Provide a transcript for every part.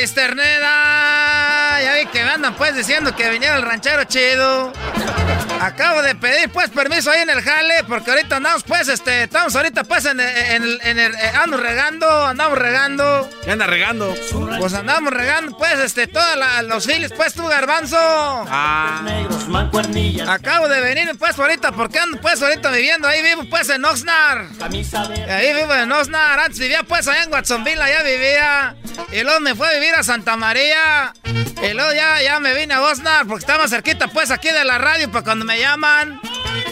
Eh, este Ya vi que me andan, pues, diciendo que viniera el ranchero chido. Acabo de pedir, pues, permiso ahí en el jale, porque ahorita andamos, pues, este, estamos ahorita, pues, en, en el, en el, eh, ando regando, andamos regando. ¿Qué anda regando? Pues andamos regando, pues, este, todos los filis, pues, tú, garbanzo. Ah. Acabo de venir, pues, ahorita, porque ando, pues, ahorita viviendo ahí, vivo, pues, en Oxnard. Ahí vivo en Oxnard, antes vivía, pues, allá en Watsonville, allá vivía. Y luego me fue a vivir a Santa María. Y luego ya, ya me vine a Oxnard, porque estaba cerquita, pues, aquí de la radio, para cuando me llaman.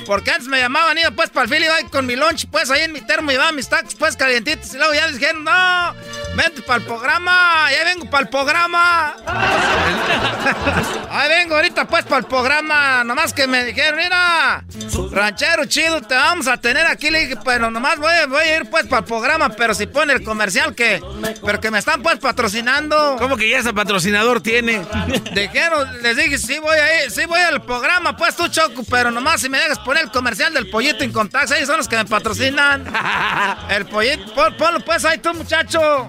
Porque antes me llamaban, iba pues para el fili, iba con mi lunch, pues ahí en mi termo, llevaba mis tacos pues calientitos. Y luego ya dijeron, no, vente para el programa, ya vengo para el programa. ahí vengo ahorita pues para el programa, nomás que me dijeron, mira, ranchero chido, te vamos a tener aquí. Le dije, pero nomás voy, voy a ir pues para el programa, pero si pone el comercial que, pero que me están pues patrocinando. ¿Cómo que ya ese patrocinador tiene? Dijeron, les dije, sí voy a ir, sí voy al programa, pues tú Choco, pero nomás si me dejas poner el comercial del pollito en contacto, ellos son los que me patrocinan. el pollito, pon- ponlo pues ahí tú, muchacho.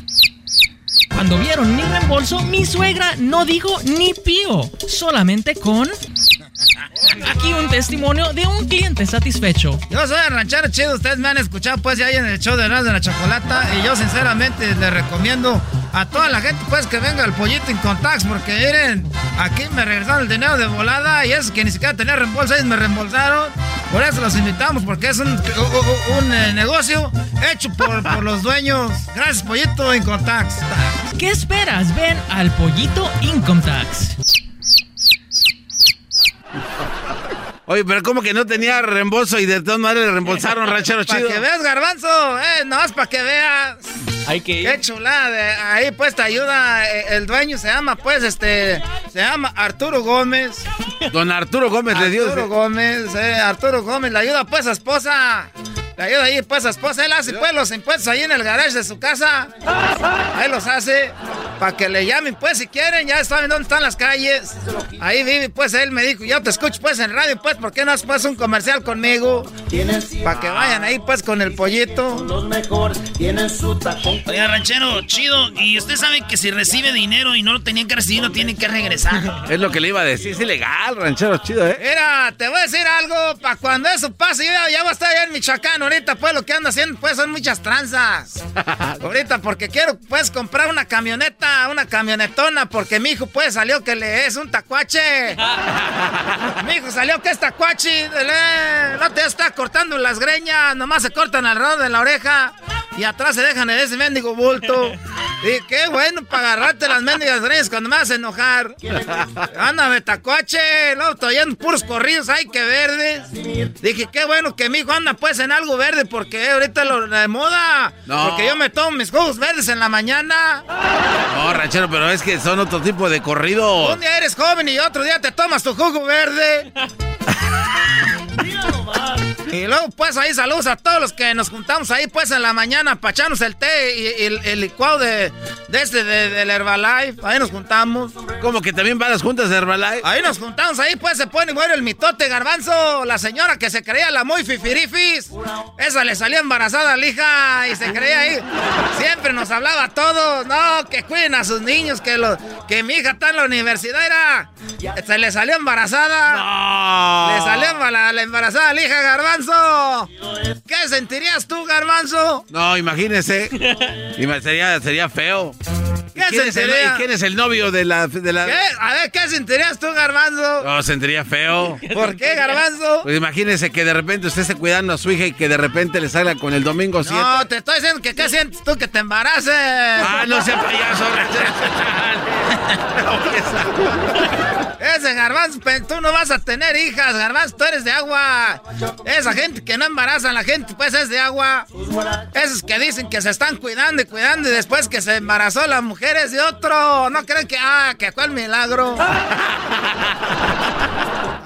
Cuando vieron mi reembolso, mi suegra no dijo ni pío, solamente con... Aquí un testimonio de un cliente satisfecho. Yo soy ranchero chido, ustedes me han escuchado pues ya en el show de Erasmo de la Chocolata y yo sinceramente les recomiendo a toda la gente pues que venga al pollito en contacts porque miren, aquí me regresaron el dinero de volada y eso que ni siquiera tenía reembolso, ellos me reembolsaron. Por eso los invitamos porque es un, un- eh, negocio hecho por, por los dueños. Gracias pollito en contacts. ¿Qué esperas? Ven al Pollito Income Tax. Oye, pero ¿cómo que no tenía reembolso y de todas maneras le reembolsaron, ranchero Para chido? que veas, garbanzo, eh, nomás para que veas. Hay que Qué chulada, de- ahí pues te ayuda, eh, el dueño se llama pues este, se llama Arturo Gómez. Don Arturo Gómez le dio. Arturo Gómez, eh, Arturo Gómez, le ayuda pues a esposa. Ayuda ahí pues a esposa, él hace pues los impuestos ahí en el garage de su casa. Ahí los hace, para que le llamen pues si quieren, ya saben dónde están las calles. Ahí vive pues él me dijo, yo te escucho pues en radio pues, ¿por qué no haces pues un comercial conmigo? Para que vayan ahí pues con el pollito. Los mejores tienen su tacón. Oiga, ranchero, chido. Y usted sabe que si recibe dinero y no lo tenía que recibir, lo tiene que regresar. Es lo que le iba a decir. Es ilegal, ranchero chido, ¿eh? Mira, te voy a decir algo, para cuando eso pase, yo ya, ya voy a estar allá en Michoacán, ahorita pues lo que ando haciendo pues son muchas tranzas. ahorita porque quiero pues comprar una camioneta, una camionetona, porque mi hijo pues salió que le es un tacuache. mi hijo salió que es tacuache, le- no te está cortando las greñas, nomás se cortan alrededor de la oreja y atrás se dejan en ese mendigo bulto. Y qué bueno para agarrarte las mendigas greñas cuando me vas a enojar. Ándame, tacuache. Luego estoy puros corridos, ay, qué verdes. Dije, qué bueno que mi hijo anda pues en algo verde, porque ahorita lo de moda. No. Porque yo me tomo mis jugos verdes en la mañana. No, ranchero, pero es que son otro tipo de corrido. Un día eres joven y otro día te tomas tu jugo verde. Y luego, pues, ahí saludos a todos los que nos juntamos ahí, pues, en la mañana para echarnos el té y, y el, el licuado de, de este, de- del Herbalife. Ahí nos juntamos. Como que también van las juntas de Herbalife. Ahí nos juntamos, ahí pues se pone bueno el mitote garbanzo. La señora que se creía la muy fifirifis. Esa le salió embarazada a la hija y se creía ahí. Siempre nos hablaba a todos. No, que cuiden a sus niños, que, lo, que mi hija está en la universidad. Era, se le salió embarazada. No. Le salió la embarazada a la hija garbanzo. Garbanzo. ¿Qué sentirías tú, garbanzo? No, imagínese. sería, sería feo. ¿Qué ¿Quién es, el, quién es el novio de la, de la... ¿Qué? A ver, ¿qué sentirías tú, garbanzo? No, sentiría feo. ¿Por qué, garbanzo? Pues imagínese que de repente usted esté cuidando a su hija y que de repente le salga con el domingo 7. No, te estoy diciendo que qué sientes tú que te embaraces. Ah, no sea payaso. Ese garbanzo, tú no vas a tener hijas, garbanzo, tú eres de agua. Esa gente que no embaraza a la gente, pues es de agua. Esos que dicen que se están cuidando y cuidando y después que se embarazó la mujer es de otro. No creen que, ah, que el milagro.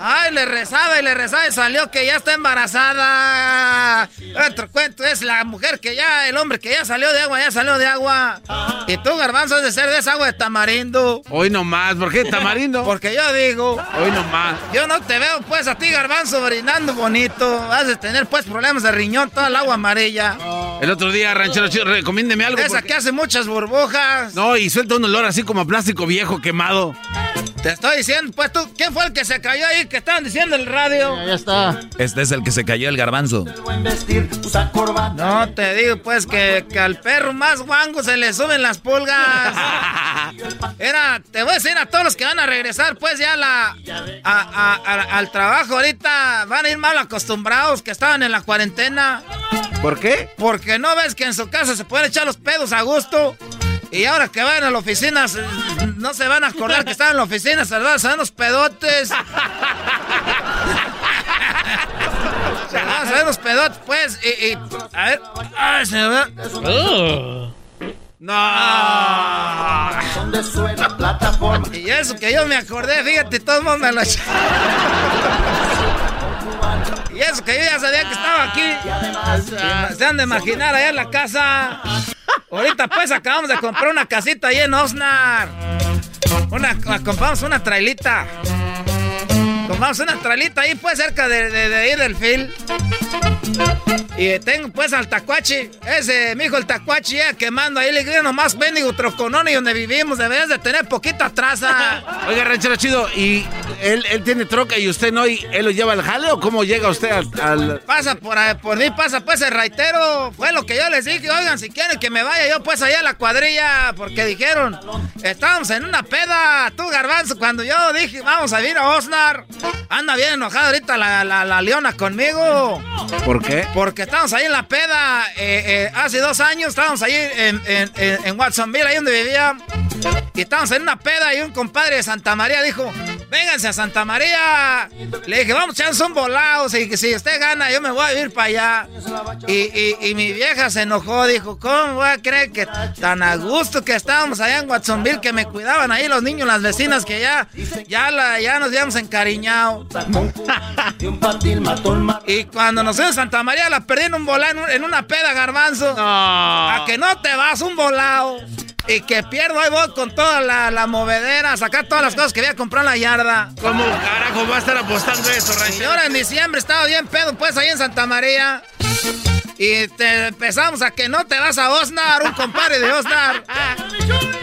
Ay, le rezaba y le rezaba y salió que ya está embarazada. Otro cuento es la mujer que ya, el hombre que ya salió de agua, ya salió de agua. Y tú, garbanzo, has de ser de esa agua de tamarindo. Hoy nomás, ¿por qué tamarindo? Porque yo digo, Hoy nomás. yo no te veo pues a ti, garbanzo, orinando bonito. Has de tener pues problemas de riñón, toda el agua amarilla. El otro día, ranchero chido, recomiéndeme algo. Esa porque- que hace muchas burbujas. No, y suelta un olor así como a plástico viejo quemado. Te estoy diciendo, pues tú, ¿quién fue el que se cayó ahí que estaban diciendo en el radio? Ya está. Este es el que se cayó el garbanzo. No, te digo pues que, que al perro más guango se le suben las pulgas. Era, te voy a decir a todos los que van a regresar pues ya a la, a- a- a- al trabajo ahorita van a ir mal acostumbrados que estaban en la cuarentena. ¿Por qué? Porque no ves que en su casa se pueden echar los pedos a gusto. Y ahora que van a la oficina, no se van a acordar que estaban en la oficina, se a los pedotes. Se van los pedotes, pues. Y, a ver. Ay, se me. No. Donde suena plataforma. Y eso que yo me acordé, fíjate, todo el mundo me lo. Y eso que yo ya sabía que estaba aquí. Y Se han de imaginar allá en la casa. Ahorita pues acabamos de comprar una casita ahí en Osnar. Una, compramos una trailita. Compramos una trailita ahí pues cerca de, de, de ahí del fil. Y tengo pues al tacuachi, ese mijo el tacuachi ya quemando ahí, le digo nomás bendigo troconón y donde vivimos, debes de tener poquita traza. Oiga, ranchero chido, ¿y él, él tiene troca y usted no? ¿Y él lo lleva al jale o cómo llega usted al...? al- Pasa por ahí, por mí, pasa pues el raitero. Fue lo que yo les dije, oigan, si quieren que me vaya yo pues allá a la cuadrilla, porque dijeron, estábamos en una peda, tú garbanzo, cuando yo dije, vamos a ir a Osnar. Anda bien enojada ahorita la, la, la leona conmigo. ¿Por qué? Porque estábamos ahí en la peda, eh, eh, hace dos años estábamos ahí en, en, en, en Watsonville, ahí donde vivía. Y estábamos en una peda y un compadre de Santa María dijo, vénganse a Santa María. Le dije, vamos a echarnos un volado, si, si usted gana yo me voy a ir para allá. Y, y, y mi vieja se enojó, dijo, ¿cómo voy a creer que tan a gusto que estábamos allá en Watsonville, que me cuidaban ahí los niños, las vecinas, que ya, ya, la, ya nos habíamos encariñado? Y cuando nos fuimos a Santa María la perdí en un volado, en, un- en una peda, garbanzo. A que no te vas un volado. Y que pierdo, ahí voy con toda la, la movedera, sacar todas las cosas que había comprado en la yarda. ¿Cómo carajo va a estar apostando eso, Y ranchero? ahora en diciembre estaba bien pedo, pues ahí en Santa María. Y te empezamos a que no te vas a Osnar, un compadre de Osnar.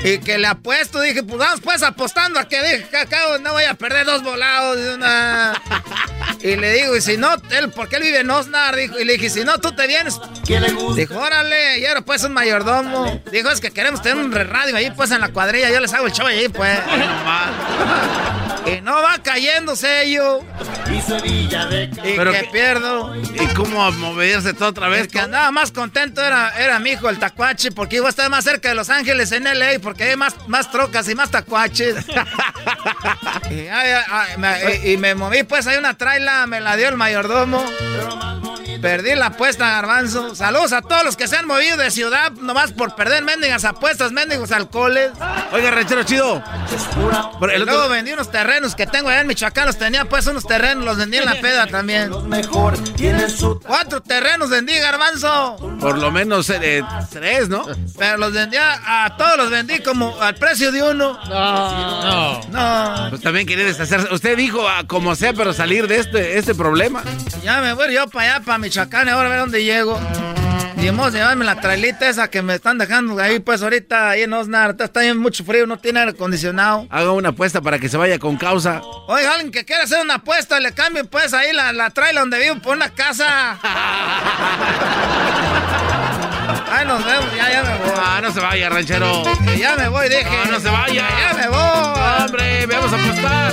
Y que le apuesto, dije, pues vamos pues apostando a que dije que acabo no voy a perder dos volados. Y, una- y le digo, y si no, él, porque él vive en Osnar, dijo, y le dije, si no, tú te vienes. ¿Qué le gusta? Dijo, órale, y ahora pues un mayordomo. Dijo, es que queremos tener un radio ahí pues en la cuadrilla, yo les hago el show ahí pues. Y no va cayendo sello. Y Sevilla de Y Pero que que- pierdo. ¿Y cómo moverse todo otra vez? El que andaba más contento era, era mi hijo, el tacuache, porque iba a estar más cerca de Los Ángeles en LA, porque hay más, más trocas y más tacuaches. y, ay, ay, me, y- y me moví, pues hay una traila, me la dio el mayordomo. Perdí la apuesta, garbanzo. Saludos a todos los que se han movido de ciudad, nomás por perder mendigas apuestas, mendigos alcoholes. Oiga, ranchero chido. Luego vendí unos terrenos que tengo allá en Michoacán, los tenía pues unos terrenos, los vendí en la peda también. los mejor tienen su Cuatro terrenos vendí, garbanzo. Por lo menos eh, tres, ¿no? Pero los vendí a, a todos los vendí como al precio de uno. No. No, Pues también quería deshacerse. Usted dijo a como sea, pero salir de este, este problema. ya me voy yo para allá, para Michoacán, ahora a ver dónde llego. Y vamos a llevarme la trailita esa que me están dejando ahí, pues ahorita ahí en Osnar. Está bien mucho frío, no tiene aire acondicionado. Haga una apuesta para que se vaya con causa. Oiga, alguien que quiera hacer una apuesta, le cambio pues ahí la, la trailer donde vivo por una casa. Ay, nos vemos, ya, ya me voy. Ah, no se vaya, ranchero. Que ya me voy, dije. No, no se vaya. Que ya me voy. Hombre, vamos a apostar.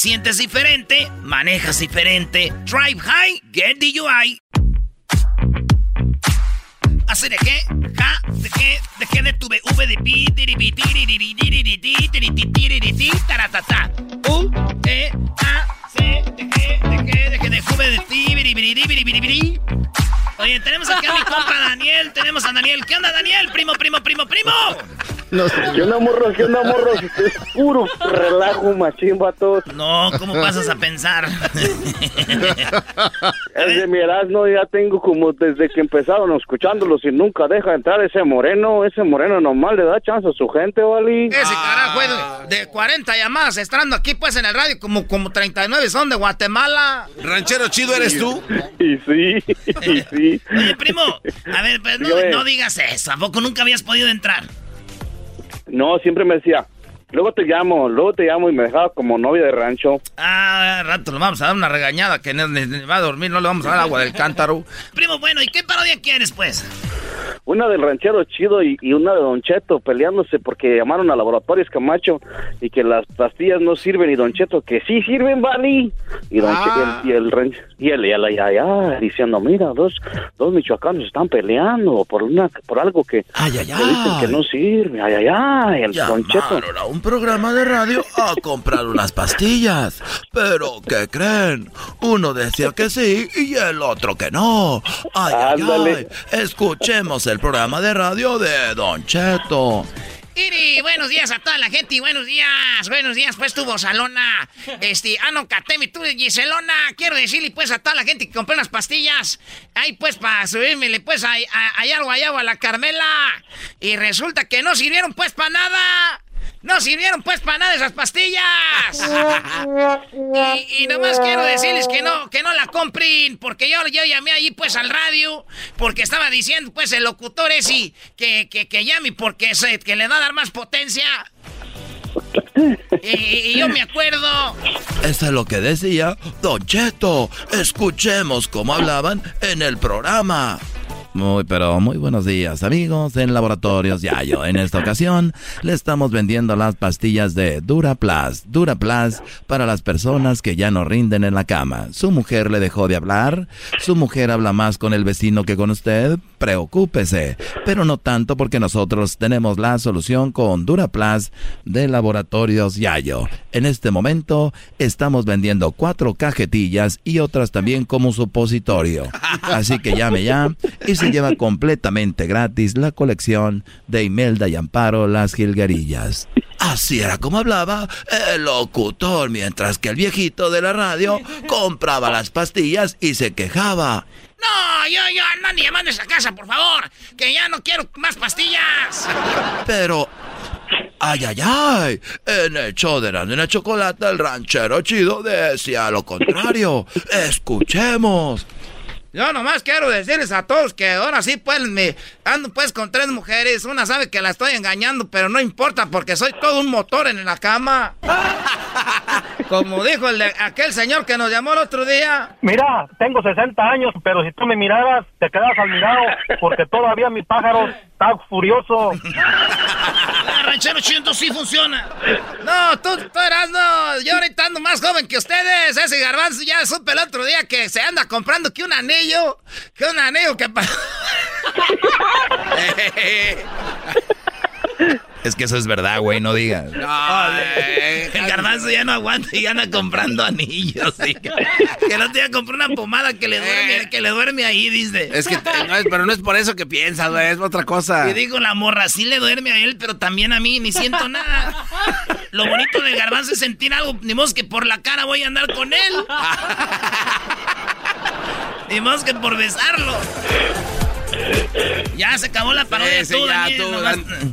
sientes diferente, manejas diferente. Drive high, get DUI. ¿Hace de qué? ¿Ja? ¿De qué? ¿De qué? De tu V de pi, taratata. U, E, A, C, ¿de qué? ¿De? ¿De qué? De V. Oye, tenemos aquí a mi compa Daniel, tenemos a Daniel. ¿Qué onda, Daniel? Primo, primo, primo, primo. ¿Qué onda, morros? ¿Qué onda, morros? Es puro relajo, machín, vatos. No, ¿cómo pasas a pensar? Es de mi Erasmo, ya tengo como desde que empezaron escuchándolos y nunca deja entrar ese moreno. Ese moreno nomás le da chance a su gente, ¿vale? Ese carajo es de, de 40 llamadas, estando aquí pues en el radio, como, como 39 son de Guatemala. Ranchero chido eres tú. Y sí, y sí. Oye, primo, a ver, pues no, no digas eso. ¿A poco nunca habías podido entrar? No, siempre me decía, luego te llamo, luego te llamo y me dejaba como novia de rancho. Ah, rato le vamos a dar una regañada que va a dormir, no le vamos a dar agua del cántaro. Primo, bueno, ¿y qué parodia quieres, pues? Una del ranchero chido y, y una de Don Cheto peleándose porque llamaron a laboratorios Camacho y que las pastillas no sirven y Don Cheto que sí sirven, Vali. Y Don Ah. Cheto y el, y el y el, y el- y el- y el- diciendo, mira, dos, dos michoacanos están peleando por una por algo que, Ay, ay, que dicen que no sirve. Ay, ay, ay. El Don Cheto. Llamaron a un programa de radio a comprar unas pastillas. Pero, ¿qué creen? Uno decía que sí y el otro que no. Ay, ay, Ándale. ay. Escuchemos el programa de radio de Don Cheto. Iri, buenos días a toda la gente y buenos días, buenos días, pues tu Bozalona, este, ah no, Catemi, tú Giselona, quiero decirle pues a toda la gente que compró unas pastillas, ahí pues para subírmele pues a, a, allá al guayabo a la Carmela, y resulta que no sirvieron pues para nada, no sirvieron pues para nada esas pastillas, y, nomás quiero decirles que no, que no la compren, porque yo, yo llamé ahí pues al radio, porque estaba diciendo pues el locutor ese que, que, que llame porque se, que le va a dar más potencia. Y, y yo me acuerdo. Eso es lo que decía Don Cheto. Escuchemos cómo hablaban en el programa. Muy, pero muy buenos días, amigos en Laboratorios Yayo. En esta ocasión le estamos vendiendo las pastillas de Duraplas. Duraplas para las personas que ya no rinden en la cama. Su mujer le dejó de hablar. Su mujer habla más con el vecino que con usted. Preocúpese. Pero no tanto porque nosotros tenemos la solución con Duraplas de Laboratorios Yayo. En este momento estamos vendiendo cuatro cajetillas y otras también como supositorio. Así que llame ya y se lleva completamente gratis la colección de Imelda y Amparo Las Gilgarillas. Así era como hablaba el locutor, mientras que el viejito de la radio compraba las pastillas y se quejaba. No, yo, yo, nadie llamando a esa casa, por favor. Que ya no quiero más pastillas. Pero, ay, ay, ay, en el show de la nena chocolate, el ranchero chido decía lo contrario. Escuchemos. Yo nomás quiero decirles a todos que ahora sí pues me ando pues con tres mujeres. Una sabe que la estoy engañando, pero no importa porque soy todo un motor en la cama. Como dijo el de aquel señor que nos llamó el otro día. Mira, tengo 60 años, pero si tú me miraras, te quedas al mirado, porque todavía mi pájaro está furioso. Ah, ranchero chido, sí funciona. No, tú, tú eras, no. Yo ahorita ando más joven que ustedes. Ese garbanzo ya supe el otro día que se anda comprando que un anillo. Que un anillo que... pa- Es que eso es verdad, güey, no digas. el garbanzo ya no aguanta y anda comprando anillos. que no te compró una pomada que le duerme, eh. que le duerme ahí, dice. Es que no es, pero no es por eso que piensas, güey, es otra cosa. Y digo, la morra sí le duerme a él, pero también a mí, ni siento nada. Lo bonito del garbanzo es sentir algo, ni modo que por la cara voy a andar con él. ni modo que por besarlo. Ya se acabó la parodia sí,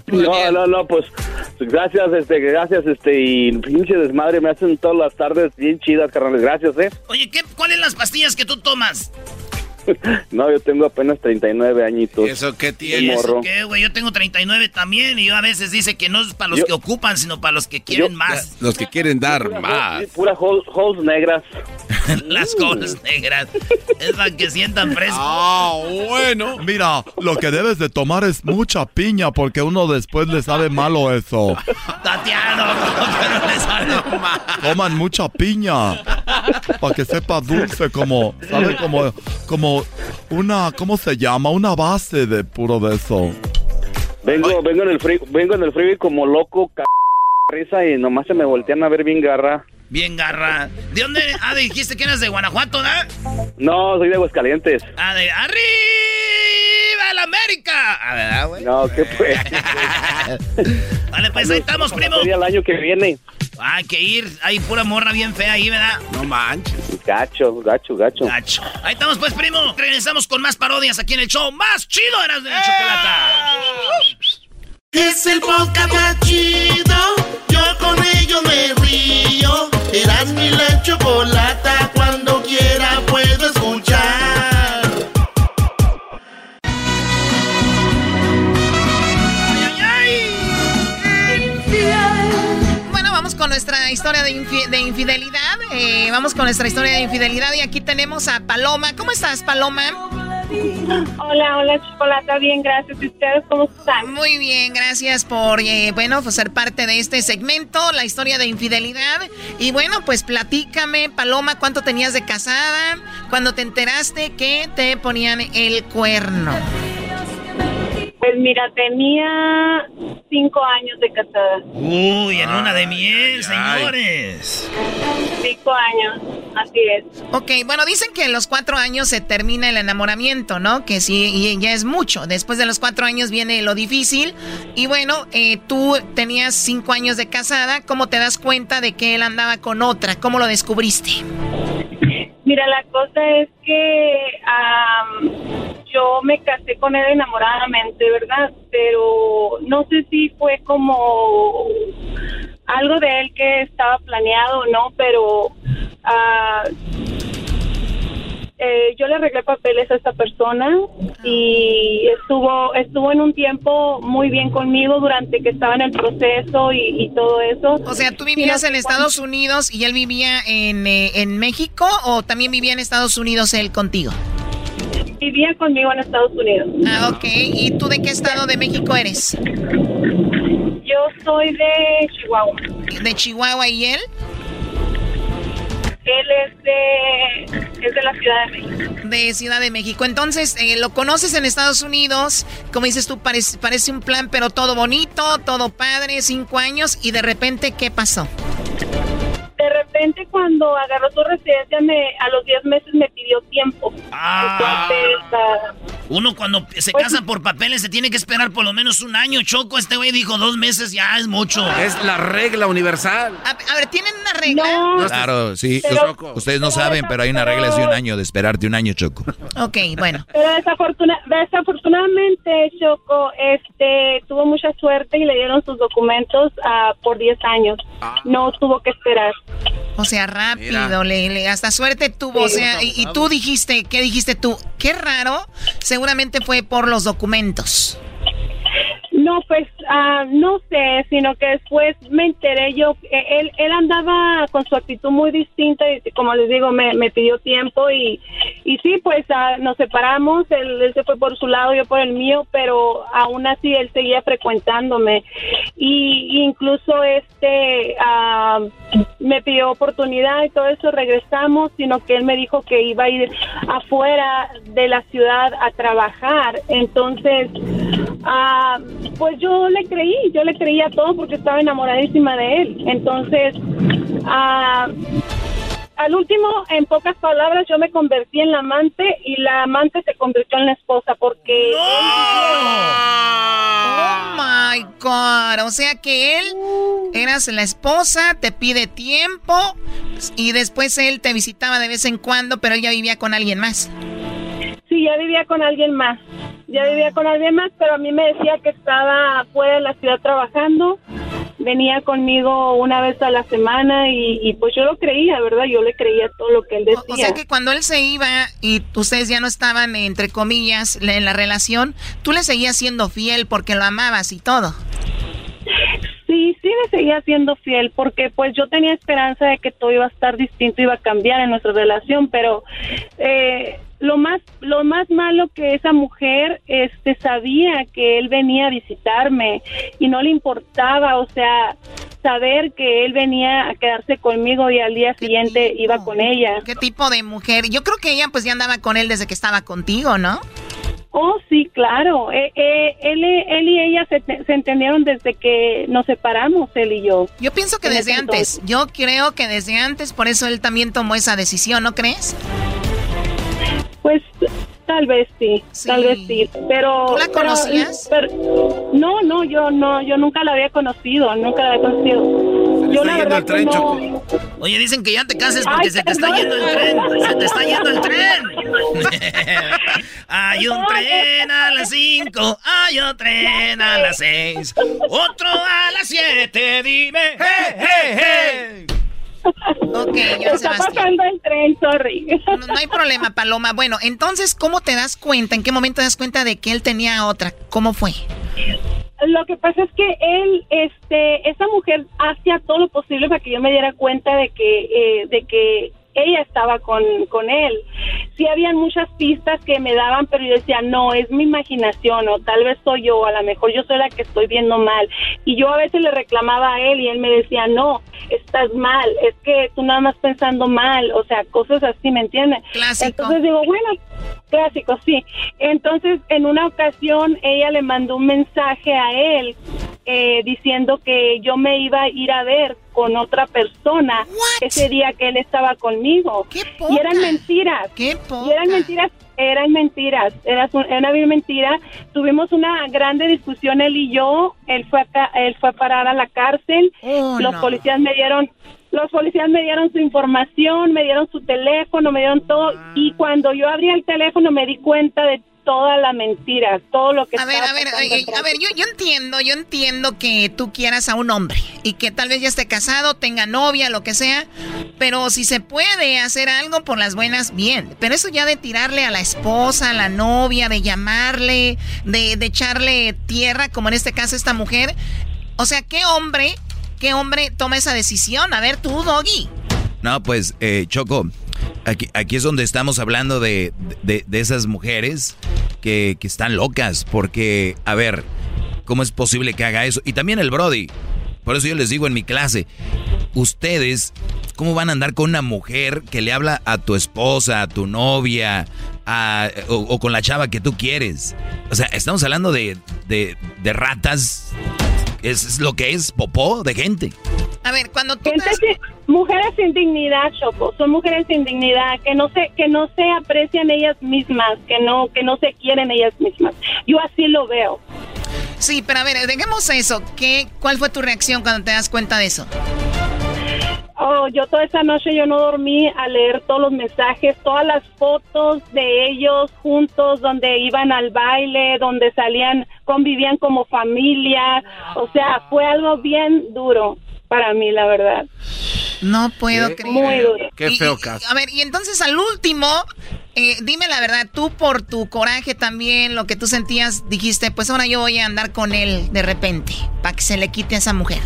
No, no, no, pues gracias, este, gracias, este, y pinche desmadre me hacen todas las tardes bien chidas, carnales, gracias, eh. Oye, ¿qué, ¿cuáles las pastillas que tú tomas? no, yo tengo apenas 39 añitos. ¿Eso qué tiene? ¿Eso qué, güey? Yo tengo 39 también y yo a veces dice que no es para los que ocupan, sino para los que quieren más. Los que quieren dar más. Pura holes negras. Las holes negras. Es para que sientan fresco. Ah, bueno. Mira, lo que debes de tomar es mucha piña porque uno después le sabe malo eso. Tatiano, pero le sabe mal. Toman mucha piña para que sepa dulce como, ¿sabe? Como, como una, ¿cómo se llama? Una base de puro de eso. Vengo, vengo en el free, vengo en el freeway como loco, c risa y nomás se me voltean a ver bien garra. Bien garra. ¿De dónde? Ah, dijiste que eres de Guanajuato, ¿no? No, soy de Aguascalientes. Ah, de arriba la América. A ver, güey. No, ¿qué pues? vale, pues ahí estamos, primo. el año que viene. Hay que ir. Hay pura morra bien fea ahí, ¿verdad? No manches. Gacho, gacho, gacho. Gacho. Ahí estamos, pues, primo. Regresamos con más parodias aquí en el show más chido de la chocolata. Es el podcast más chido. Yo con ello me río. Eras mi la chocolata. Cuando quiera nuestra historia de, infidelidad. Eh, vamos con nuestra historia de infidelidad y aquí tenemos a Paloma. ¿Cómo estás, Paloma? Hola, hola, Chocolata, bien, gracias. ¿Y ustedes cómo están? Muy bien, gracias por, eh, bueno, pues ser parte de este segmento, la historia de infidelidad. Y bueno, pues platícame, Paloma, ¿cuánto tenías de casada? Cuando te enteraste que te ponían el cuerno. Pues mira, tenía cinco años de casada. Uy, en una de miel, señores. Cinco años, así es. Ok, bueno, dicen que en los cuatro años se termina el enamoramiento, ¿no? Que sí, ya es mucho. Después de los cuatro años viene lo difícil. Y bueno, eh, tú tenías cinco años de casada. ¿Cómo te das cuenta de que él andaba con otra? ¿Cómo lo descubriste? Mira, la cosa es que yo me casé con él enamoradamente, ¿verdad? Pero no sé si fue como algo de él que estaba planeado o no, pero ah, eh, yo le arreglé papeles a esta persona y estuvo estuvo en un tiempo muy bien conmigo durante que estaba en el proceso y, todo eso. O sea, ¿tú vivías en Estados Unidos y él vivía en, eh, en México o también vivía en Estados Unidos él contigo? Vivía conmigo en Estados Unidos. Ah, ok. ¿Y tú de qué estado de México eres? Yo soy de Chihuahua. ¿De Chihuahua y él? Él es de, es de la Ciudad de México. De Ciudad de México. Entonces, eh, lo conoces en Estados Unidos. Como dices tú, parece, parece un plan, pero todo bonito, todo padre, cinco años. Y de repente, ¿qué pasó? De repente cuando agarró su residencia me a los 10 meses me pidió tiempo. Ah. Ah, uno cuando se pues casa por papeles se tiene que esperar por lo menos un año, Choco. Este güey dijo dos meses, ya es mucho. Es la regla universal. A, ver, ¿tienen una regla? claro, sí. ustedes no saben, pero hay una regla de un año, de esperarte un año, Choco. Ok, bueno. Pero desafortunadamente, Choco, este, tuvo mucha suerte y le dieron sus documentos uh, por 10 años. Ah. No tuvo que esperar. O sea, rápido, le, hasta suerte tuvo. o sea, y, tú dijiste, ¿qué dijiste tú? Qué raro. Seguramente fue por los documentos. No, pues ah, no sé, sino que después me enteré yo, eh, él, él andaba con su actitud muy distinta y como les digo, me, me pidió tiempo y, y sí, pues ah, nos separamos, él, se fue por su lado, yo por el mío, pero aún así él seguía frecuentándome. Y incluso este ah, me pidió oportunidad y todo eso, regresamos, sino que él me dijo que iba a ir afuera de la ciudad a trabajar, entonces ah, pues yo le creí, yo le creía todo porque estaba enamoradísima de él, entonces ah, al último, en pocas palabras, yo me convertí en la amante y la amante se convirtió en la esposa porque... ¡Oh, my God! O sea que él, eras la esposa, te pide tiempo y después él te visitaba de vez en cuando, pero él ya vivía con alguien más. Sí, ya vivía con alguien más. Ya vivía con alguien más, pero a mí me decía que estaba fuera de la ciudad trabajando venía conmigo una vez a la semana y, pues yo lo creía, ¿verdad? Yo le creía todo lo que él decía. O, sea que cuando él se iba y ustedes ya no estaban, entre comillas, en la relación, tú le seguías siendo fiel porque lo amabas y todo. Sí, sí le seguía siendo fiel porque pues yo tenía esperanza de que todo iba a estar distinto, iba a cambiar en nuestra relación, pero eh, lo más lo más malo que esa mujer este sabía que él venía a visitarme y no le importaba, o sea, saber que él venía a quedarse conmigo y al día siguiente iba con ella. ¿Qué tipo de mujer? Yo creo que ella pues ya andaba con él desde que estaba contigo, ¿no? Oh, sí, claro. Eh, eh, él, él, y ella se, se, entendieron desde que nos separamos, él y yo. Yo pienso que desde antes. Yo creo que desde antes, por eso él también tomó esa decisión, ¿no crees? Pues tal vez sí, tal vez sí, pero... ¿Tú la conocías? no, no, yo no, yo nunca la había conocido, nunca la había conocido. yo la verdad que no... Oye, dicen que ya te cases porque se te está yendo el tren, se te está yendo el tren. hay un tren a las 5, hay otro tren a las 6, otro a las 7, dime, hey, hey, hey. Ok, yo Está pasando el tren, sorry. No, hay problema, Paloma. Bueno, entonces, ¿cómo te das cuenta? ¿En qué momento te das cuenta de que él tenía otra? ¿Cómo fue? Lo que pasa es que él, este, esa mujer hacía todo lo posible para que yo me diera cuenta de que, eh, de que ella estaba con, con él. Sí habían muchas pistas que me daban, pero yo decía, no, es mi imaginación o tal vez soy yo, a lo mejor yo soy la que estoy viendo mal. Y yo a veces le reclamaba a él y él me decía, no, estás mal, es que tú nada más pensando mal, o sea, cosas así, ¿me entiendes? Entonces digo, bueno, clásico, sí. Entonces, en una ocasión, ella le mandó un mensaje a él eh, diciendo que yo me iba a ir a ver con otra persona ese día que él estaba conmigo. y eran mentiras. y eran mentiras eran mentiras, era una mentira. Tuvimos una grande discusión él y yo. Él fue a, él fue a parar a la cárcel. Oh, los policías me dieron los policías me dieron su información, me dieron su teléfono, me dieron todo y cuando yo abrí el teléfono me di cuenta de toda la mentira, todo lo que... A ver, a ver, a ver, yo, yo entiendo, yo entiendo que tú quieras a un hombre y que tal vez ya esté casado, tenga novia, lo que sea, pero si se puede hacer algo por las buenas, bien. Pero eso ya de tirarle a la esposa, a la novia, de llamarle, de, de echarle tierra, como en este caso esta mujer, o sea, ¿qué hombre, qué hombre toma esa decisión? A ver, tú, Doggy. No, pues, eh, Choco, Aquí, aquí es donde estamos hablando de, de, esas mujeres que, están locas. Porque, a ver, ¿cómo es posible que haga eso? Y también el Brody. Por eso yo les digo en mi clase, ustedes, ¿cómo van a andar con una mujer que le habla a tu esposa, a tu novia, o, con la chava que tú quieres? O sea, estamos hablando de, de ratas es, lo que es popó de gente. A ver, cuando tú mujeres sin dignidad, Choco, son mujeres sin dignidad que no se que no se aprecian ellas mismas, que no que no se quieren ellas mismas. Yo así lo veo. Sí, pero a ver, dejemos eso. ¿Qué cuál fue tu reacción cuando te das cuenta de eso? Oh, yo toda esa noche yo no dormí a leer todos los mensajes, todas las fotos de ellos juntos, donde iban al baile, donde salían, convivían como familia. O sea, fue algo bien duro para mí, la verdad. No puedo creer. Muy duro. Qué feo caso. a ver, y entonces al último, eh, dime la verdad, tú por tu coraje también, lo que tú sentías, dijiste, pues ahora yo voy a andar con él de repente, para que se le quite a esa mujer.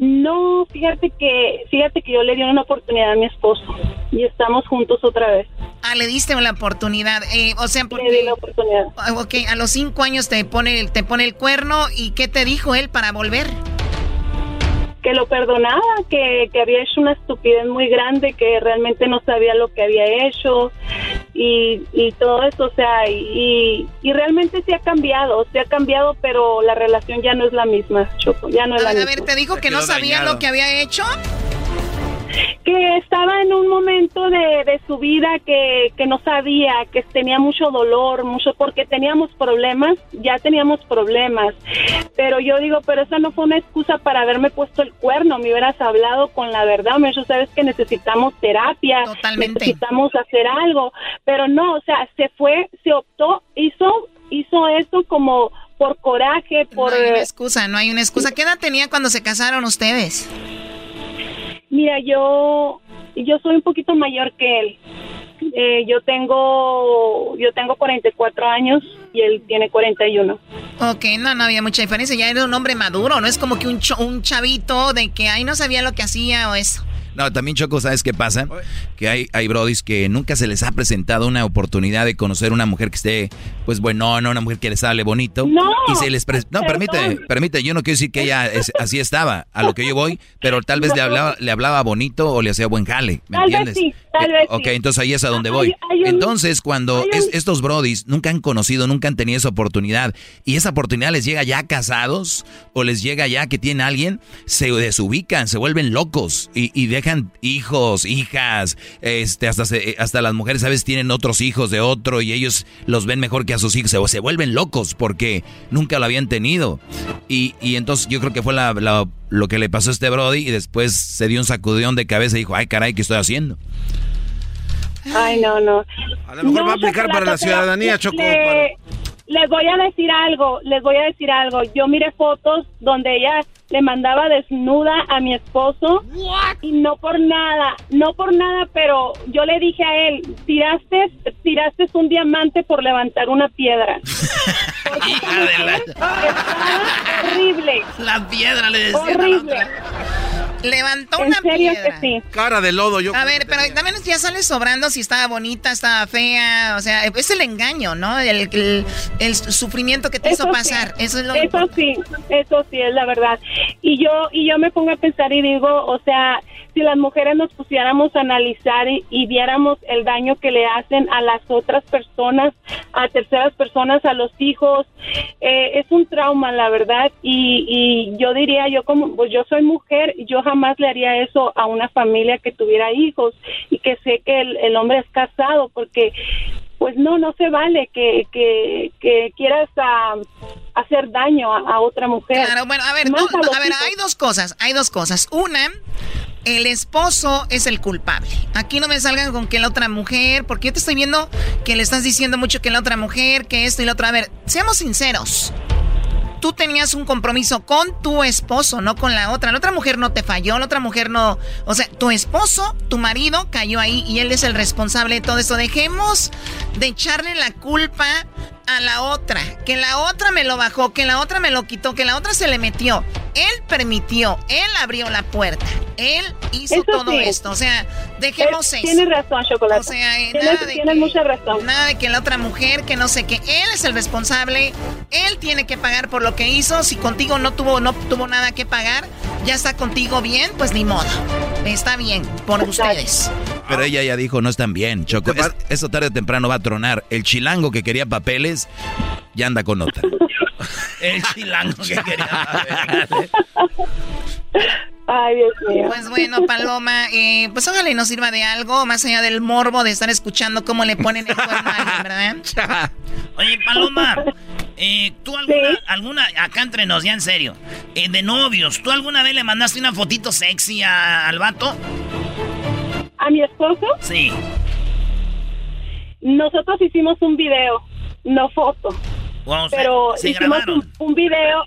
No, fíjate que, fíjate que yo le di una oportunidad a mi esposo y estamos juntos otra vez. Ah, le diste la oportunidad, eh, o sea, porque... Le di la oportunidad. Ok, a los cinco años te pone, te pone el cuerno y ¿qué te dijo él para volver? Que lo perdonaba, que, que, había hecho una estupidez muy grande, que realmente no sabía lo que había hecho y, y todo eso, o sea, y, y, realmente se ha cambiado, se ha cambiado, pero la relación ya no es la misma, Choco, ya no es la misma. A ver, te dijo que no sabía lo que había hecho que estaba en un momento de, de su vida que, que, no sabía, que tenía mucho dolor, mucho, porque teníamos problemas, ya teníamos problemas. Pero yo digo, pero esa no fue una excusa para haberme puesto el cuerno, me hubieras hablado con la verdad, me dicho, sabes que necesitamos terapia, necesitamos hacer algo, pero no, o sea, se fue, se optó, hizo, hizo eso como por coraje, por... No hay una excusa, no hay una excusa. ¿Qué edad tenía cuando se casaron ustedes? Mira, yo, yo soy un poquito mayor que él. Eh, yo tengo yo tengo 44 años y él tiene 41. Ok, no, no había mucha diferencia. Ya era un hombre maduro, no es como que un, un chavito de que, ay, no sabía lo que hacía o eso. No, también Choco, ¿sabes qué pasa? Que hay, hay brodis que nunca se les ha presentado una oportunidad de conocer una mujer que esté, pues bueno, no una mujer que les hable bonito. No, y se les no, permite, permite, yo no quiero decir que ella así estaba, a lo que yo voy, pero tal vez le hablaba, le hablaba bonito o le hacía buen jale, ¿me tal entiendes? Vez sí, tal vez ok, entonces ahí es a donde voy. entonces, cuando estos brodis nunca han conocido, nunca han tenido esa oportunidad, y esa oportunidad les llega ya casados, o les llega ya que tienen a alguien, se desubican, se vuelven locos, y, y dejan hijos, hijas, este, hasta, hasta las mujeres a veces tienen otros hijos de otro y ellos los ven mejor que a sus hijos, se, se vuelven locos porque nunca lo habían tenido. Y, y entonces yo creo que fue la, lo que le pasó a este Brody y después se dio un sacudón de cabeza y dijo, ay caray, ¿qué estoy haciendo? Ay, no, no. A lo mejor va a aplicar para la ciudadanía, Choco. Les voy a decir algo, les voy a decir algo. Yo miré fotos donde ella le mandaba desnuda a mi esposo y no por nada, no por nada, pero yo le dije a él, tiraste, tiraste un diamante por levantar una piedra. Hija de la... horrible. La piedra le decía. Horrible. Levantó una piedra. sí. Cara de lodo, yo. A ver, pero también ya sale sobrando si estaba bonita, estaba fea. O sea, es el engaño, ¿no? El, el, sufrimiento que te hizo pasar. Eso es lo Eso sí, eso sí es la verdad. Y yo, y yo me pongo a pensar y digo, o sea, si las mujeres nos pusiéramos a analizar y, viéramos el daño que le hacen a las otras personas, a terceras personas, a los hijos, eh, es un trauma, la verdad. Y, y yo diría, yo como, pues yo soy mujer, yo jamás le haría eso a una familia que tuviera hijos y que sé que el, hombre es casado, porque pues no, no se vale que, que, que quieras ah, hacer daño a, otra mujer. Claro, bueno, a ver, a ver, hay dos cosas, hay dos cosas. Una, el esposo es el culpable. Aquí no me salgan con que la otra mujer, porque yo te estoy viendo que le estás diciendo mucho que la otra mujer, que esto y la otra. A ver, seamos sinceros tú tenías un compromiso con tu esposo, no con la otra. La otra mujer no te falló, la otra mujer no. O sea, tu esposo, tu marido cayó ahí y él es el responsable de todo eso. Dejemos de echarle la culpa a la otra, que la otra me lo bajó, que la otra me lo quitó, que la otra se le metió. Él permitió, él abrió la puerta, él hizo todo esto. O sea, dejemos eso. Tienes razón, Chocolate. O sea, tienes, nada de mucha razón. Nada de que la otra mujer, que no sé qué, él es el responsable, él tiene que pagar por lo que hizo. Si contigo no tuvo, no tuvo nada que pagar, ya está contigo bien, pues ni modo. Está bien, por ustedes. Pero ella ya dijo, no están bien, Choco. eso tarde o temprano va a tronar. El chilango que quería papeles ya anda con otra. El chilango que quería. Ay, Dios mío. Pues bueno, Paloma, eh, pues ojalá y nos sirva de algo, más allá del morbo de estar escuchando cómo le ponen el cuerno a ¿verdad? Oye, Paloma, eh, ¿tú alguna, alguna, acá entre nos, ya en serio, eh, de novios, ¿tú alguna vez le mandaste una fotito sexy al vato? ¿A mi esposo? Sí. Nosotros hicimos un video, no foto. pero hicimos un, un video,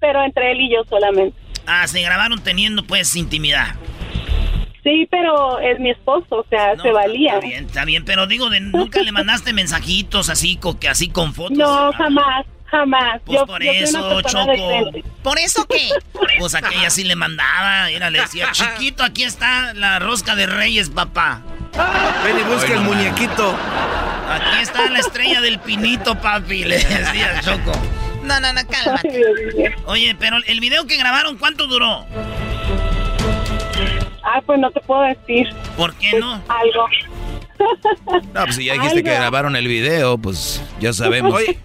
pero entre él y yo solamente. Ah, se grabaron teniendo pues intimidad. Sí, pero es mi esposo, o sea, se valía. Está bien, está bien, pero digo, de, nunca le mandaste mensajitos así, con, así con fotos. No, jamás, jamás. Pues yo, por yo eso, Choco. ¿Por eso qué? Pues aquella sí le mandaba. Era, le decía, chiquito, aquí está la rosca de reyes, papá. Ven y busca el muñequito. Aquí está la estrella del pinito, papi, le decía Choco. No, no, no, cálmate. Oye, pero el video que grabaron, ¿cuánto duró? Ah, pues no te puedo decir ¿Por qué pues, no? algo. No, pues si ya dijiste que grabaron el video, pues ya sabemos. Oye,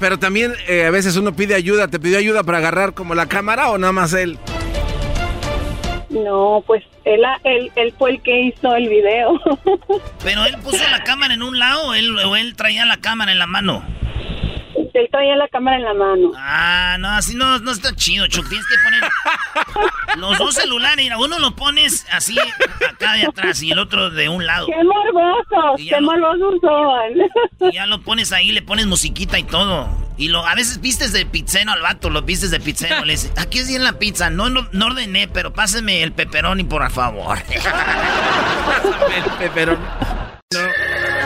pero también eh, a veces uno pide ayuda. ¿Te pidió ayuda para agarrar como la cámara o nada más él? No, pues él, él, él fue el que hizo el video. Pero él puso la cámara en un lado o él, o él traía la cámara en la mano. Él traía la cámara en la mano. Ah, no, así no, no está chido, Choc. Tienes que poner los dos celulares. Mira, uno lo pones así acá de atrás y el otro de un lado. ¡Qué morbosos! ¡Qué lo- morbosos son! Y ya lo pones ahí, le pones musiquita y todo. Y lo, a veces vistes de pizzeno al vato, lo vistes de pizzeno. Le dices, aquí es bien la pizza. No, no, no ordené, pero páseme el pepperoni, por favor. Pero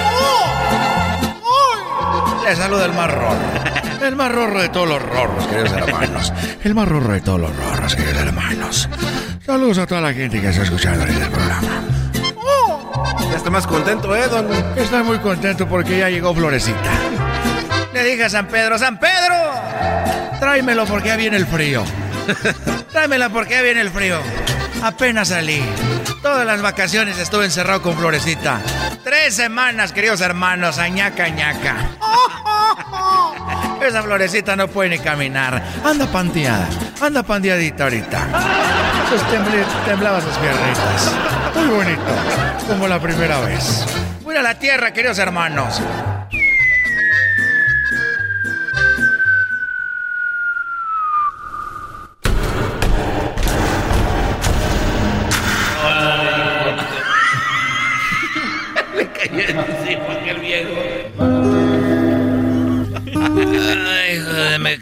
Les saluda el más rorro. El más rorro de todos los rorros, queridos hermanos. El más rorro de todos los rorros, queridos hermanos. Saludos a toda la gente que está escuchando ahorita el programa. ya está más contento, ¿eh, don? Estoy muy contento porque ya llegó Florecita. Le dije a San Pedro, San Pedro, tráemelo porque ya viene el frío. Tráemela porque ya viene el frío. Apenas salí. Todas las vacaciones estuve encerrado con Florecita. Tres semanas, queridos hermanos, añaca, añaca. Esa florecita no puede ni caminar. Anda panteada, anda pandeadita ahorita. Sus temblaban sus piernitas. Muy bonito, como la primera vez. Voy a la tierra, queridos hermanos.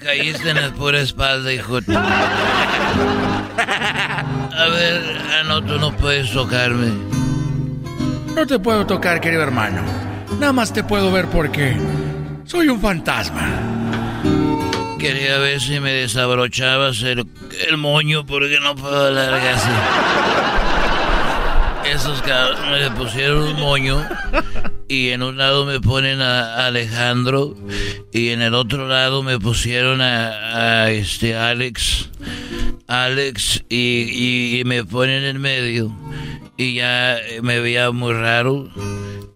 Caíste en la pura espalda, hijo. A ver, ah, no, tú no puedes tocarme. No te puedo tocar, querido hermano. Nada más te puedo ver porque soy un fantasma. Quería ver si me desabrochabas el, el moño porque no puedo hablar así. Esos cabrones me pusieron un moño y en un lado me ponen a Alejandro y en el otro lado me pusieron a, este Alex. Alex y, y- me ponen en medio y ya me veía muy raro.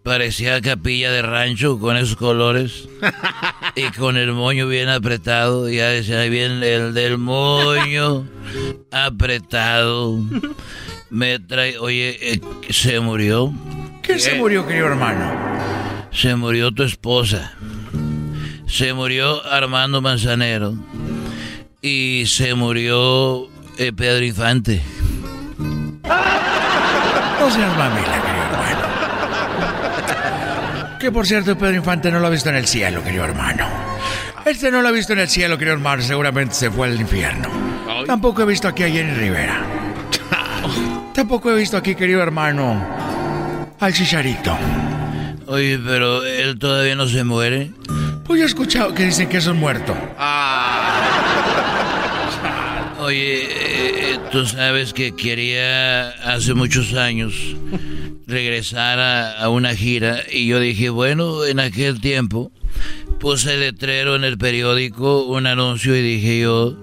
Parecía capilla de rancho con esos colores y con el moño bien apretado. Ya decía ahí bien el del moño apretado. Me trae, oye, eh, se murió. ¿Quién se murió, querido hermano? Se murió tu esposa. Se murió Armando Manzanero. Y se murió eh, Pedro Infante. No seas mamila, querido hermano. Que por cierto, Pedro Infante no lo ha visto en el cielo, querido hermano. Este no lo ha visto en el cielo, querido hermano. Seguramente se fue al infierno. Tampoco he visto aquí a Jenny Rivera. Tampoco he visto aquí, querido hermano, al Chicharito. Oye, pero él todavía no se muere. Pues yo he escuchado que dicen que es un muerto. Oye, eh, eh, tú sabes que quería hace muchos años regresar a, a una gira y yo dije, bueno, en aquel tiempo puse letrero en el periódico, un anuncio y dije yo,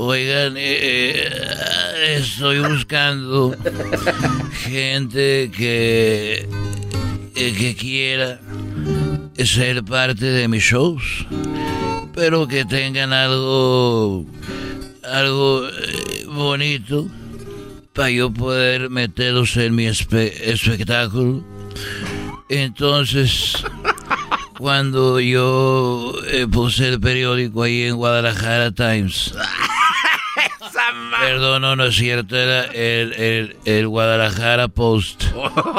oigan, eh, eh, estoy buscando gente que, eh, que quiera ser parte de mis shows, pero que tengan algo algo bonito para yo poder meterlos en mi espe- espectáculo. Entonces, cuando yo puse el periódico ahí en Guadalajara Times. Perdón, no, no es cierto, era el, el, Guadalajara Post.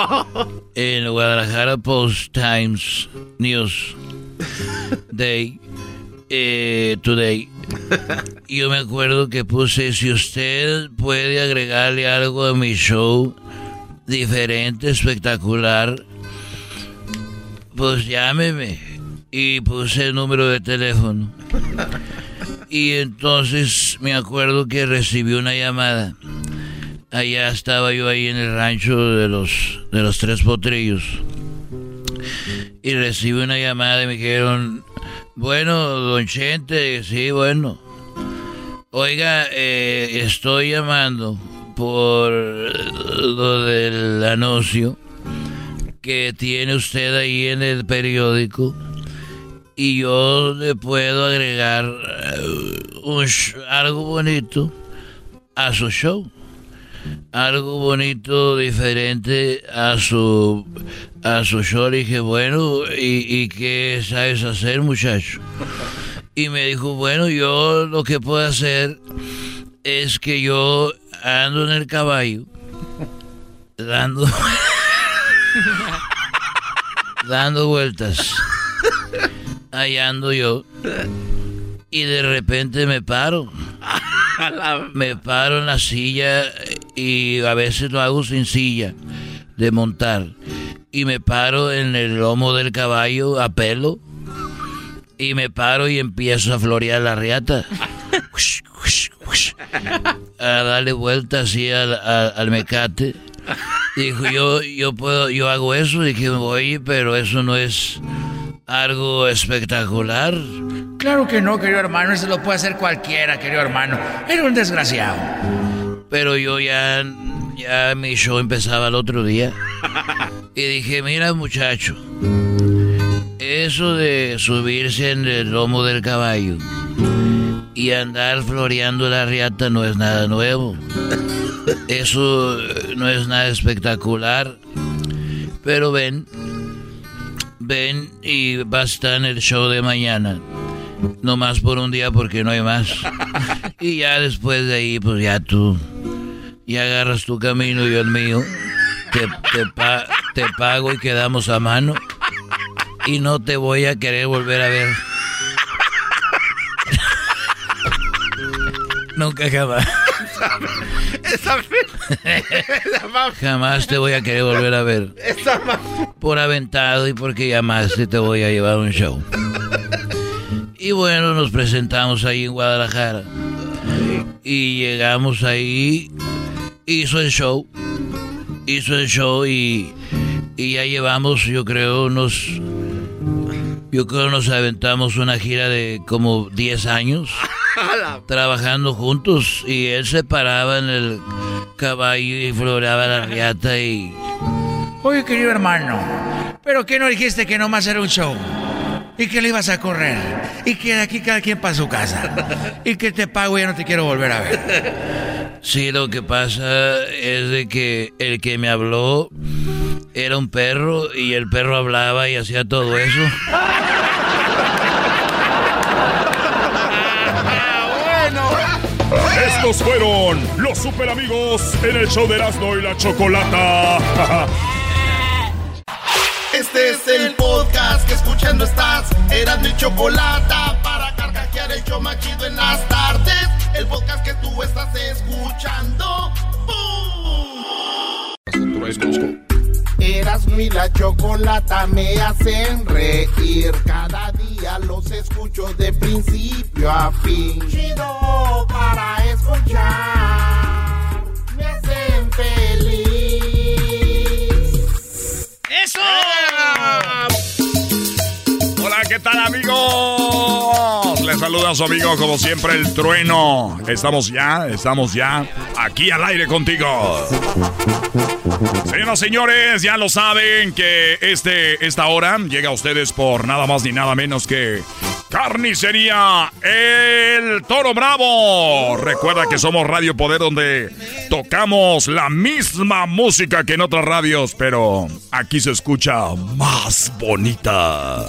el Guadalajara Post Times News Day. Eh, today. Yo me acuerdo que puse, si usted puede agregarle algo a mi show, diferente, espectacular, pues llámeme. Y puse el número de teléfono. Y entonces me acuerdo que recibí una llamada. Allá estaba yo ahí en el rancho de los, de los tres potrillos. Y recibí una llamada y me dijeron, bueno, don Chente, sí, bueno. Oiga, eh, estoy llamando por lo del anuncio que tiene usted ahí en el periódico y yo le puedo agregar eh, algo bonito a su show. Algo bonito, diferente a su, a su show. Y dije, bueno, ¿y, ¿y qué sabes hacer, muchacho? Y me dijo, bueno, yo lo que puedo hacer es que yo ando en el caballo, dando, dando vueltas allá ando yo. Y de repente me paro. me paro en la silla y a veces lo hago sin silla de montar. Y me paro en el lomo del caballo a pelo. Y me paro y empiezo a florear la riata. a darle vuelta así al, al, mecate. Dijo, yo, yo puedo, yo hago eso. Dije, oye, pero eso no es algo espectacular. Claro que no, querido hermano, eso lo puede hacer cualquiera, querido hermano. Era un desgraciado. Pero yo ya, ya mi show empezaba el otro día. Y dije, mira muchacho, eso de subirse en el lomo del caballo y andar floreando la riata no es nada nuevo. Eso no es nada espectacular. Pero ven, ven y basta en el show de mañana. No más por un día porque no hay más. Y ya después de ahí, pues ya tú, ya agarras tu camino y yo el mío. Te, te pago y quedamos a mano. Y no te voy a querer volver a ver. Nunca jamás. Jamás te voy a querer volver a ver. Por aventado y porque jamás te voy a llevar un show. Y bueno, nos presentamos ahí en Guadalajara. Y llegamos ahí. Hizo el show. Hizo el show y, y ya llevamos, yo creo, unos... Yo creo nos aventamos una gira de como 10 años trabajando juntos y él se paraba en el caballo y floreaba la riata y... Oye, querido hermano, ¿pero qué no dijiste que nomás era un show? Y que le ibas a correr. Y que de aquí cada quien para su casa. Y que te pago y ya no te quiero volver a ver. Sí, lo que pasa es de que el que me habló era un perro y el perro hablaba y hacía todo eso. Estos fueron los super amigos en el show de Erasmo y la Chocolata. Este es el podcast que escuchando estás. Eran mi Chocolata para carcajear el show machido en las tardes. El podcast que tú estás escuchando. ¡Bum! Eras mi la chocolata me hacen reír. Cada día los escucho de principio a fin. Chido para escuchar. Me hacen feliz. ¡Eso! Hola, ¿qué tal amigos? Les saluda a su amigo como siempre el trueno. Estamos ya, estamos ya aquí al aire contigo. Señoras y señores, ya lo saben que este, esta hora llega a ustedes por nada más ni nada menos que Carnicería El Toro Bravo. Recuerda que somos Radio Poder donde tocamos la misma música que en otras radios, pero aquí se escucha más bonita.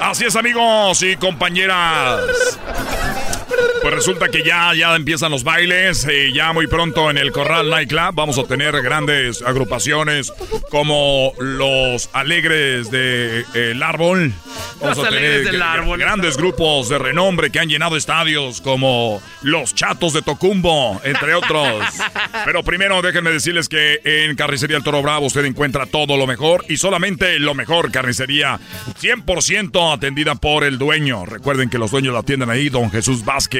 Así es amigos y Quiero. Pues resulta que ya, ya empiezan los bailes. y ya muy pronto en el Corral Nightclub vamos a tener grandes agrupaciones como los Alegres del de, Árbol. Vamos los a tener del árbol. grandes grupos de renombre que han llenado estadios como los Chatos de Tocumbo, entre otros. Pero primero déjenme decirles que en Carnicería El Toro Bravo usted encuentra todo lo mejor y solamente lo mejor. Carnicería 100% atendida por el dueño. Recuerden que los dueños la atienden ahí, don Jesús Vázquez.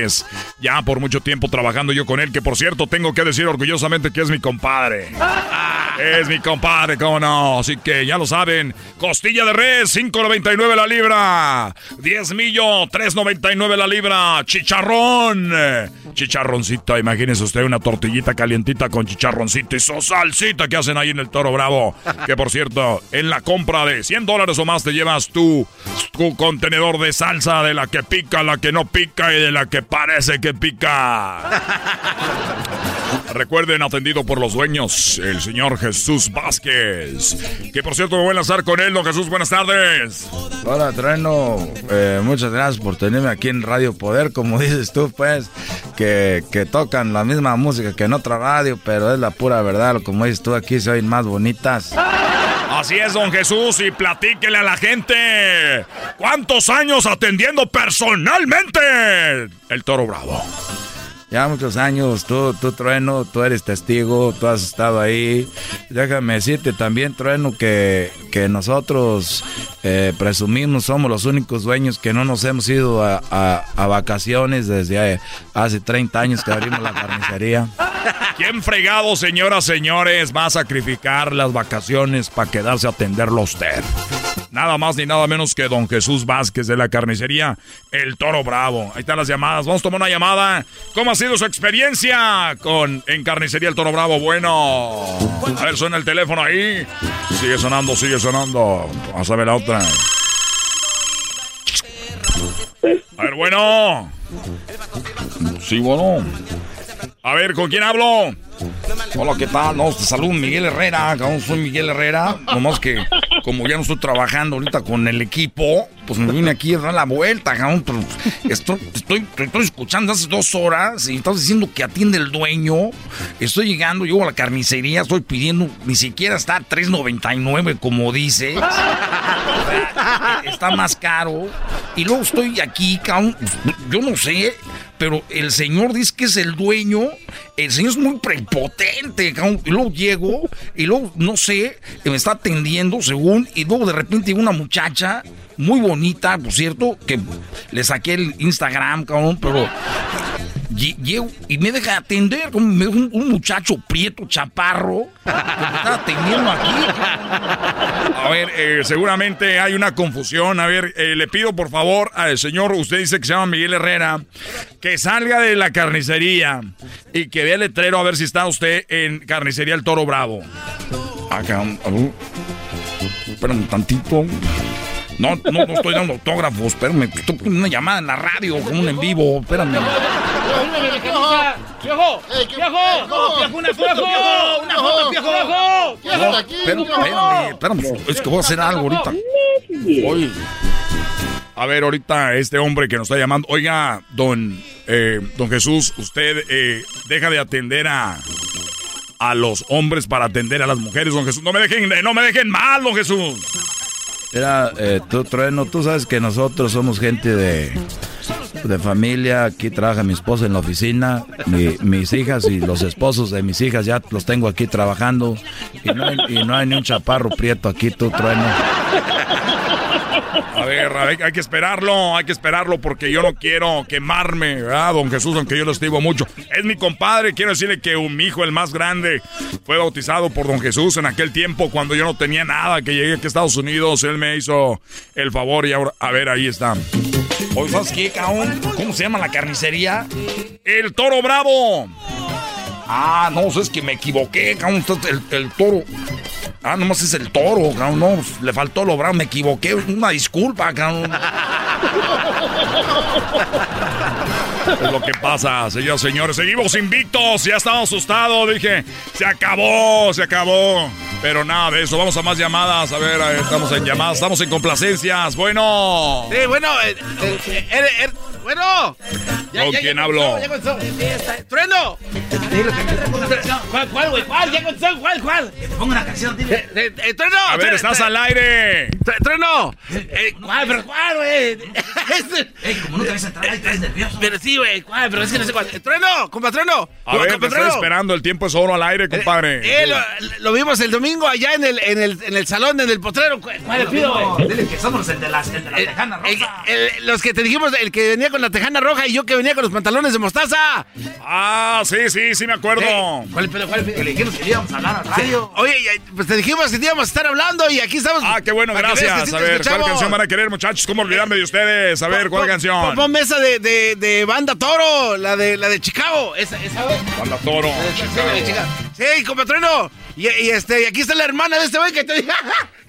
Ya por mucho tiempo trabajando yo con él, que por cierto tengo que decir orgullosamente que es mi compadre. Es mi compadre, cómo no. Así que ya lo saben. Costilla de res, 5.99 la libra. 10 millo, 3.99 la libra. Chicharrón. Chicharroncito, imagínese usted una tortillita calientita con chicharroncito y su salsita que hacen ahí en el Toro Bravo. Que por cierto, en la compra de 100 dólares o más te llevas tu, tu contenedor de salsa de la que pica, la que no pica y de la que parece que pica. Recuerden, atendido por los dueños, el señor Jesús Vázquez. Que por cierto me voy a lanzar con él, don Jesús. Buenas tardes. Hola, Trueno. Eh, muchas gracias por tenerme aquí en Radio Poder. Como dices tú, pues, que, que, tocan la misma música que en otra radio, pero es la pura verdad. Como dices tú, aquí se oyen más bonitas. Así es, don Jesús, y platíquele a la gente. ¿Cuántos años atendiendo personalmente el Toro Bravo? Ya muchos años, tú, tú, Trueno, tú eres testigo, tú has estado ahí. Déjame decirte también, Trueno, que, que nosotros eh, presumimos, somos los únicos dueños que no nos hemos ido a, a, vacaciones desde hace 30 años que abrimos la carnicería. ¿Quién fregado, señoras, señores, va a sacrificar las vacaciones para quedarse a atenderlo a usted? Nada más ni nada menos que don Jesús Vázquez de la carnicería El Toro Bravo. Ahí están las llamadas. Vamos a tomar una llamada. ¿Cómo ha sido su experiencia con en carnicería El Toro Bravo? Bueno. A ver, suena el teléfono ahí. Sigue sonando, sigue sonando. Vamos a ver la otra. A ver, bueno. Sí, bueno. A ver, ¿con quién hablo? Hola, ¿qué tal? No, te saludo Miguel Herrera, cabrón, soy Miguel Herrera. Nomás que como ya no estoy trabajando ahorita con el equipo, pues me vine aquí a dar la vuelta, estoy, estoy, estoy escuchando hace dos horas y estás diciendo que atiende el dueño. Estoy llegando, llego a la carnicería, estoy pidiendo, ni siquiera está a 3.99 como dice. Está más caro. Y luego estoy aquí, cabrón. Yo no sé, pero el señor dice que es el dueño. El señor es muy prepotente. Y luego llego, y luego, no sé, me está atendiendo según, y luego de repente una muchacha muy bonita, por cierto, que le saqué el Instagram, cabrón, pero y me deja atender como un, un, muchacho prieto, chaparro, que me está atendiendo aquí. A ver, eh, seguramente hay una confusión. A ver, eh, le pido por favor al señor, usted dice que se llama Miguel Herrera, que salga de la carnicería y que vea el letrero a ver si está usted en carnicería El Toro Bravo. Acá, uh, espérame un tantito. No, no, no estoy dando autógrafos, espérame. Estoy una llamada en la radio, como un en vivo, espérame. ¡Viejo! ¡Viejo! ¡Viejo! ¡Una foto, viejo! ¡Una foto, viejo! Espérame, espérame, espérame, es que voy a hacer algo ahorita. Oye. A ver, ahorita este hombre que nos está llamando. Oiga, don, eh, don Jesús, usted eh, deja de atender a, a los hombres para atender a las mujeres, don Jesús. No me dejen, no me dejen mal, don Jesús. Era, eh, tú, Trueno, tú sabes que nosotros somos gente de, de familia. Aquí trabaja mi esposa en la oficina. Mi, mis hijas y los esposos de mis hijas ya los tengo aquí trabajando. Y no hay, y no hay ni un chaparro prieto aquí, tú, Trueno. A ver, hay, hay, que esperarlo, hay que esperarlo porque yo no quiero quemarme, ¿verdad, don Jesús? Aunque yo lo estimo mucho. Es mi compadre, quiero decirle que un, hijo, el más grande, fue bautizado por don Jesús en aquel tiempo cuando yo no tenía nada, que llegué aquí a Estados Unidos, él me hizo el favor y ahora, a ver, ahí está. ¿sabes qué, cabrón? ¿Cómo se llama la carnicería? El Toro Bravo. Ah, no, es que me equivoqué, cabrón, el, el toro. Ah, nomás es el toro, cabrón. No, le faltó lo brown, me equivoqué. Una disculpa, cabrón. Es lo que pasa, señores, señores. Seguimos invictos. Ya estaba asustado. Dije, se acabó, se acabó. Pero nada de eso. Vamos a más llamadas. A ver, estamos en llamadas. Estamos en complacencias. Bueno. Sí, bueno. Eh, eh, eh, bueno. ¿Con quién hablo? ¡Trueno! ¿Cuál, cuál, güey? ¿Cuál? ¿Ya contestó? ¿Cuál, cuál? Que te pongo una canción, dile. ¡Trueno! A ver, estás al aire. ¡Trueno! ¿Cuál, pero cuál, güey? Ey, como nunca habías entrado ahí, estás nervioso. Pero sí, güey. ¿Cuál? Pero es que no sé cuál. ¡Trueno! ¡Compa Trueno! A ver, estoy esperando. El tiempo es oro al aire, compadre. Eh, lo, lo, vimos el domingo allá en el, en el, en el salón, en el potrero. ¿Cuál le pido, güey? Dile que somos el de, las, el de la tejana roja. los que te dijimos, el que venía con la tejana roja y yo que venía con los pantalones de mostaza. Ah, sí, sí, sí me acuerdo. Eh, ¿Cuál pedo? ¿Cuál? Que le dijimos que íbamos a hablar a radio. Sí. Oye, pues te dijimos que íbamos a estar hablando y aquí estamos. Ah, qué bueno, gracias. a ver, ¿cuál canción van a querer, muchachos? ¿Cómo olvidarme de ustedes? A ver, ¿cuál canción? Pon mesa de, de, de, Banda Toro, la de, la de Chicago. Esa, esa, Banda Toro. Chicago. Sí, compatreno. Y, y, este, y aquí está la hermana de este güey que te diga.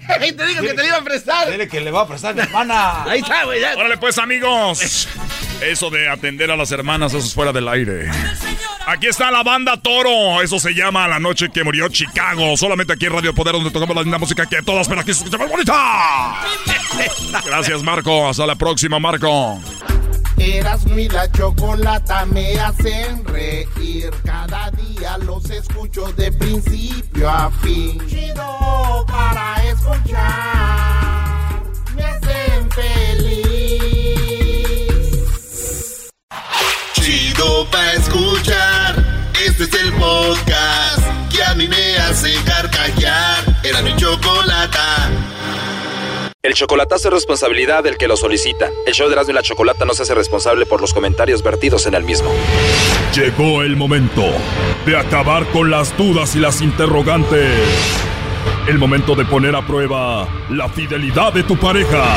Ahí te digo que te iba a prestar. Dile que le va a prestar mi hermana. Ahí está, güey. Órale, pues, amigos. Eso de atender a las hermanas, eso es fuera del aire. Aquí está la banda Toro. Eso se llama La Noche que Murió Chicago. Solamente aquí en Radio Poder, donde tocamos la linda música que todas, pero aquí se escucha más bonita. Gracias, Marco. Hasta la próxima, Marco. Eras mi la chocolata me hacen reír. Cada día los escucho de principio a fin. Chido para escuchar. Me hacen feliz. Chido para escuchar. Este es el podcast que a mí me hace carcajear. Era mi chocolata. El chocolatazo es responsabilidad del que lo solicita. El show de Erasmo y la Chocolata no se hace responsable por los comentarios vertidos en el mismo. Llegó el momento de acabar con las dudas y las interrogantes. El momento de poner a prueba la fidelidad de tu pareja.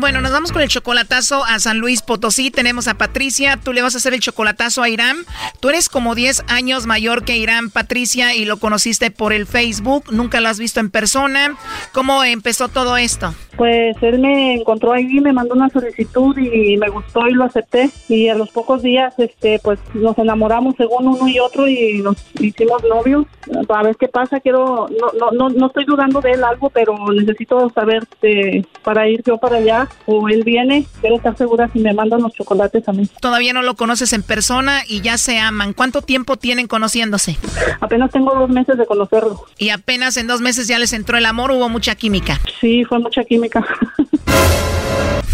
Bueno, nos vamos con el chocolatazo a San Luis Potosí. Tenemos a Patricia. Tú le vas a hacer el chocolatazo a Irán. Tú eres como 10 años mayor que Irán, Patricia, y lo conociste por el Facebook. Nunca lo has visto en persona. ¿Cómo empezó todo esto? Pues él me encontró ahí, me mandó una solicitud y me gustó y lo acepté. Y a los pocos días, este, pues nos enamoramos según uno y otro y nos hicimos novios. A ver qué pasa. Quiero, no, no, no, no estoy dudando de él algo, pero necesito saber este, para ir yo para allá o él viene, quiero estar segura si me mandan los chocolates a mí. Todavía no lo conoces en persona y ya se aman. ¿Cuánto tiempo tienen conociéndose? Apenas tengo dos meses de conocerlo. Y apenas en dos meses ya les entró el amor, hubo mucha química. Sí, fue mucha química.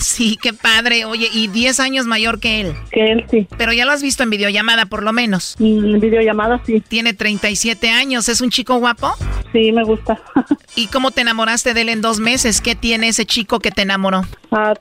Sí, qué padre. Oye, y 10 años mayor que él. Que él, sí. Pero ya lo has visto en videollamada, por lo menos. En videollamada, sí. Tiene 37 años. ¿Es un chico guapo? Sí, me gusta. ¿Y cómo te enamoraste de él en dos meses? ¿Qué tiene ese chico que te enamoró? Ah,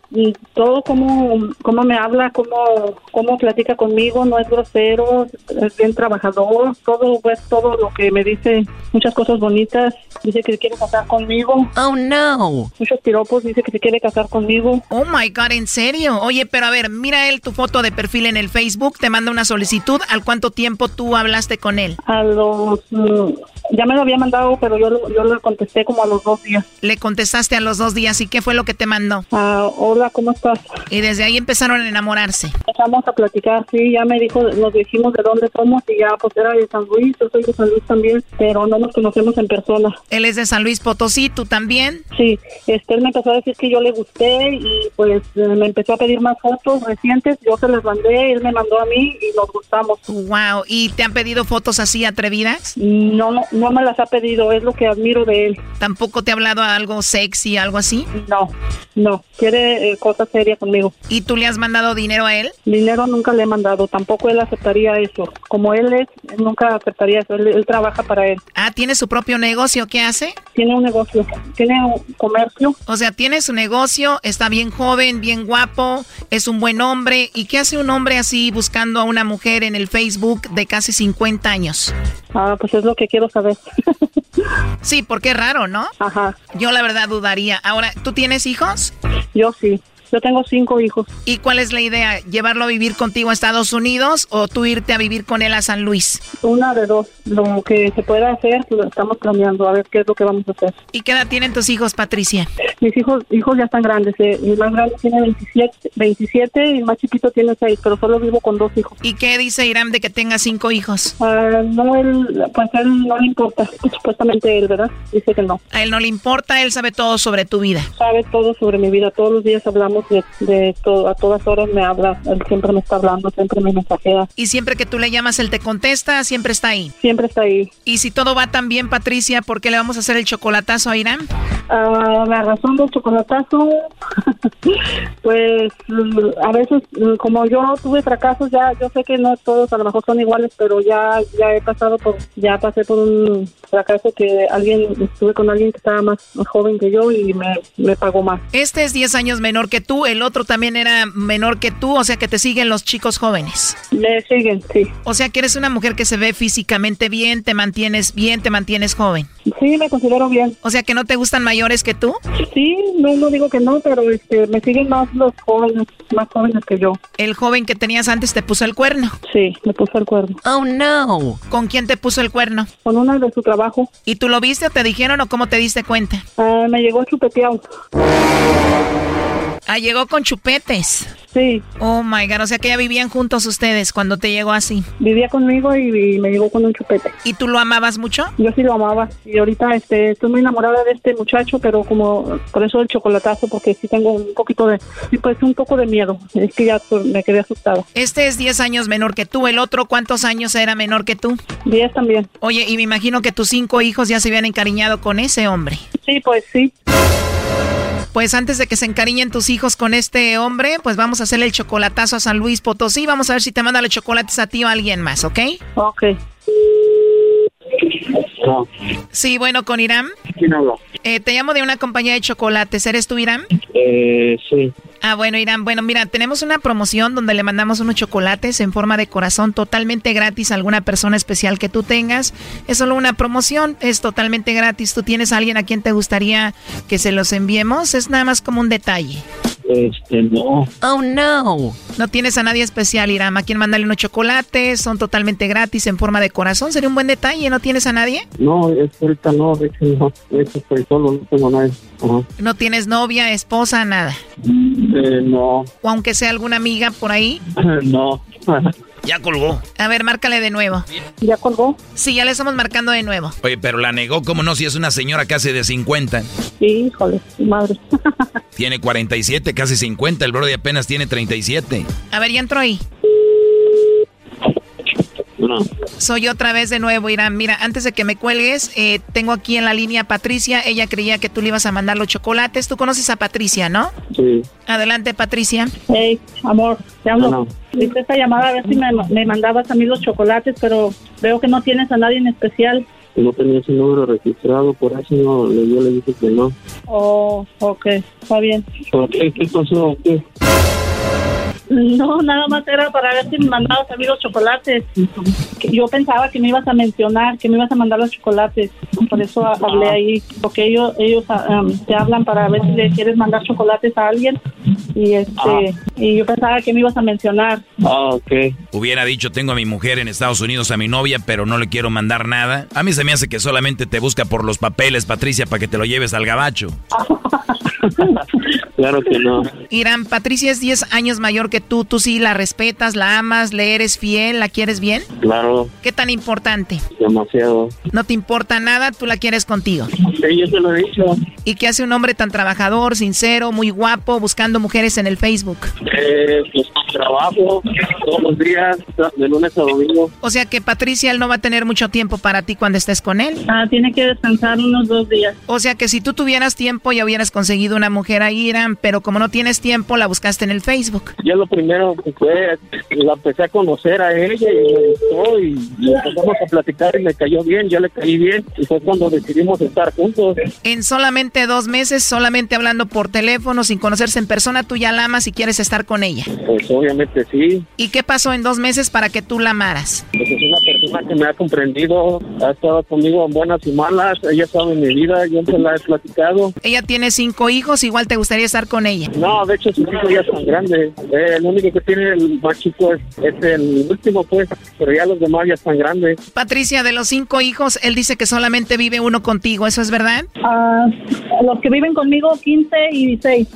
todo como cómo me habla, cómo, cómo platica conmigo, no es grosero, es bien trabajador, todo pues todo lo que me dice, muchas cosas bonitas, dice que se quiere casar conmigo. Oh no. Muchos piropos, dice que se quiere casar conmigo. Oh my god, ¿en serio? Oye, pero a ver, mira él tu foto de perfil en el Facebook, te manda una solicitud, ¿al cuánto tiempo tú hablaste con él? A los ya me lo había mandado, pero yo, yo le contesté como a los dos días. Le contestaste a los dos días, ¿y qué fue lo que te mandó? Ah, hola, ¿cómo estás? Y desde ahí empezaron a enamorarse. Empezamos a platicar, sí, ya me dijo, nos dijimos de dónde somos y ya pues era de San Luis, yo soy de San Luis también, pero no nos conocemos en persona. Él es de San Luis Potosí, ¿tú también? Sí, este, él me empezó a decir que yo le gusté y pues eh, me empezó a pedir más fotos recientes, yo se las mandé, él me mandó a mí y nos gustamos. Wow, ¿y te han pedido fotos así atrevidas? No, no, no me las ha pedido, es lo que admiro de él. ¿Tampoco te ha hablado algo sexy, algo así? No, no, quiere eh, cosas serias conmigo. ¿Y tú le has mandado dinero a él? Dinero nunca le he mandado, tampoco él aceptaría eso. Como él es, él nunca aceptaría eso, él, él, trabaja para él. Ah, ¿tiene su propio negocio? ¿Qué hace? Tiene un negocio, tiene un comercio. O sea, tiene su negocio, está bien joven, bien guapo, es un buen hombre. ¿Y qué hace un hombre así buscando a una mujer en el Facebook de casi 50 años? Ah, pues es lo que quiero saber. Sí, porque es raro, ¿no? Ajá. Yo la verdad dudaría. Ahora, ¿tú tienes hijos? Yo sí. Yo tengo cinco hijos. ¿Y cuál es la idea? ¿Llevarlo a vivir contigo a Estados Unidos o tú irte a vivir con él a San Luis? Una de dos. Lo que se pueda hacer, lo estamos planeando. A ver qué es lo que vamos a hacer. ¿Y qué edad tienen tus hijos, Patricia? Mis hijos hijos ya están grandes. eh. El más grande tiene 27, 27 y el más chiquito tiene 6, pero solo vivo con dos hijos. ¿Y qué dice Irán de que tenga cinco hijos? Ah, no, él, pues él no le importa. Supuestamente él, ¿verdad? Dice que no. A él no le importa, él sabe todo sobre tu vida. Sabe todo sobre mi vida. Todos los días hablamos de, de todo. A todas horas me habla. Él siempre me está hablando, siempre me mensajea. Y siempre que tú le llamas, él te contesta, siempre está ahí. Siempre está ahí. Y si todo va tan bien, Patricia, ¿por qué le vamos a hacer el chocolatazo a Irán? Ah, la razón del chocolatazo, pues mm, a veces mm, como yo tuve fracasos, ya yo sé que no todos a lo mejor son iguales, pero ya ya he pasado por, ya pasé por un fracaso que alguien, estuve con alguien que estaba más, más joven que yo y me, me pagó más. Este es 10 años menor que tú, el otro también era menor que tú, o sea que te siguen los chicos jóvenes. Me siguen, sí. O sea que eres una mujer que se ve físicamente bien, te mantienes bien, te mantienes joven. Sí, me considero bien. O sea que no te gustan mayores que tú. Sí, no, no digo que no, pero este, me siguen más los jóvenes, más jóvenes que yo. El joven que tenías antes te puso el cuerno. Sí, me puso el cuerno. Oh no. ¿Con quién te puso el cuerno? Con una de su trabajo. ¿Y tú lo viste o te dijeron o cómo te diste cuenta? Ah, me llegó chupeteado. Ah, llegó con chupetes. Sí. Oh my god, o sea que ya vivían juntos ustedes cuando te llegó así. Vivía conmigo y, y me llegó con un chupete. ¿Y tú lo amabas mucho? Yo sí lo amaba. Y ahorita este, estoy muy enamorada de este muchacho, pero como por eso el chocolatazo, porque sí tengo un poquito de, sí, pues un poco de miedo. Es que ya pues, me quedé asustada. Este es 10 años menor que tú, el otro ¿cuántos años era menor que tú? 10 también. Oye, y me imagino que tus cinco hijos ya se habían encariñado con ese hombre. Sí, pues sí. Pues antes de que se encariñen tus hijos con este hombre, pues vamos a hacerle el chocolatazo a San Luis Potosí. Vamos a ver si te manda los chocolates a ti o a alguien más, ¿ok? Ok. No. Sí, bueno, con Irán. ¿Quién habla? Eh, te llamo de una compañía de chocolates. ¿Eres tú, Irán? Eh, sí. Ah, bueno, Irán. Bueno, mira, tenemos una promoción donde le mandamos unos chocolates en forma de corazón totalmente gratis a alguna persona especial que tú tengas. Es solo una promoción, es totalmente gratis. ¿Tú tienes a alguien a quien te gustaría que se los enviemos? Es nada más como un detalle. Este, no. Oh, no. No tienes a nadie especial, Irán. ¿A quien mandarle unos chocolates? Son totalmente gratis en forma de corazón. Sería un buen detalle. ¿No tienes a nadie? No, es ahorita no, de hecho no. De hecho estoy solo, no tengo nadie. Ajá. ¿No tienes novia, esposa, nada? Eh, no. O aunque sea alguna amiga por ahí. no. Ya colgó. A ver, márcale de nuevo. ¿Ya colgó? Sí, ya le estamos marcando de nuevo. Oye, pero la negó, ¿cómo no? Si es una señora casi de 50. Híjole, madre. Tiene 47, casi 50. El brody apenas tiene 37. A ver, ya entró ahí. No. Soy otra vez de nuevo, Irán. Mira, antes de que me cuelgues, eh, tengo aquí en la línea a Patricia. Ella creía que tú le ibas a mandar los chocolates. Tú conoces a Patricia, ¿no? Sí. Adelante, Patricia. Hey, amor, te hablo. No, no. Hice esta llamada a ver si me, me mandabas a mí los chocolates, pero veo que no tienes a nadie en especial. No tenía ese número registrado, por eso no, yo le dije que no. Oh, ok, está bien. ¿Por qué? ¿Qué pasó? ¿Qué? No, nada más era para ver si me mandabas a mí los chocolates. Yo pensaba que me ibas a mencionar, que me ibas a mandar los chocolates. Por eso ha- hablé ahí, porque ellos ellos ah, um, te hablan para ver si le quieres mandar chocolates a alguien. Y este y yo pensaba que me ibas a mencionar. Ah, ok. Hubiera dicho, tengo a mi mujer en Estados Unidos, a mi novia, pero no le quiero mandar nada. A mí se me hace que solamente te busca por los papeles, Patricia, para que te lo lleves al gabacho. Claro que no. Irán, Patricia es 10 años mayor que tú. Tú sí la respetas, la amas, le eres fiel, la quieres bien. Claro, ¿Qué tan importante? demasiado. No te importa nada, tú la quieres contigo. Sí, yo te lo he dicho. ¿Y qué hace un hombre tan trabajador, sincero, muy guapo, buscando mujeres en el Facebook? Eh, pues trabajo todos los días, de lunes a domingo. O sea que Patricia, él no va a tener mucho tiempo para ti cuando estés con él. Ah, tiene que descansar unos dos días. O sea que si tú tuvieras tiempo ya hubieras conseguido una mujer ahí, Irán, pero como no tienes tiempo, la buscaste en el Facebook. Yo lo primero que fue, la empecé a conocer a ella y me gustó y, y empezamos a platicar y me cayó bien, yo le caí bien y fue cuando decidimos estar juntos. En solamente dos meses, solamente hablando por teléfono, sin conocerse en persona, tú ya la amas y quieres estar con ella. Pues obviamente sí, ¿Y qué pasó en dos meses para que tú la amaras? pues es una persona que me ha comprendido, ha estado conmigo en buenas y malas, ella sabe mi vida, yo se la he platicado. Ella tiene cinco hijos, igual te gustaría estar con ella. No, de hecho sus hijos ya son grandes, eh, el único que tiene el más chico es, es el último pues, pero ya los demás ya están grandes. Patricia, de los cinco hijos, él dice que solamente vive uno contigo, ¿eso es verdad? Ah, los que viven conmigo, 15 y 16.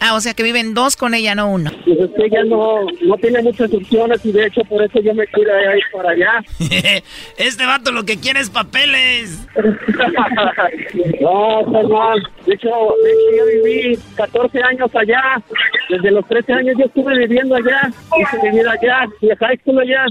Ah, o sea que viven dos con ella, no uno. Pues es que ella no, no tiene muchas opciones y de hecho por eso yo me quiero ir para allá. este vato lo que quiere es papeles. no, mal. De hecho, de hecho, yo viví 14 años allá. Desde los 13 años yo estuve viviendo allá. Hice vivir allá. Y a high school allá.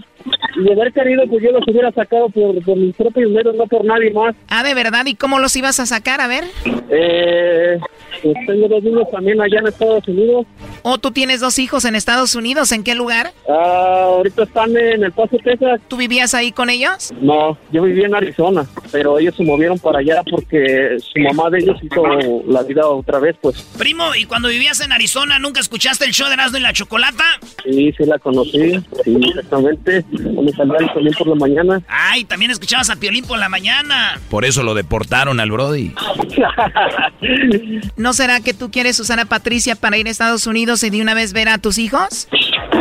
Y de haber querido, pues yo los hubiera sacado por, por mis propios medios, no por nadie más. Ah, ¿de verdad? ¿Y cómo los ibas a sacar? A ver. Eh, pues tengo dos niños también allá en Estados Unidos. ¿O tú tienes dos hijos en Estados Unidos? ¿En qué lugar? Ah, ahorita están en El Paso, Texas. ¿Tú vivías ahí con ellos? No, yo vivía en Arizona, pero ellos se movieron para allá porque su mamá de ellos hizo la vida otra vez, pues. Primo, ¿y cuando vivías en Arizona nunca escuchaste el show de Erasmo y la Chocolata? Sí, sí la conocí, sí, exactamente. Me salía el Piolín por la mañana. Ay, también escuchabas a Piolín por la mañana. Por eso lo deportaron al Brody. ¿No será que tú quieres usar a Patricia para ir a Estados Unidos y de una vez ver a tus hijos?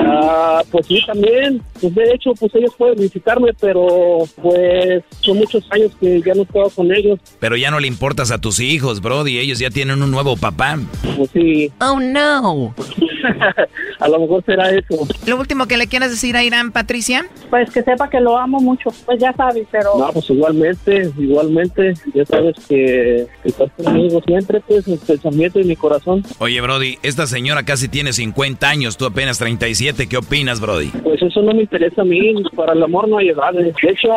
Ah, pues sí, también. Pues de hecho, pues ellos pueden visitarme, pero pues son muchos años que ya no he estado con ellos. Pero ya no le importas a tus hijos, Brody. Ellos ya tienen un nuevo papá. Pues sí. Oh, no. a lo mejor será eso. ¿Lo último que le quieras decir a Irán, Patricia? Pues que sepa que lo amo mucho. Pues ya sabes, pero... No, pues igualmente, igualmente. Ya sabes que, que estás conmigo siempre, pues, en el pensamiento y mi corazón. Oye, Brody, esta señora casi tiene 50 años, tú apenas 37. ¿Qué opinas, Brody? Pues eso no me interesa a mí. Para el amor no hay edades. De hecho,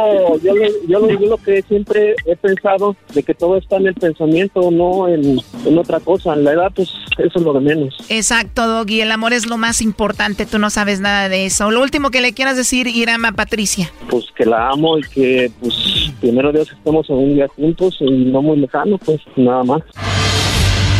yo, yo, lo- yo lo que siempre he pensado de que todo está en el pensamiento, no en, en otra cosa. La edad, pues, eso es lo de menos. Exacto, Doggy. El amor es lo más importante. Tú no sabes nada de eso. Lo último que le quieras decir, Irán, a Patricia. Pues que la amo y que, pues, primero Dios estemos en un día juntos y no muy lejano, pues, nada más.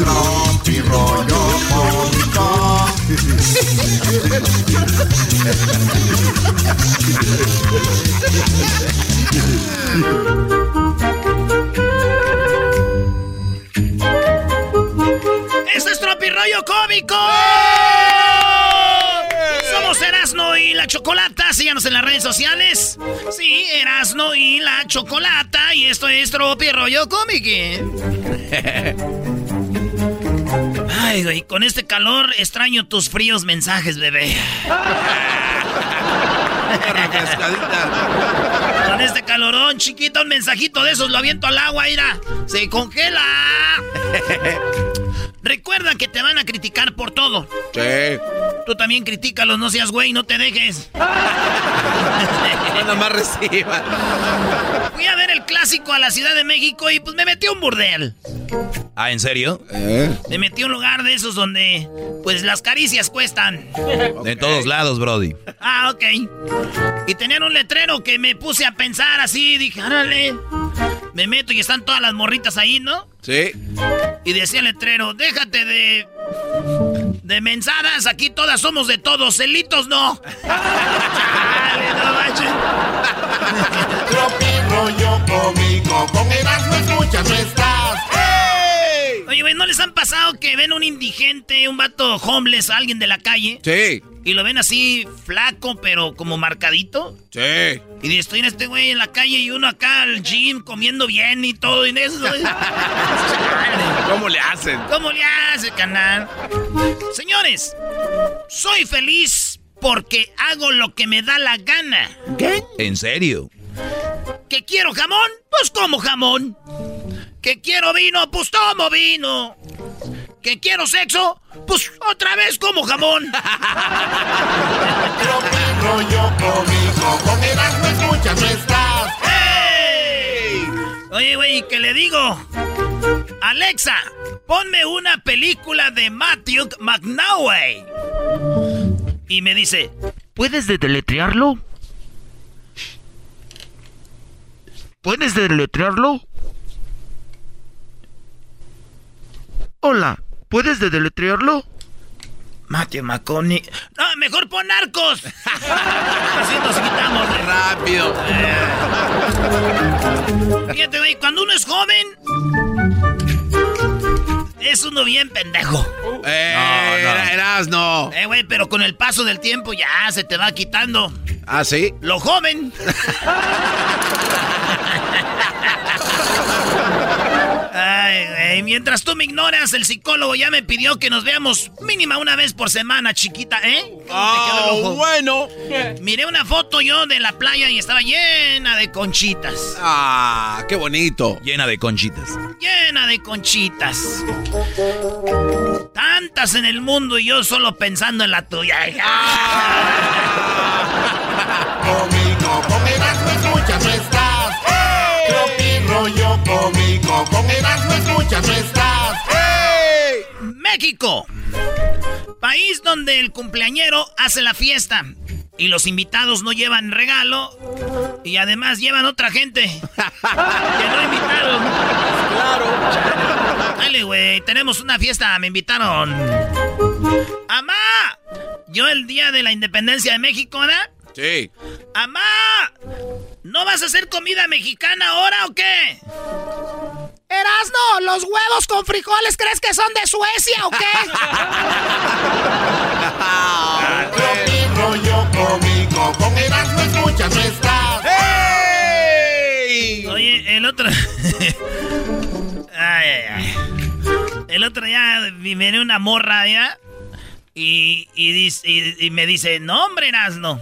Tropi rollo cómico. ¡Este es Tropirollo Cómico! Somos Erasno y la Chocolata. Síganos en las redes sociales. Sí, Erasno y la Chocolata. Y esto es Tropirollo Cómico. Ay, güey, con este calor extraño tus fríos mensajes, bebé. Con este calorón, chiquito, un mensajito de esos lo aviento al agua, mira. Se congela. Recuerda que te van a criticar por todo. Sí. Tú también critícalos, no seas güey, no te dejes. Nada más reciba. Fui a ver el clásico a la Ciudad de México y pues me metí a un burdel. Ah, ¿en serio? Me metí a un lugar de esos donde pues las caricias cuestan. De todos lados, Brody. Ah, ok. Y tenían un letrero que me puse a pensar así, dije, árale. Me meto y están todas las morritas ahí, ¿no? Sí. Y decía el letrero, déjate de... De mensadas, aquí todas somos de todos, celitos no. Chale, no manches. Tropi rollo cómico. Con Erasmo escuchas no estás. Oye, güey, ¿no les han pasado que ven un indigente, un vato homeless, alguien de la calle? Sí. Y lo ven así flaco, pero como marcadito. Sí. Y estoy en este güey en la calle y uno acá al gym comiendo bien y todo. Y eso. ¿Cómo le hacen? ¿Cómo le hace, canal? Señores, soy feliz porque hago lo que me da la gana. ¿Qué? ¿En serio? ¿Que quiero jamón? Pues como jamón. ¿Que quiero vino? Pues tomo vino. ¿Que quiero sexo? Pues otra vez como jamón. rollo cómico. Con Erasmo escuchas no estás. Oye, güey, ¿qué le digo? Alexa, ponme una película de Matthew McNaughey. Y me dice, ¿puedes deletrearlo? ¿Puedes deletrearlo? Hola, ¿puedes deletrearlo? Matthew McConaughey. No, mejor pon narcos. Así nos quitamos de rápido. Fíjate, güey, cuando uno es joven, es uno bien pendejo. Eh, no, no. Eras, no. Eh, güey, pero con el paso del tiempo ya se te va quitando. ¿Ah, sí? Lo joven. Ay, güey, mientras tú me ignoras, el psicólogo ya me pidió que nos veamos mínima una vez por semana, chiquita, ¿eh? Oh, bueno. Miré una foto yo de la playa y estaba llena de conchitas. Ah, qué bonito. Llena de conchitas. Llena de conchitas. Tantas en el mundo y yo solo pensando en la tuya. Conmigo, con Erasmo escuchas no estás. México. País donde el cumpleañero hace la fiesta y los invitados no llevan regalo y además llevan otra gente que no invitaron. Claro. Dale, güey, tenemos una fiesta, me invitaron. ¡Amá! Yo el día de la independencia de México, ¿verdad? Sí. ¡Amá! ¿No vas a hacer comida mexicana ahora o qué? Erasno, ¿los huevos con frijoles crees que son de Suecia o qué? Tropi rollo cómico, con Erasmo escuchas no estás. Oye, el otro. ay, ay, ay. El otro día viene una morra ya. Y, y, dice- y- y me dice, no, hombre, Erasno.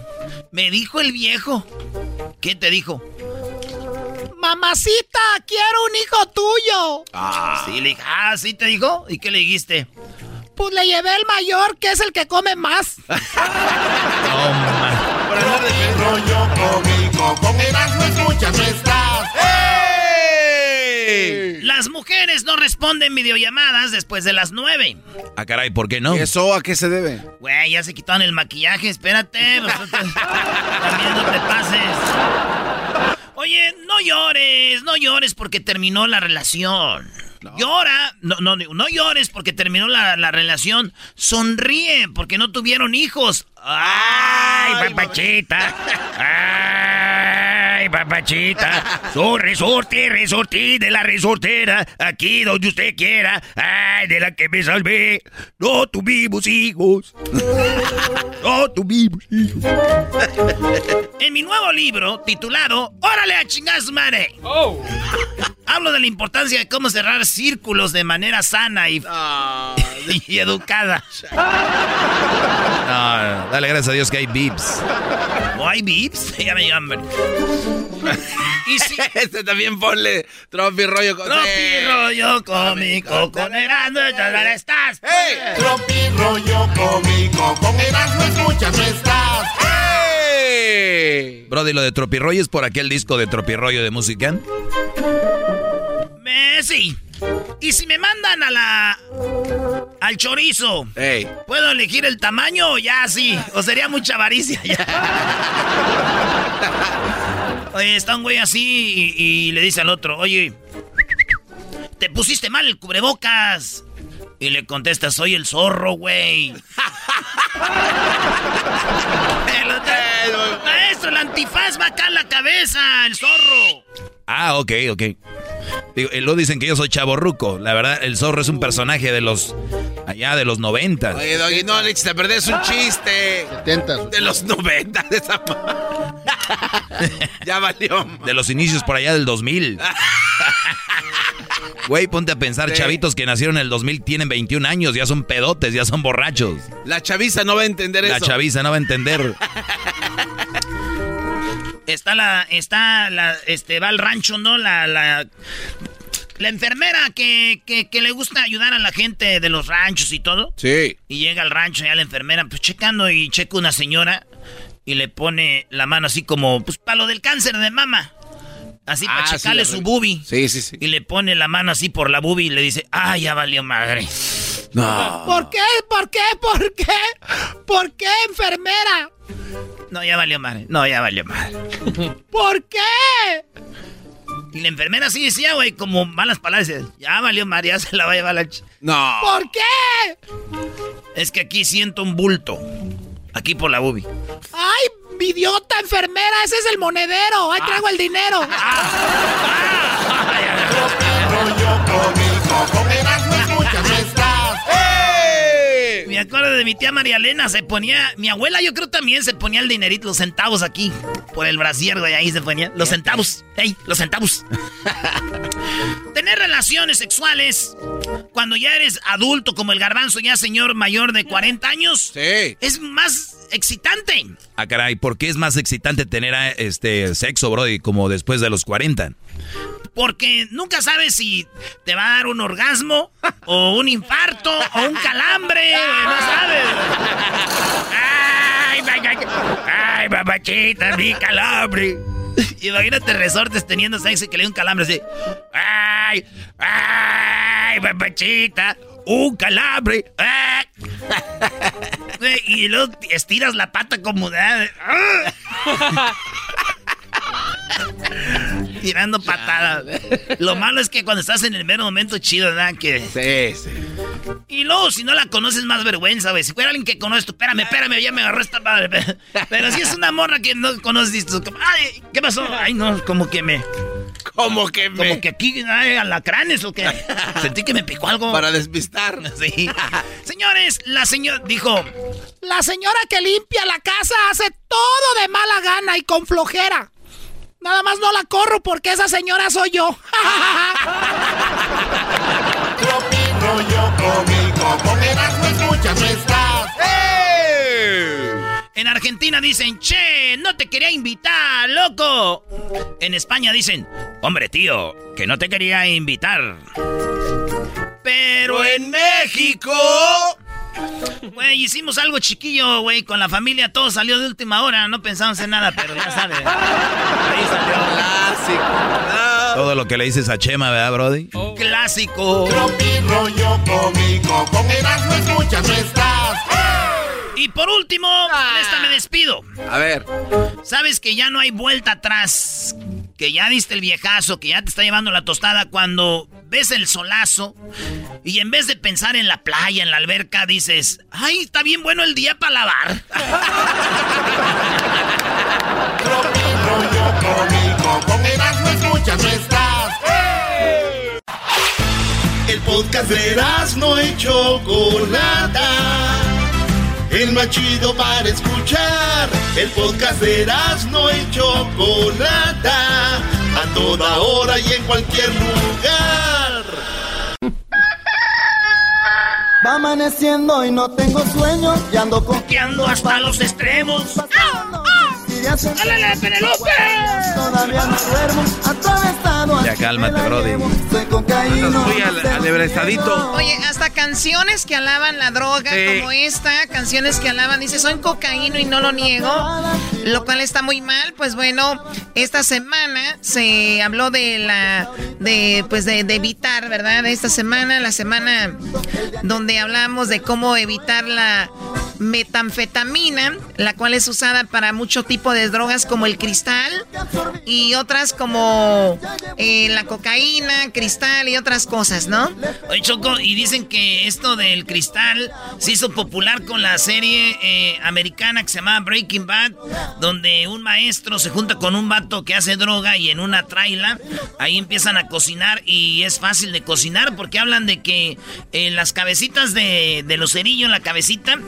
Me dijo el viejo. ¿Qué te dijo? Mamacita, quiero un hijo tuyo. Sí, le dije, ah, ¿sí te dijo? ¿Y qué le dijiste? Pues le llevé el mayor, que es el que come más. Tropi rollo cómico, con Erasmo escuchas no estás. Las mujeres no responden videollamadas después de las nueve. Ah, caray, ¿por qué no? ¿Eso a qué se debe? Güey, ya se quitaron el maquillaje, espérate. también no te pases. Oye, no llores, no llores porque terminó la relación. Llora, no, no, no llores porque terminó la, la relación. Sonríe porque no tuvieron hijos. ¡Ay, papachita! ¡Ay, papachita! Soy resorte, resorte de la resortera. Aquí donde usted quiera. ¡Ay, de la que me salvé! No tuvimos hijos. No tuvimos hijos. En mi nuevo libro, titulado ¡Órale a chingar su madre! Hablo de la importancia de cómo cerrar círculos de manera sana y, y educada. No, no, dale gracias a Dios que hay beeps. ¿O hay bips? Ya me hambre. Y si... este también ponle tropi rollo con... Tropi rollo cómico con Erasmo, ¿dónde estás? Tropi rollo cómico, con Erasmo escuchas no estás. Brody, lo de Tropirroyo es por aquel disco de Tropirroyo de música. Eh, sí. Y si me mandan a la... al chorizo, ¿puedo elegir el tamaño o ya sí? ¿O sería mucha avaricia ya? Oye, está un güey así y, y le dice al otro, oye, te pusiste mal el cubrebocas. Y le contesta, soy el zorro, güey. El otro, Maestro, el antifaz va acá en la cabeza, el zorro. Ah, ok, ok. Digo, y luego dicen que yo soy chaborruco. La verdad, el zorro es un personaje de los. allá de los 90. Oye, Doggy, no, Alex, te perdés un chiste. De los 90 de esa Ya valió. De los inicios por allá del 2000. Güey, ponte a pensar, Sí. chavitos que nacieron en el 2000 tienen 21 años, ya son pedotes, ya son borrachos. La chaviza no va a entender La eso. chaviza no va a entender. Está la, está la, este, va al rancho, ¿no? La, la, la enfermera que, que, que le gusta ayudar a la gente de los ranchos y todo. Sí. Y llega al rancho ya la enfermera, pues checando y checa una señora y le pone la mano así como, pues para lo del cáncer de mama. Así para Ah, checarle sí, su boobie. Sí, sí, sí. Y le pone la mano así por la boobie y le dice, ah, ya valió madre. No. ¿Por qué? ¿Por qué? ¿Por qué? ¿Por qué, enfermera? No, ya valió madre. No, ya valió madre. ¿Por qué? Y la enfermera así decía, güey, como malas palabras. Ya valió madre, ya se la va a llevar la... ch-". No. ¿Por qué? Es que aquí siento un bulto. Aquí por la boobie. ¡Ay, idiota enfermera! ¡Ese es el monedero! ¡Ahí traigo el dinero! Me acuerdo de mi tía María Elena, se ponía, mi abuela yo creo también se ponía el dinerito, los centavos aquí, por el brasier, güey, ahí se ponía, los centavos, ey, los centavos. Tener relaciones sexuales cuando ya eres adulto, como el garbanzo, ya señor mayor de 40 años, es más excitante. Ah, caray, ¿por qué es más excitante tener ah, este sexo, Brody, como después de los 40? Porque nunca sabes si te va a dar un orgasmo, o un infarto, o un calambre, güey, no sabes. Ay, mamá- ay, mamachita, mi calambre. Imagínate resortes teniendo sexo y que le dé un calambre así. Ay, ay, mamachita, un calambre. ah". Y luego estiras la pata como de... ¡ah! Tirando patadas. Lo malo es que cuando estás en el mero momento chido, ¿verdad? Que... Sí, sí. Y luego, si no la conoces, más vergüenza, güey. Si fuera alguien que conoces, tú, espérame, espérame, ya me agarró esta madre. Pero si es una morra que no conoces, ay, ¿qué pasó? Ay, no, como que me... Como que me... Como que aquí, ay, alacranes o que... Sentí que me picó algo. Para despistar. Sí. Señores, la señora dijo... La señora que limpia la casa hace todo de mala gana y con flojera. Nada más no la corro porque esa señora soy yo. con escuchas, no estás. En Argentina dicen, che, no te quería invitar, loco. En España dicen, hombre, tío, que no te quería invitar. Pero en México... Güey, hicimos algo chiquillo, güey, con la familia, todo salió de última hora, no pensamos en nada, pero ya sabes. Ahí salió. Todo lo que le dices a Chema, ¿verdad, Brody? Clásico. Tropi rollo cómico, con Erasmo escuchas, no estás. Y por último, con esta me despido. A ver. Sabes que ya no hay vuelta atrás. Que ya diste el viejazo, que ya te está llevando la tostada cuando ves el solazo y en vez de pensar en la playa, en la alberca, dices, ay, está bien bueno el día para lavar. No. El podcast de Erasmo y Chocolata. El más chido para escuchar. El podcast de Erasmo y Chocolata. A toda hora y en cualquier lugar. Va amaneciendo y no tengo sueño y ando coqueando hasta los extremos. ¡Álale, Penelope! Todavía no duermo, atravesado Ya cálmate, Brody. Soy al- alebrestadito. Oye, hasta canciones que alaban la droga, Sí. como esta, canciones que alaban, dice, soy cocaíno y no lo niego, lo cual está muy mal. Pues bueno, esta semana se habló de la, de, pues de, de evitar, ¿verdad? Esta semana, la semana donde hablamos de cómo evitar la metanfetamina, la cual es usada para mucho tipo de drogas como el cristal y otras como eh, la cocaína, cristal y otras cosas, ¿no? Oye, Choco, y dicen que esto del cristal se hizo popular con la serie eh, americana que se llama Breaking Bad, donde un maestro se junta con un vato que hace droga y en una traila ahí empiezan a cocinar y es fácil de cocinar porque hablan de que en las cabecitas de, de los cerillos, la cabecita,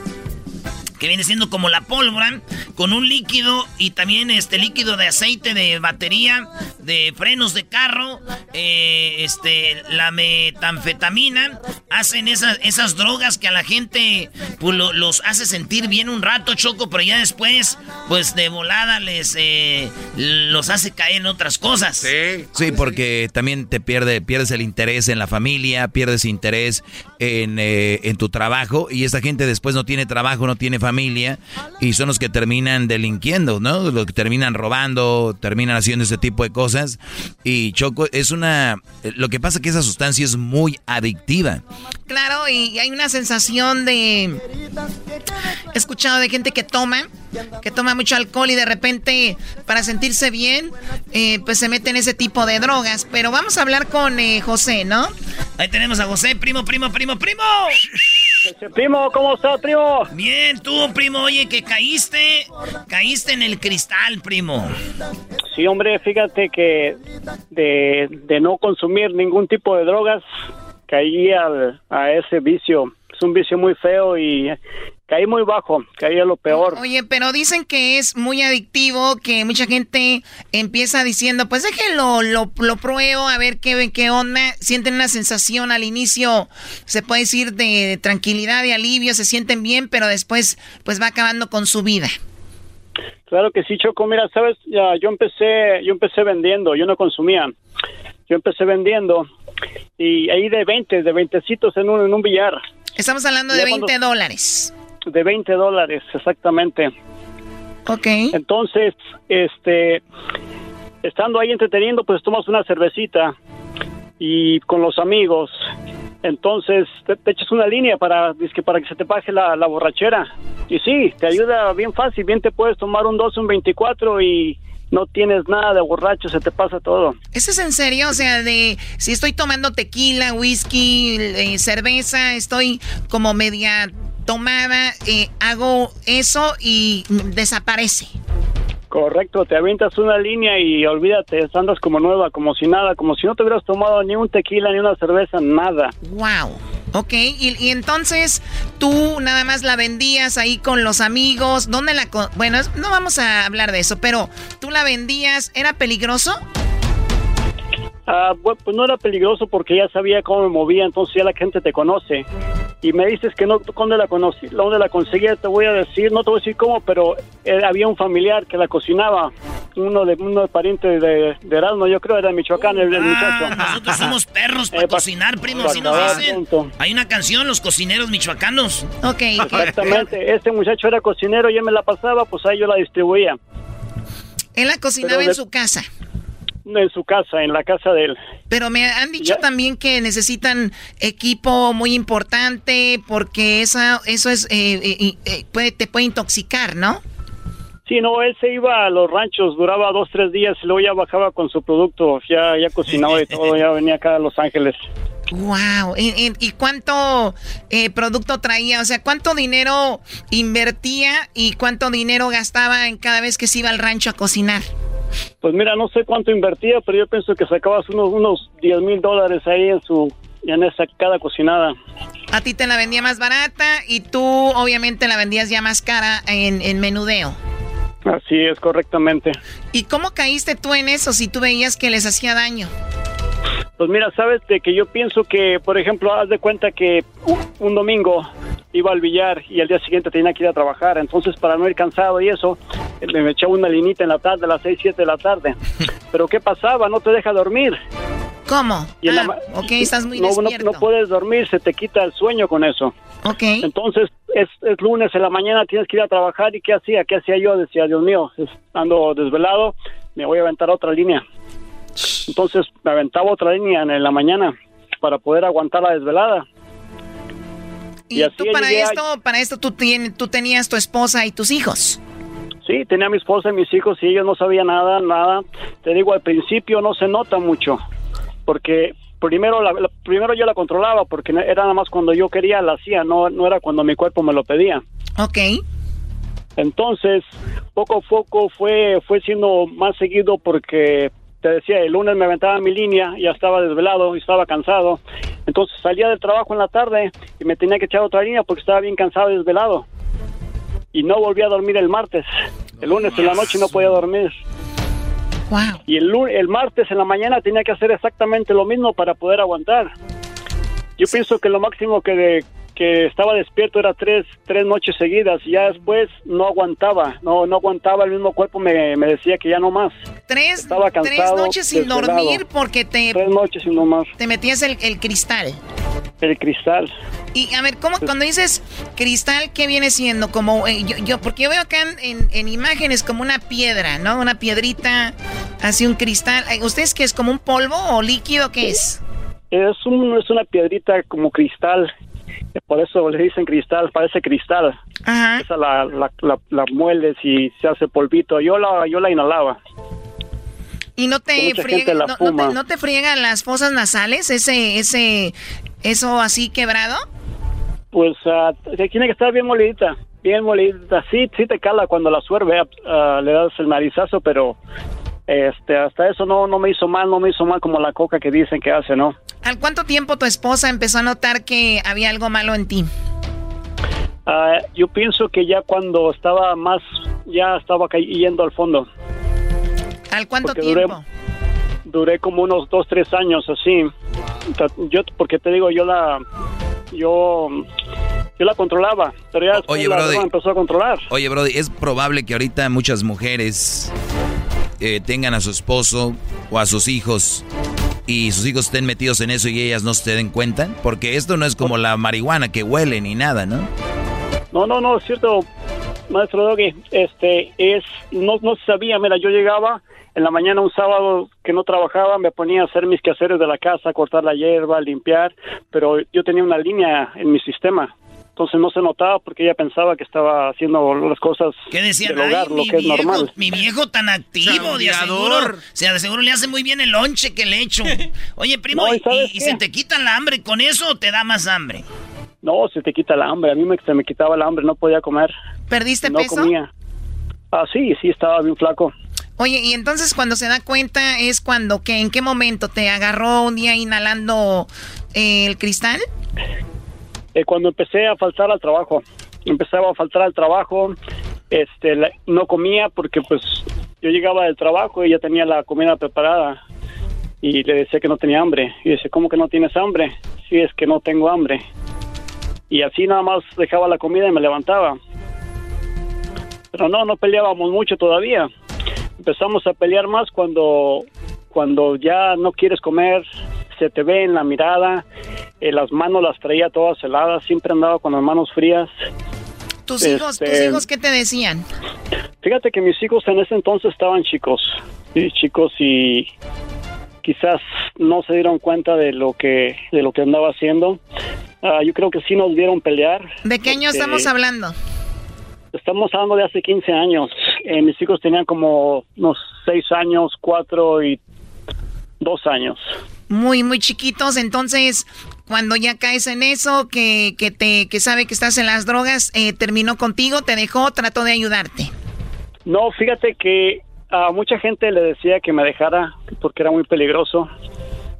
que viene siendo como la pólvora, con un líquido y también este líquido de aceite de batería, de frenos de carro, eh, este, la metanfetamina hacen esas, esas drogas que a la gente pues, los hace sentir bien un rato, Choco, pero ya después, pues de volada les eh, los hace caer en otras cosas. Sí. Sí, porque también te pierde, pierdes el interés en la familia, pierdes interés en, eh, en tu trabajo y esta gente después no tiene trabajo, no tiene familia y son los que terminan delinquiendo, ¿no? Los que terminan robando, terminan haciendo ese tipo de cosas y Choco es una... Lo que pasa es que esa sustancia es muy adictiva. Claro, y hay una sensación de... He escuchado de gente que toma, que toma mucho alcohol y de repente para sentirse bien, eh, pues se mete en ese tipo de drogas. Pero vamos a hablar con eh, José, ¿no? Ahí tenemos a José, primo, primo, primo, primo. Primo, ¿cómo estás, primo? Bien, tú, primo, oye, que caíste, caíste en el cristal, primo. Sí, hombre, fíjate que de, de no consumir ningún tipo de drogas, caí al, a ese vicio. Es un vicio muy feo y caí muy bajo, caí a lo peor. Oye, pero dicen que es muy adictivo, que mucha gente empieza diciendo, pues déjenlo, lo, lo pruebo, a ver qué, qué onda. Sienten una sensación al inicio, se puede decir, de, tranquilidad, de alivio, se sienten bien, pero después pues va acabando con su vida. Claro que sí, Choco. Mira, sabes, ya, yo empecé, yo empecé vendiendo, yo no consumía. Yo empecé vendiendo y ahí de 20, de 20 en un, en un billar. Estamos hablando de 20 dólares. De 20 dólares, exactamente. Ok. Entonces, este, estando ahí entreteniendo, pues tomas una cervecita y con los amigos. Entonces te, echas una línea para, para que se te pase la, la, borrachera. Y sí, te ayuda bien fácil. Bien te puedes tomar un 12, un 24 y no tienes nada de borracho, se te pasa todo. ¿Eso es en serio? O sea, de si estoy tomando tequila, whisky, eh, cerveza, estoy como media tomada, eh, hago eso y desaparece. Correcto, te avientas una línea y olvídate, andas como nueva, como si nada, como si no te hubieras tomado ni un tequila ni una cerveza, nada. Wow. Ok, y, entonces tú nada más la vendías ahí con los amigos. ¿Dónde la.? Bueno, no vamos a hablar de eso, pero tú la vendías. ¿Era peligroso? Ah, pues no era peligroso porque ya sabía cómo me movía, entonces ya la gente te conoce. Y me dices que no, ¿dónde la conocí? ¿Dónde la conseguía? Te voy a decir, no te voy a decir cómo, pero eh, había un familiar que la cocinaba, uno de uno de pariente de, de Erasmo, yo creo era de Michoacán, el, muchacho. Ah, nosotros somos perros para eh, cocinar, primo, si nos dicen. Hay una canción, los cocineros michoacanos. Ok. Exactamente, este muchacho era cocinero, yo me la pasaba, pues ahí yo la distribuía. Él la cocinaba en su casa en su casa, en la casa de él. Pero me han dicho también que necesitan equipo muy importante porque esa, eso es eh, eh, eh, puede, te puede intoxicar, ¿no? Sí, no, él se iba a los ranchos, duraba dos, tres días y luego ya bajaba con su producto, ya, ya cocinaba y todo, ya venía acá a Los Ángeles. Wow, ¿y, cuánto producto traía? O sea, ¿cuánto dinero invertía y cuánto dinero gastaba en cada vez que se iba al rancho a cocinar? Pues mira, no sé cuánto invertía, pero yo pienso que sacabas unos, unos 10 mil dólares ahí en su en esa cada cocinada. A ti te la vendía más barata y tú obviamente la vendías ya más cara en, en menudeo. Así es, correctamente. ¿Y cómo caíste tú en eso si tú veías que les hacía daño? Pues mira, sabes de que yo pienso que, por ejemplo, haz de cuenta que un domingo iba al billar y al día siguiente tenía que ir a trabajar. Entonces, para no ir cansado y eso, me echaba una linita en la tarde, a las 6, 7 de la tarde. Pero ¿qué pasaba? No te deja dormir. ¿Cómo? ah, ok, estás muy no, despierto. No, puedes dormir, se te quita el sueño con eso. Ok. Entonces, es, es, lunes en la mañana, tienes que ir a trabajar. ¿Y qué hacía? ¿Qué hacía yo? Decía, Dios mío, ando desvelado, me voy a aventar otra línea. Entonces, me aventaba otra línea en la mañana para poder aguantar la desvelada. ¿Y, tú para esto, para esto tú, tú tenías tu esposa y tus hijos? Sí, tenía mi esposa y mis hijos y ellos no sabían nada, nada. Te digo, al principio no se nota mucho, porque primero, la, primero yo la controlaba, porque era nada más cuando yo quería la hacía, no, no era cuando mi cuerpo me lo pedía. Ok. Entonces, poco a poco fue, fue siendo más seguido porque te decía, el lunes me aventaba mi línea, ya estaba desvelado y estaba cansado. Entonces salía del trabajo en la tarde y me tenía que echar otra línea porque estaba bien cansado y desvelado. Y no volví a dormir el martes. El lunes en la noche no podía dormir. Y el, el martes en la mañana tenía que hacer exactamente lo mismo para poder aguantar. Yo pienso que lo máximo que, de, que estaba despierto era tres, tres noches seguidas. Y ya después no aguantaba, no, no aguantaba. El mismo cuerpo me, me decía que ya no más. Tres, Estaba tres cansado, noches sin dormir porque te, Tres noches no más. te metías el, el cristal. El cristal. Y a ver, ¿cómo, cuando dices cristal, ¿qué viene siendo? Como eh, yo, yo- porque yo veo acá en, en- en imágenes como una piedra, ¿no? Una piedrita, así un cristal. Eh, ¿Ustedes qué es? ¿Como un polvo o líquido? ¿Qué es? Es, un, es una piedrita como cristal. Por eso le dicen cristal, parece cristal. Esa la, la, la, la mueles y se hace polvito. Yo la, yo la inhalaba. Y no te friega, no, no te, no te friegan las fosas nasales, ese, ese, eso así quebrado. Pues te- tiene que estar bien molidita, bien molidita. Sí, sí te cala cuando la suerve, ah, le das el narizazo, pero este, hasta eso no, no me hizo mal, no me hizo mal como la coca que dicen que hace, ¿no? ¿Al cuánto tiempo tu esposa empezó a notar que había algo malo en ti? Ah, yo pienso que ya cuando estaba más, ya estaba cayendo al fondo. ¿Al cuánto Porque duré- tiempo? Duré como unos dos, tres años así. Yo, porque te digo, yo la, yo, yo la controlaba, pero ya después Oye, la Brody. empezó a controlar. Oye, Brody, es probable que ahorita muchas mujeres eh, tengan a su esposo o a sus hijos y sus hijos estén metidos en eso y ellas no se den cuenta. Porque esto no es como la marihuana que huele ni nada, ¿no? No, no, no, es cierto, maestro Doggy, este, es, no, no sabía, mira, yo llegaba en la mañana un sábado que no trabajaba, me ponía a hacer mis quehaceres de la casa, cortar la hierba, limpiar, pero yo tenía una línea en mi sistema. Entonces no se notaba porque ella pensaba que estaba haciendo las cosas ¿Qué decían? del hogar, Ay, lo mi que es viejo, normal. mi viejo tan activo, de aseguro, sea, de seguro le hace muy bien el lonche que le echo. Oye, primo, No, ¿y se te quita la hambre con eso o te da más hambre? No, se te quita la hambre, a mí me, se me quitaba la hambre, no podía comer. ¿Perdiste no peso? comía. Ah, sí, sí, estaba bien flaco. Oye, y entonces cuando se da cuenta es cuando, que ¿en qué momento te agarró un día inhalando eh, el cristal? Eh, cuando empecé a faltar al trabajo, empezaba a faltar al trabajo, este, no comía porque pues yo llegaba del trabajo y ya tenía la comida preparada y le decía que no tenía hambre y dice, ¿cómo que no tienes hambre? Sí, es que no tengo hambre. Y así nada más dejaba la comida y me levantaba. Pero no, no peleábamos mucho todavía. Empezamos a pelear más cuando, cuando ya no quieres comer, se te ve en la mirada, eh, las manos las traía todas heladas, siempre andaba con las manos frías. ¿Tus hijos, tus Este, hijos qué te decían? Fíjate que mis hijos en ese entonces estaban chicos, sí, chicos y quizás no se dieron cuenta de lo que de lo que andaba haciendo. Ah, yo creo que sí nos vieron pelear. ¿De qué año porque estamos hablando? Estamos hablando de hace 15 años. Eh, mis hijos tenían como unos 6 años, 4 y 2 años. Muy, muy chiquitos. Entonces, cuando ya caes en eso, que, que te, que sabe que estás en las drogas, eh, terminó contigo, te dejó, trató de ayudarte. No, fíjate que a mucha gente le decía que me dejara porque era muy peligroso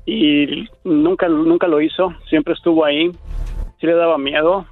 y nunca nunca lo hizo, siempre estuvo ahí, sí le daba miedo.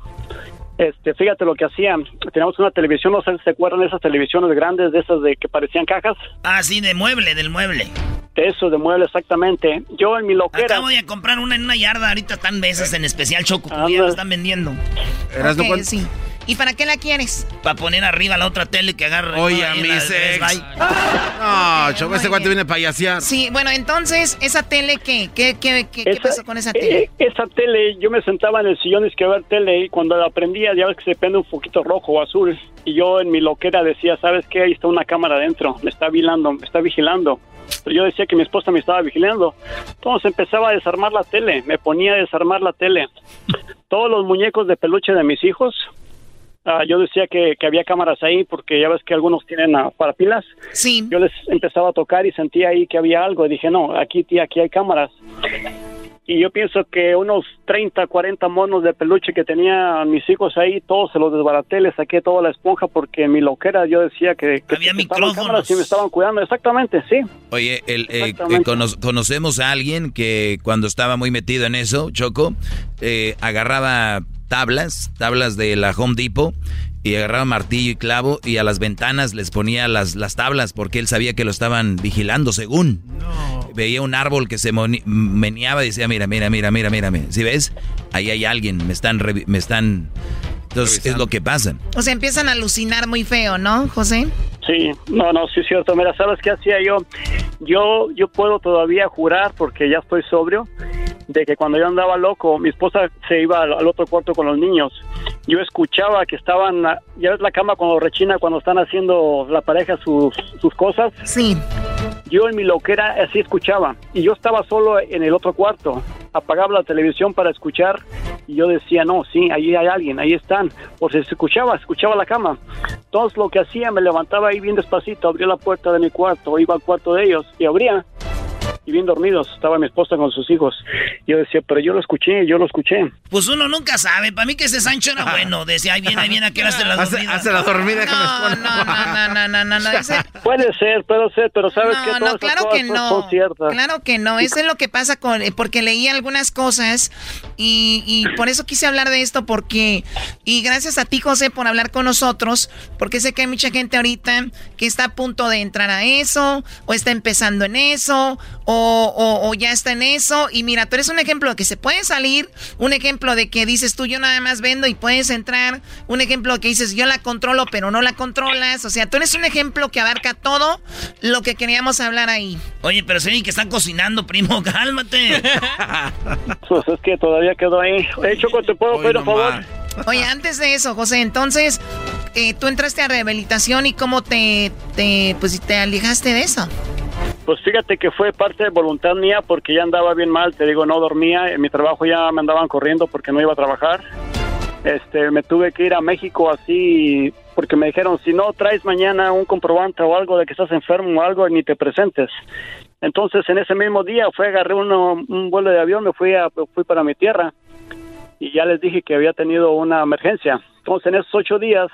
Este, fíjate lo que hacían. Teníamos una televisión, no sé si se acuerdan de esas televisiones grandes, de esas de que parecían cajas. Ah, sí, de mueble, del mueble. De eso, de mueble, exactamente. Yo en mi loquera. Acabo de comprar una en una yarda, ahorita están mesas en especial Choco, ya lo están vendiendo. Ok, sí. ¿Y para qué la quieres? Para poner arriba la otra tele que agarre. Oye, a mi sex. No, Choco, este cuate viene a payasear. Sí, bueno, entonces, ¿esa tele qué? ¿Qué, qué, qué, qué Esa- pasó con esa tele? eh, esa tele, yo me sentaba en el sillón y que ver tele y cuando la prendía ya ves que se prende un poquito rojo o azul y yo en mi loquera decía, ¿sabes qué? Ahí está una cámara adentro, me está vigilando, me está vigilando. Pero yo decía que mi esposa me estaba vigilando. Entonces empezaba a desarmar la tele, me ponía a desarmar la tele. Todos los muñecos de peluche de mis hijos, ah, yo decía que, que había cámaras ahí porque ya ves que algunos tienen ah, para pilas. Sí. Yo les empezaba a tocar y sentía ahí que había algo y dije, no, aquí, tía, aquí hay cámaras. Y yo pienso que unos 30, 40 monos de peluche que tenían mis hijos ahí, todos se los desbaraté, les saqué toda la esponja porque en mi loquera yo decía que, que Había micrófonos. cámaras y me estaban cuidando. Exactamente, sí. Oye, el, eh, Exactamente. eh, cono- conocemos a alguien que cuando estaba muy metido en eso, Choco, eh, agarraba tablas, tablas de la Home Depot y agarraba martillo y clavo y a las ventanas les ponía las, las tablas porque él sabía que lo estaban vigilando según. Veía un árbol que se meneaba y decía, mira, mira, mira, mira, mira, si ves, ahí hay alguien, me están, me están... Entonces es lo que pasa. O sea, empiezan a alucinar muy feo, ¿no, José? Sí, no, no, sí es cierto. Mira, ¿sabes qué hacía yo? Yo, yo puedo todavía jurar, porque ya estoy sobrio, de que cuando yo andaba loco, mi esposa se iba al, otro cuarto con los niños. Yo escuchaba que estaban, ya ves la cama cuando rechina, cuando están haciendo la pareja sus, sus cosas. Sí. Yo en mi loquera así escuchaba. Y yo estaba solo en el otro cuarto. Apagaba la televisión para escuchar. Y yo decía, no, sí, ahí hay alguien, ahí están. O se escuchaba, escuchaba la cama. Entonces lo que hacía, me levantaba ahí bien despacito, abría la puerta de mi cuarto, iba al cuarto de ellos y abría y bien dormidos. Estaba mi esposa con sus hijos. Yo decía, pero yo lo escuché, yo lo escuché. Pues uno nunca sabe. Para mí que ese Sancho era bueno. Decía, ahí viene, ahí viene, aquel hace la dormida. Hace, la dormida no, no, no, no, no, no, no, Puede ser, puede ser, pero sabes que todas no, claro que no. Claro que no. Eso es lo que pasa con... Eh, porque leí algunas cosas y, y por eso quise hablar de esto porque... Y gracias a ti, José, por hablar con nosotros. Porque sé que hay mucha gente ahorita que está a punto de entrar a eso o está empezando en eso o, o, ya está en eso. Y mira, tú eres un ejemplo de que se puede salir, un ejemplo de que dices tú yo nada más vendo y puedes entrar, un ejemplo de que dices yo la controlo pero no la controlas. O sea, tú eres un ejemplo que abarca todo lo que queríamos hablar ahí. Oye, pero sí que están cocinando, primo, cálmate. pues es que todavía quedó ahí. Oye, Choco, ¿te puedo pedir, por favor? Oye, antes de eso, José, entonces, eh, tú entraste a rehabilitación y cómo te, te, pues, te alejaste de eso. Pues fíjate que fue parte de voluntad mía porque ya andaba bien mal, te digo, no dormía, en mi trabajo ya me andaban corriendo porque no iba a trabajar. Este, me tuve que ir a México así porque me dijeron, si no traes mañana un comprobante o algo de que estás enfermo o algo, ni te presentes. Entonces, en ese mismo día fue, agarré uno, un vuelo de avión, me fui, a, fui para mi tierra y ya les dije que había tenido una emergencia. Entonces, en esos ocho días,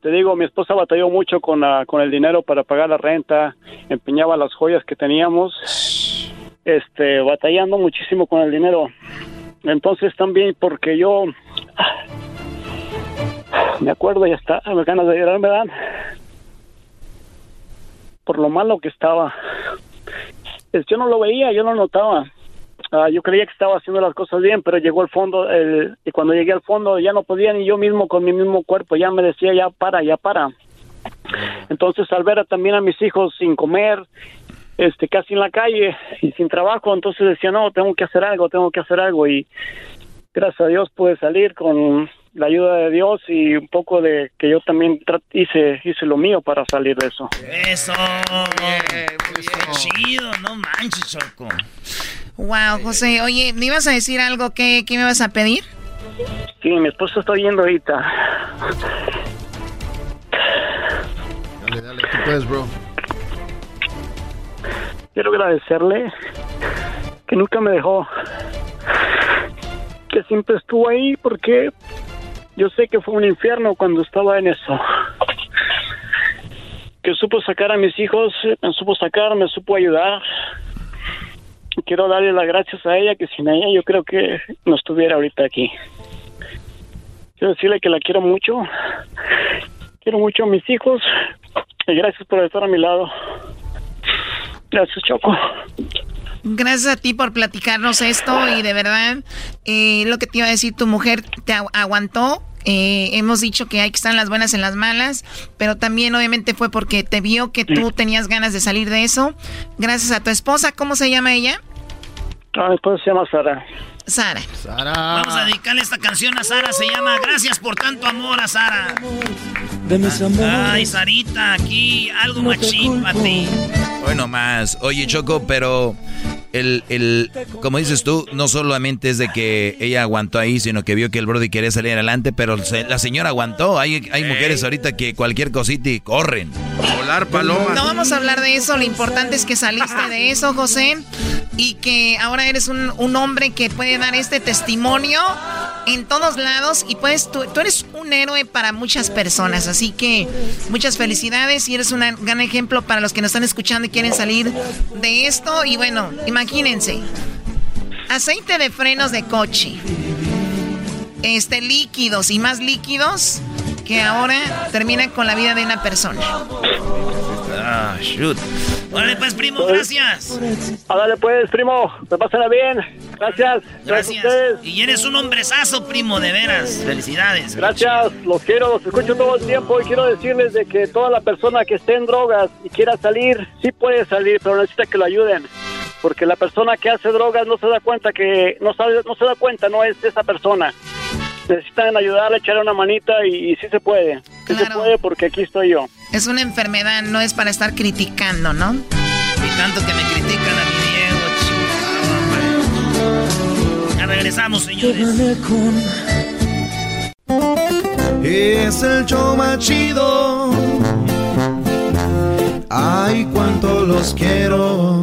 te digo, mi esposa batalló mucho con, la, con el dinero para pagar la renta, empeñaba las joyas que teníamos, este, batallando muchísimo con el dinero. Entonces, también porque yo me acuerdo y está, me ganas de llorar, ¿verdad? Por lo malo que estaba. Yo no lo veía, yo no notaba Ah, yo creía que estaba haciendo las cosas bien, pero llegó al fondo el, y cuando llegué al fondo ya no podía ni yo mismo con mi mismo cuerpo, ya me decía ya para, ya para. Entonces al ver también a mis hijos sin comer, este casi en la calle y sin trabajo, entonces decía, no, tengo que hacer algo, tengo que hacer algo y gracias a Dios pude salir con la ayuda de Dios y un poco de que yo también hice hice lo mío para salir de eso. Eso. chido, no manches, Choco. Wow, José. Oye, ¿me ibas a decir algo? ¿Qué, qué me vas a pedir? Sí, mi esposo está yendo ahorita. Dale, dale, tú puedes, bro. Quiero agradecerle que nunca me dejó. Que siempre estuvo ahí porque yo sé que fue un infierno cuando estaba en eso. Que supo sacar a mis hijos, me supo sacar, me supo ayudar quiero darle las gracias a ella, que sin ella yo creo que no estuviera ahorita aquí. Quiero decirle que la quiero mucho, quiero mucho a mis hijos y gracias por estar a mi lado. Gracias, Choco. Gracias a ti por platicarnos esto y de verdad, eh, lo que te iba a decir, tu mujer te aguantó eh, hemos dicho que hay que estar en las buenas en las malas, pero también obviamente fue porque te vio que tú tenías ganas de salir de eso. Gracias a tu esposa, ¿cómo se llama ella? Ah, esposa se llama Sara. Sara. Sara. Vamos a dedicarle esta canción a Sara, se llama Gracias por tanto amor a Sara. Ay, Sarita, aquí algo machín para ti. Bueno, más. Oye, Choco, pero el, el, como dices tú, no solamente es de que ella aguantó ahí, sino que vio que el Brody quería salir adelante, pero la señora aguantó. Hay, hay mujeres ahorita que cualquier cosita y corren. Volar paloma. No vamos a hablar de eso, lo importante es que saliste de eso, José, y que ahora eres un, un hombre que puede dar este testimonio en todos lados y puedes, tú, tú eres un héroe para muchas personas, así que muchas felicidades y eres un gran ejemplo para los que nos están escuchando y quieren salir de esto y bueno, imagínense. Aceite de frenos de coche. Este líquidos y más líquidos que ahora termina con la vida de una persona. Ah, shoot. Órale, pues, primo, gracias. Dale, pues, primo. Me pasen bien. Gracias. Gracias. Y eres un hombrezazo, primo, de veras. Felicidades. Gracias. Los quiero, los escucho todo el tiempo y quiero decirles de que toda la persona que esté en drogas y quiera salir, sí puede salir, pero necesita que lo ayuden. Porque la persona que hace drogas no se da cuenta que, no, sabe, no se da cuenta, no es esa persona necesitan ayudarle, echarle una manita y, sí se puede. Sí se puede porque aquí estoy yo. Es una enfermedad, no es para estar criticando, ¿no? Y tanto que me critican a mi Diego, Ya regresamos, señores. Es el show más chido. Ay, cuánto los quiero.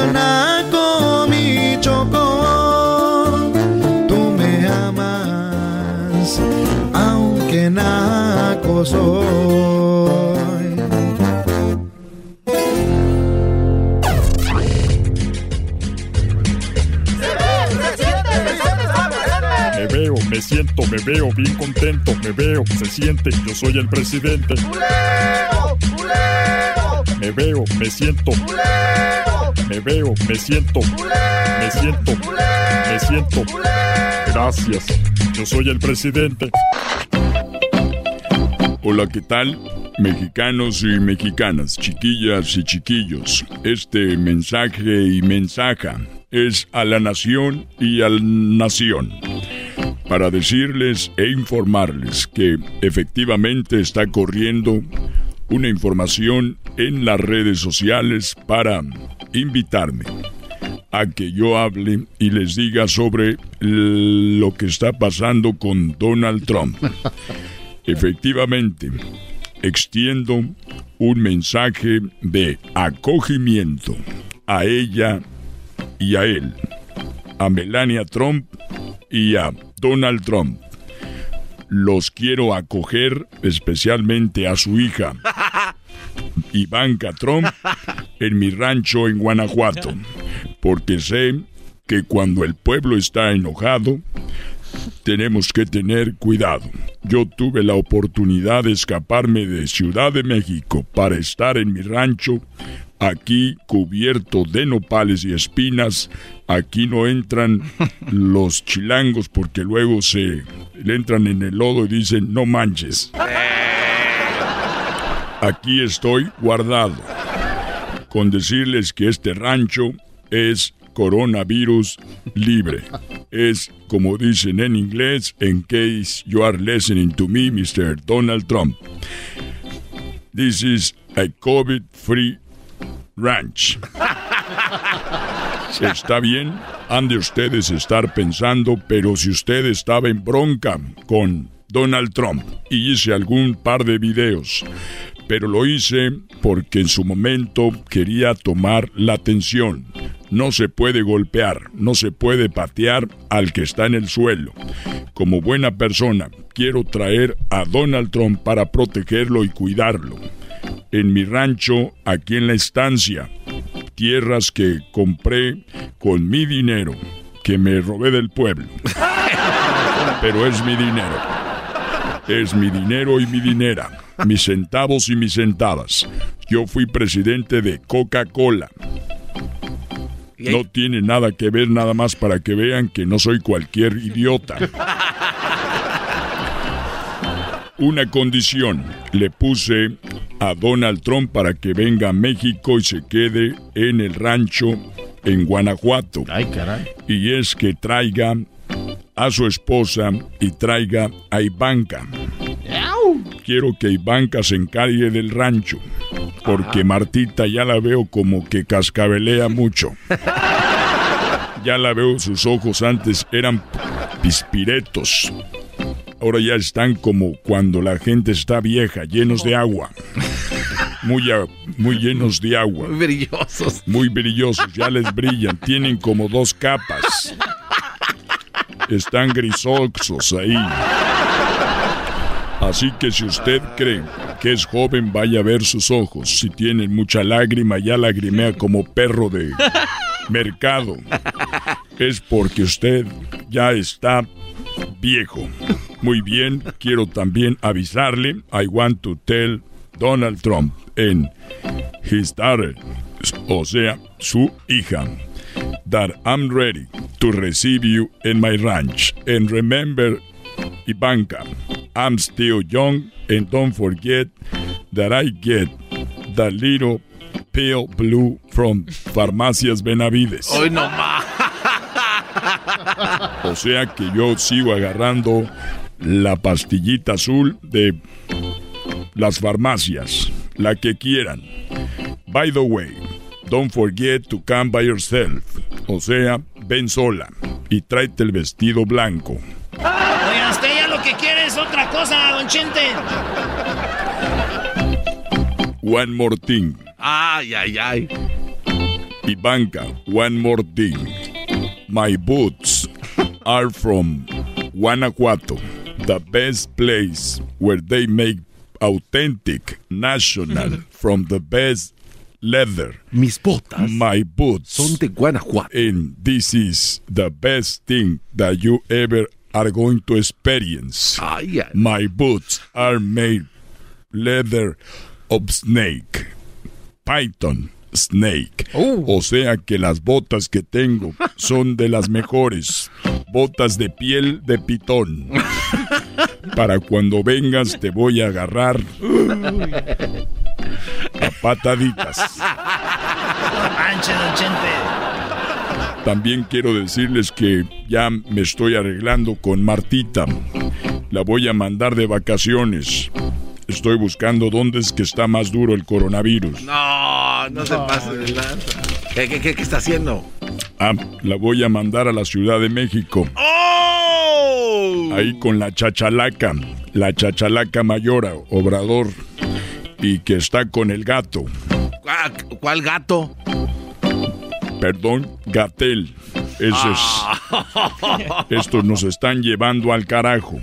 Soy bien naco, mi choco. Tú me amas, aunque naco soy. Me veo, me siento, me veo bien contento, me veo, se siente, yo soy el presidente. Me veo, me siento. Me veo, me siento. Me siento. Me siento. Gracias. Yo soy el presidente. Hola, ¿qué tal? Mexicanos y mexicanas, chiquillas y chiquillos, este mensaje y mensaja es a la nación y al nación para decirles e informarles que efectivamente está corriendo una información en las redes sociales para invitarme a que yo hable y les diga sobre lo que está pasando con Donald Trump. Efectivamente, extiendo un mensaje de acogimiento a ella y a él, a Melania Trump y a Donald Trump los quiero acoger, especialmente a su hija, Ivanka Trump, en mi rancho en Guanajuato, porque sé que cuando el pueblo está enojado, tenemos que tener cuidado. Yo tuve la oportunidad de escaparme de Ciudad de México para estar en mi rancho Aquí cubierto de nopales y espinas, aquí no entran los chilangos porque luego se le entran en el lodo y dicen no manches. Aquí estoy guardado. Con decirles que este rancho es coronavirus libre. Es como dicen en inglés, in case you are listening to me, Mr. Donald Trump. This is a COVID-free Ranch. Está bien, han de ustedes estar pensando, pero si usted estaba en bronca con Donald Trump y hice algún par de videos, pero lo hice porque en su momento quería tomar la atención. No se puede golpear, no se puede patear al que está en el suelo. Como buena persona, quiero traer a Donald Trump para protegerlo y cuidarlo en mi rancho aquí en la estancia. Tierras que compré con mi dinero, que me robé del pueblo. Pero es mi dinero. Es mi dinero y mi dinera. Mis centavos y mis centavas. Yo fui presidente de Coca-Cola. No tiene nada que ver nada más para que vean que no soy cualquier idiota. Una condición le puse a Donald Trump para que venga a México y se quede en el rancho en Guanajuato. Ay, caray. Y es que traiga a su esposa y traiga a Ivanka. Quiero que Ivanka se encargue del rancho, porque Martita ya la veo como que cascabelea mucho. Ya la veo, sus ojos antes eran pispiretos. Ahora ya están como cuando la gente está vieja, llenos de agua. Muy, muy llenos de agua. Muy brillosos. Muy brillosos, ya les brillan. Tienen como dos capas. Están grisosos ahí. Así que si usted cree que es joven, vaya a ver sus ojos. Si tienen mucha lágrima, ya lagrimea como perro de mercado. Es porque usted ya está viejo. Muy bien, quiero también avisarle, I want to tell Donald Trump en his daughter, o sea, su hija, that I'm ready to receive you in my ranch. And remember, Ivanka, I'm still young and don't forget that I get the little pale blue from Farmacias Benavides. Hoy no más. O sea que yo sigo agarrando la pastillita azul de las farmacias, la que quieran. By the way, don't forget to come by yourself. O sea, ven sola y tráete el vestido blanco. Oiga, 80. One More Thing. Ay, ay, ay. Ivanka, One More Thing. My boots are from Guanajuato, the best place where they make authentic national from the best leather. Mis botas. My boots. Son de Guanajuato. And this is the best thing that you ever are going to experience. My boots are made leather of snake. Python snake. O sea que las botas que tengo son de las mejores. Botas de piel de pitón. Para cuando vengas te voy a agarrar a pataditas. Manche, don Chente. También quiero decirles que ya me estoy arreglando con Martita. La voy a mandar de vacaciones. Estoy buscando dónde es que está más duro el coronavirus. No, no se pase de lanza. ¿Qué, qué, qué, qué está haciendo? Ah, la voy a mandar a la Ciudad de México. ¡Oh! Ahí con la chachalaca, la chachalaca mayora, Obrador, y que está con el gato. ¿Cuál gato? Perdón, Gatel. Ah. es. Estos nos están llevando al carajo.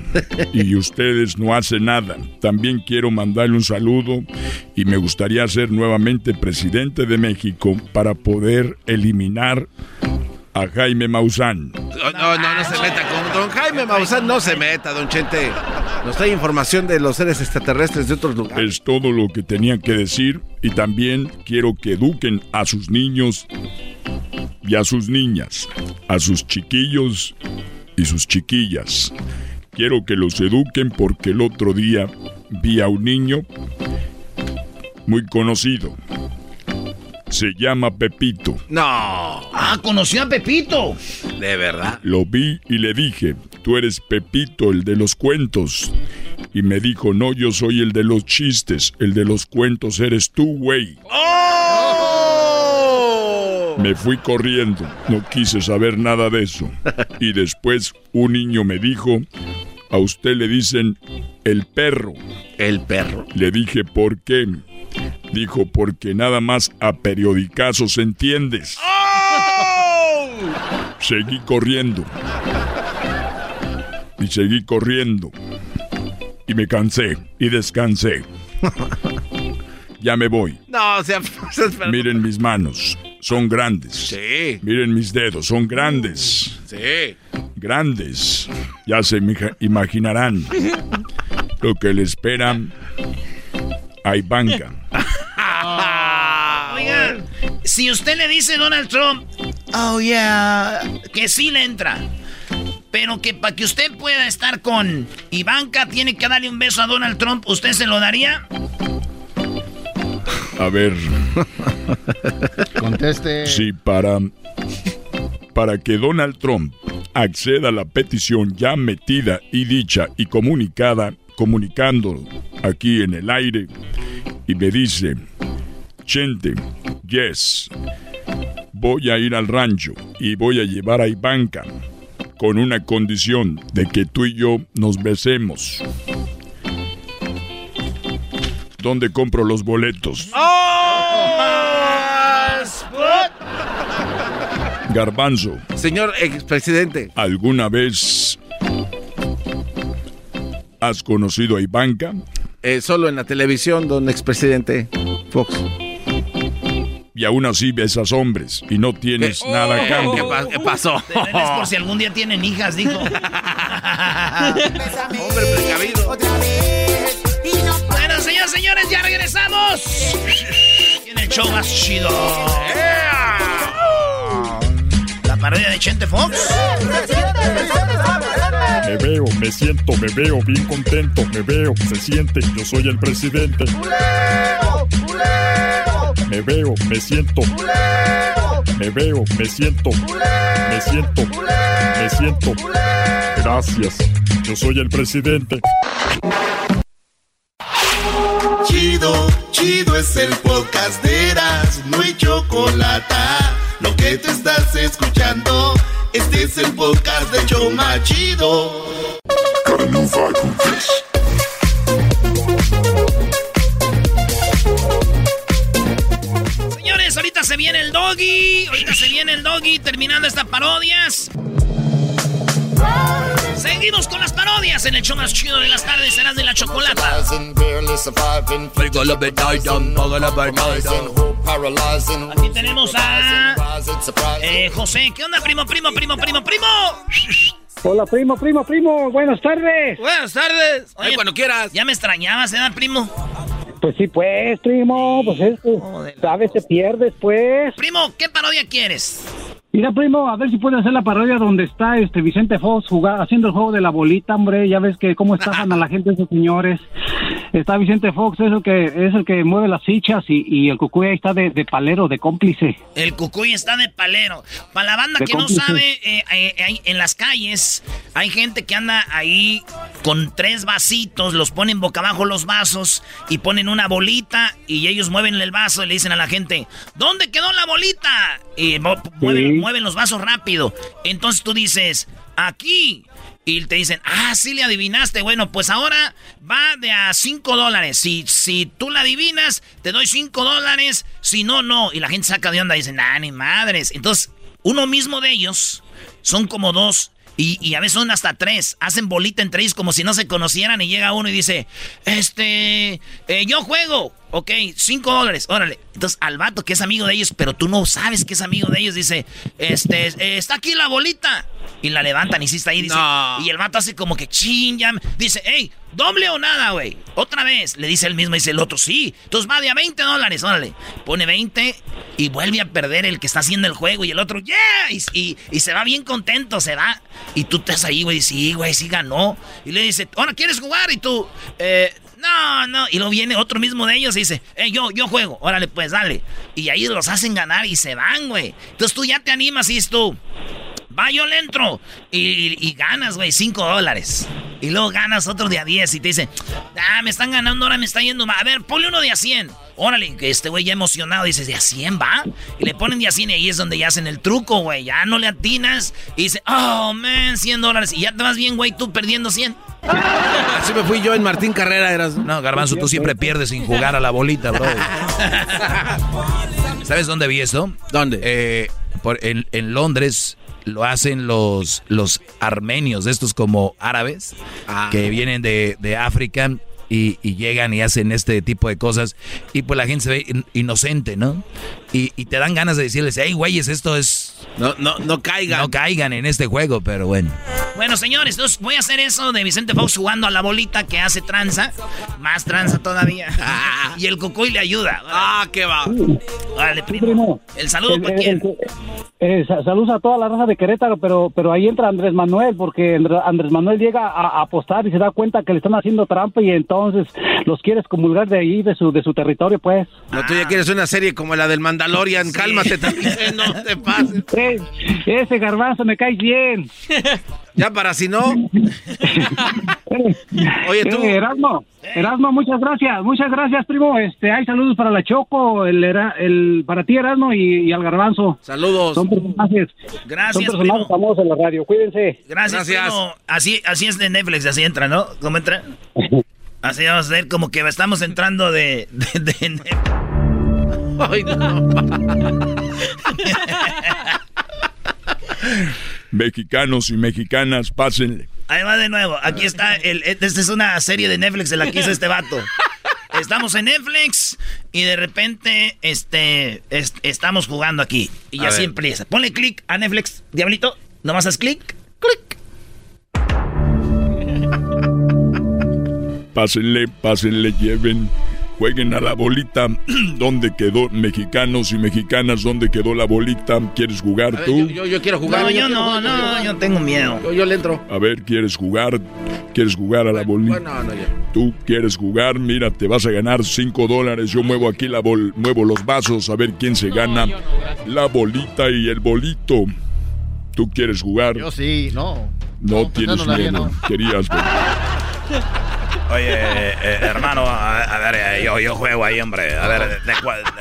Y ustedes no hacen nada. También quiero mandarle un saludo y me gustaría ser nuevamente presidente de México para poder eliminar a Jaime Maussan. No, no, no se meta con don Jaime Maussan, no se meta, don Chente. Nos trae información de los seres extraterrestres de otros lugares. Es todo lo que tenía que decir y también quiero que eduquen a sus niños y a sus niñas, a sus chiquillos y sus chiquillas. Quiero que los eduquen porque el otro día vi a un niño muy conocido. Se llama Pepito. No. Ah, conoció a Pepito. De verdad. Lo vi y le dije, tú eres Pepito, el de los cuentos. Y me dijo, no, yo soy el de los chistes, el de los cuentos eres tú, güey. ¡Oh! Me fui corriendo, no quise saber nada de eso. Y después un niño me dijo, a usted le dicen el perro. El perro. Le dije, ¿por qué? Dijo, porque nada más a periodicazos entiendes. ¡Oh! Seguí corriendo. Y seguí corriendo. Y me cansé y descansé. Ya me voy. No, se Miren mis manos, son grandes. Sí. Miren mis dedos, son grandes. Sí. Grandes. Ya se imaginarán lo que le espera a Ivanka. Oiga, si usted le dice a Donald Trump, oh yeah, que sí le entra. Pero que para que usted pueda estar con Ivanka, tiene que darle un beso a Donald Trump. ¿Usted se lo daría? A ver. Conteste. Sí, para. Para que Donald Trump acceda a la petición ya metida y dicha y comunicada, comunicando aquí en el aire, y me dice: Chente, yes, voy a ir al rancho y voy a llevar a Ivanka con una condición de que tú y yo nos besemos. ¿Dónde compro los boletos? Garbanzo. Señor expresidente. ¿Alguna vez has conocido a Ivanka? Eh, solo en la televisión, don expresidente Fox. Y aún así besas hombres y no tienes nada a cambio. ¿Qué, pasó? Es por si algún día tienen hijas, dijo. Hombre precavido. Bueno, señores, señores, ya regresamos. En el show más chido. La parodia de Chente Fox. Me veo, me siento, me veo bien contento, me veo, se siente, yo soy el presidente. Me veo, me siento. Me veo, me siento. Me siento. Me siento. Gracias. Yo soy el presidente. Chido, chido es el podcast de Eras, no hay chocolate. Lo que te estás escuchando, este es el podcast de Choma Chido. Señores, ahorita se viene el doggy. Ahorita se viene el doggy terminando estas parodias. Seguimos con las parodias en el show más chido de las tardes, serás de la chocolata. Aquí tenemos a eh, José. ¿Qué onda, primo, primo, primo, primo, primo? Hola, primo, primo, primo. Buenas tardes. Buenas tardes. Ay, cuando quieras. Ya me extrañabas, ¿eh, primo? Pues sí, pues, primo. Pues es que, sabes, te pierdes, pues. Primo, ¿qué parodia quieres? Mira, primo, a ver si puede hacer la parodia donde está este Vicente Fox jugando, haciendo el juego de la bolita, hombre. Ya ves que cómo estafan a la gente esos señores. Está Vicente Fox, es el que es el que mueve las fichas y, y el cucuy ahí está de, de palero, de cómplice. El cucuy está de palero. Para la banda De que no sabe, eh, eh, en las calles hay gente que anda ahí con tres vasitos, los ponen boca abajo los vasos y ponen una bolita y ellos mueven el vaso y le dicen a la gente, ¿dónde quedó la bolita? Y mueven los vasos rápido. Entonces tú dices, aquí. Y te dicen, ah, sí le adivinaste. Bueno, pues ahora va de a 5 dólares. Si, si tú la adivinas, te doy 5 dólares. Si no, no. Y la gente saca de onda y dicen, ah, ni madres. Entonces, uno mismo de ellos son como dos. Y, y a veces son hasta tres. Hacen bolita entre ellos como si no se conocieran. Y llega uno y dice, este, eh, yo juego. Ok, 5 dólares, órale. Entonces al vato que es amigo de ellos, pero tú no sabes que es amigo de ellos, dice, este, eh, está aquí la bolita. Y la levantan y sí está ahí, dice. No. Y el vato hace como que ching, ya. Dice, hey, doble o nada, güey. Otra vez. Le dice el mismo, dice el otro, sí. Entonces va de a 20 dólares, órale. Pone 20 y vuelve a perder el que está haciendo el juego. Y el otro, yeah. Y, y- y se va bien contento, se va. Y tú estás ahí, güey, sí, güey, sí ganó. Y le dice, ahora quieres jugar. Y tú, eh, no, no. Y luego viene otro mismo de ellos y dice, eh, yo, yo juego. Órale, pues dale. Y ahí los hacen ganar y se van, güey. Entonces tú ya te animas y dices tú. Va, yo le entro. Y, y ganas, güey, 5 dólares. Y luego ganas otro de a 10 y te dicen, ah, me están ganando, ahora me está yendo mal. A ver, ponle uno de a 100. Órale, que este güey ya emocionado dice, ¿de a 100 va? Y le ponen de a 100 y ahí es donde ya hacen el truco, güey. Ya no le atinas. Y dice, oh, man, 100 dólares. Y ya te vas bien, güey, tú perdiendo 100. Así me fui yo en Martín Carrera. Eras... No, Garbanzo, tú siempre pierdes sin jugar a la bolita, bro. ¿Sabes dónde vi esto? ¿Dónde? por, en, en Londres lo hacen los, los armenios, estos como árabes, Ah. que vienen de, de África y, y llegan y hacen este tipo de cosas. Y pues la gente se ve in- inocente, ¿no? Y, y te dan ganas de decirles, hey, güeyes, esto es... No, no, no caigan. No caigan en este juego, pero bueno. Bueno, señores, entonces voy a hacer eso de Vicente Fox jugando a la bolita que hace tranza. Más tranza todavía. y el cocoy le ayuda. Ah, qué va. Órale, primo. primo. El saludo Eh, para eh, quién. eh, sa- saludos a toda la raza de Querétaro, pero pero ahí entra Andrés Manuel, porque Andr- Andrés Manuel llega a, a apostar y se da cuenta que le están haciendo trampa y entonces los quiere excomulgar de ahí, de su, de su territorio, pues. No, tú ya quieres una serie como la del Mandalorian. Cálmate también, no te pases. Eh, ese garbanzo me cae bien. Ya para si no. Oye, tú. Eh, Erasmo, Erasmo, muchas gracias, muchas gracias, primo. Este, hay saludos para la Choco, el, era- el para ti, Erasmo, y, y al Garbanzo. Saludos. Son personajes. Gracias, Son personajes primo. famosos en la radio. Cuídense. Gracias, primo. Así, así es de Netflix, así entra, ¿no? ¿Cómo entra? Así vamos a ver como que estamos entrando de, de, de Netflix. Ay, no. Mexicanos y mexicanas, pásenle. Ahí va de nuevo. Aquí está. El, esta es una serie de Netflix de la que hizo este vato. Estamos en Netflix y de repente este, es- estamos jugando aquí. Y A así ver. empieza. Ponle clic a Netflix, diablito. Nomás haz clic. Pásenle, pásenle, lleven. Jueguen a la bolita. ¿Dónde quedó? Mexicanos y mexicanas, ¿dónde quedó la bolita? ¿Quieres jugar ver, tú? yo, yo- yo quiero jugar. No, yo no, jugar, no, yo tengo miedo. Yo, yo le entro. A ver, ¿quieres jugar? ¿Quieres jugar a la bolita? Bueno, no, ya. Tú quieres jugar, mira, te vas a ganar 5 dólares. Yo muevo aquí la bol, muevo los vasos a ver quién se gana la bolita y el bolito. ¿Tú quieres jugar? Yo sí, no. No, tienes no, nadie, miedo. no. Querías ver. Oye, eh, eh, hermano, a, a ver, eh, yo, yo juego ahí, hombre. A ver, de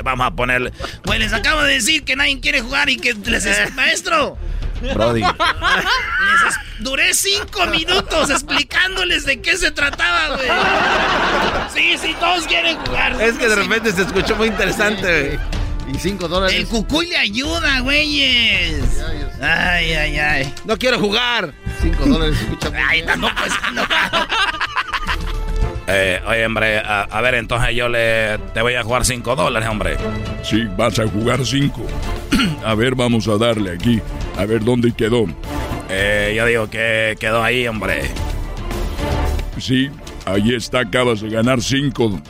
vamos a ponerle. Pues les acabo de decir que nadie quiere jugar y que les es maestro. Brody. Les es- duré cinco minutos explicándoles de qué se trataba, güey. Sí, sí, todos quieren jugar. Es que de repente se escuchó muy interesante, Y 5 dólares. El cucuy le ayuda, güeyes. Ay, ay, ay. No quiero jugar. 5 dólares. escucha muy Ay, tampoco es Eh, oye, hombre, a, a ver, entonces yo le te voy a jugar 5 dólares, hombre. Sí, vas a jugar 5. A ver, vamos a darle aquí. A ver dónde quedó. Eh, yo digo que quedó ahí, hombre. Sí, ahí está, acabas de ganar 5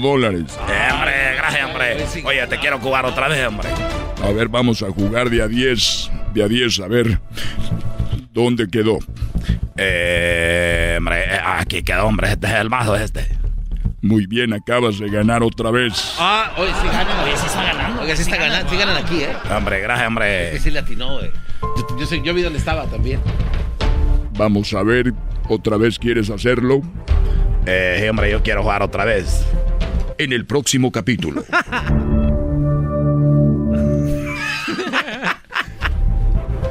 dólares. Eh, hombre, gracias, hombre. Oye, te quiero jugar otra vez, hombre. A ver, vamos a jugar de a 10. De a 10, a ver. ¿Dónde quedó? Eh, hombre, eh, aquí quedó, hombre. Este es el mazo, este. Muy bien, acabas de ganar otra vez. Ah, oye, sí ganan. Oye, sí está ganando. Oye, sí está ganando. Sí ganan aquí, ¿eh? Hombre, gracias, Es hombre. que sí le atinó, güey. Yo, yo, sé- yo vi dónde estaba también. Vamos a ver, ¿otra vez quieres hacerlo? Eh, sí, hombre, yo quiero jugar otra vez. En el próximo capítulo.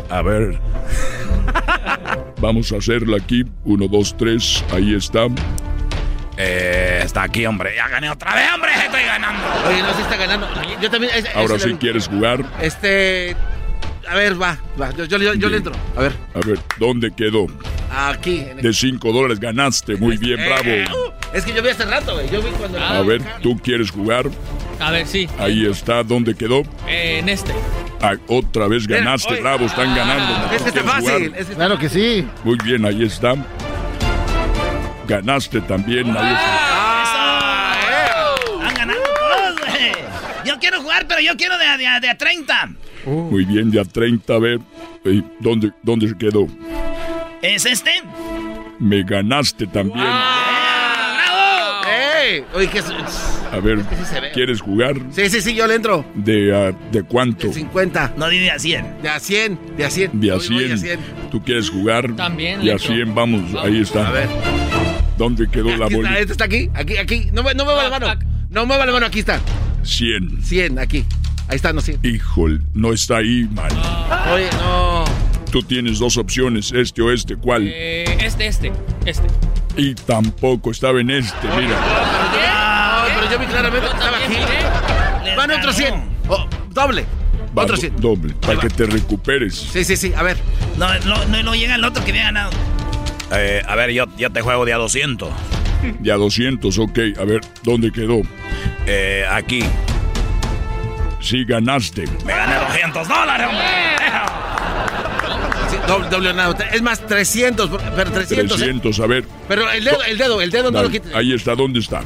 A ver. Vamos a hacerla aquí. Uno, dos, tres. Ahí está. Eh, está aquí, hombre. Ya gané otra vez, hombre. Estoy ganando. Oye, no, sí está ganando. Yo también. Ahora ese sí le- quieres jugar. Este. A ver, va, va. Yo, yo, yo- yo le entro. A ver. A ver, ¿dónde quedó? Aquí. en el- De cinco dólares ganaste. Muy bien, Eh, bravo. uh, es que yo vi hace rato, güey. Yo vi cuando. A ver, ¿tú quieres jugar? A ver, sí. Ahí está. ¿Dónde quedó? Eh, en este. Ah, otra vez ganaste, bravo. Están ganando. Es que está ¿Quieres fácil. jugar? es que está- Claro que sí. Muy bien, ahí está. Ganaste también. Ahí está. Están ganando todos, güey. Yo quiero jugar, pero yo quiero de, a- de, a- de a 30. Muy bien, ya 30. A ver, ¿dónde, ¿dónde se quedó? ¿Es este? Me ganaste también. ¡Bravo! ¡Ey! Oye, que es- A ver, que sí. ¿quieres jugar? Sí, sí, sí, yo le entro. ¿De, ah, ¿de cuánto? De 50. No di de a 100. De a 100. De a 100. De a Voy- voy 100. a 100. ¿Tú quieres jugar? También, De a Electro. 100, vamos, ahí está. A ver. ¿Dónde quedó la Aquí está, bolita? este está aquí. Aquí, aquí. No, no mueva la mano. No mueva la mano, aquí está. 100. 100, aquí. Ahí está, no 100. Híjole, no está ahí, man. Oye, no. Tú tienes dos opciones, este o este, ¿cuál? Eh, este, este. Este. Y tampoco estaba en este, mira. No, pero yo vi claramente que estaba aquí. Les Van otro ganó. 100. Oh, doble. Va, Otro do- 100. doble, para que te recuperes. Sí, sí, sí. A ver. No, no, no, no llega el otro que había ganado. Eh, a ver, yo, yo te juego de a 200. Ya 200, ok. A ver, ¿dónde quedó? Eh, aquí. Sí, ganaste. Me gané 200 dólares, hombre. Sí, doble, doble nada. Es más, 300. Pero 300. ¿eh? 300, a ver. Pero el dedo, el dedo, el dedo no Dale, lo quites. Ahí está, ¿dónde está?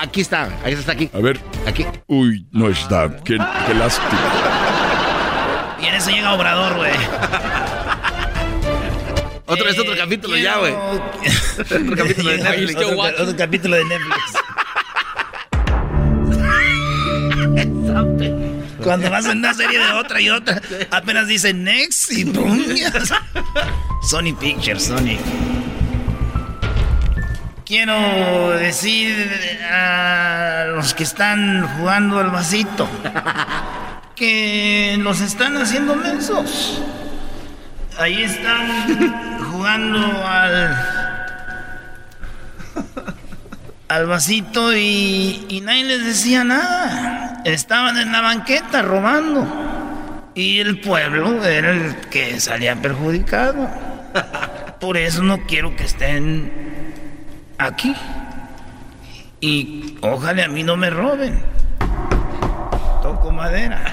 Aquí está. Ahí está aquí. A ver. Aquí. Uy, no está. Qué, qué lástima. Y en eso llega Obrador, güey. Otro, es otro Eh, capítulo quiero- ya, güey. otro capítulo de Netflix. Otro, otro capítulo de Netflix. Cuando vas en una serie de otra y otra, apenas dicen next y pum. Sony Pictures, Sony. Quiero decir a los que están jugando al vasito que los están haciendo mensos. Ahí están jugando al al vasito y, y nadie les decía nada. Estaban en la banqueta robando. Y el pueblo era el que salía perjudicado. Por eso no quiero que estén aquí. Y ojalá a mí no me roben. Toco madera.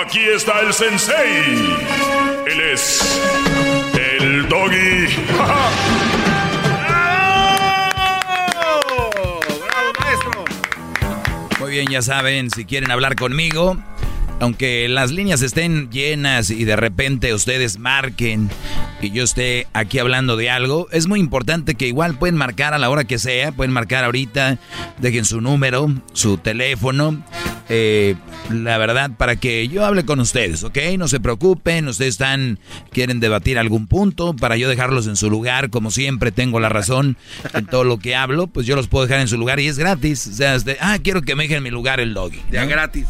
Aquí está el sensei. Él es el doggy. Muy bien, ya saben, si quieren hablar conmigo, aunque las líneas estén llenas y de repente ustedes marquen y yo esté aquí hablando de algo, es muy importante que igual pueden marcar a la hora que sea, pueden marcar ahorita, dejen su número, su teléfono, eh, la verdad, para que yo hable con ustedes, ¿ok? No se preocupen, ustedes están, quieren debatir algún punto, para yo dejarlos en su lugar, como siempre tengo la razón en todo lo que hablo, pues yo los puedo dejar en su lugar y es gratis, o sea, este, ah, quiero que me dejen en mi lugar el doggy. Ya gratis.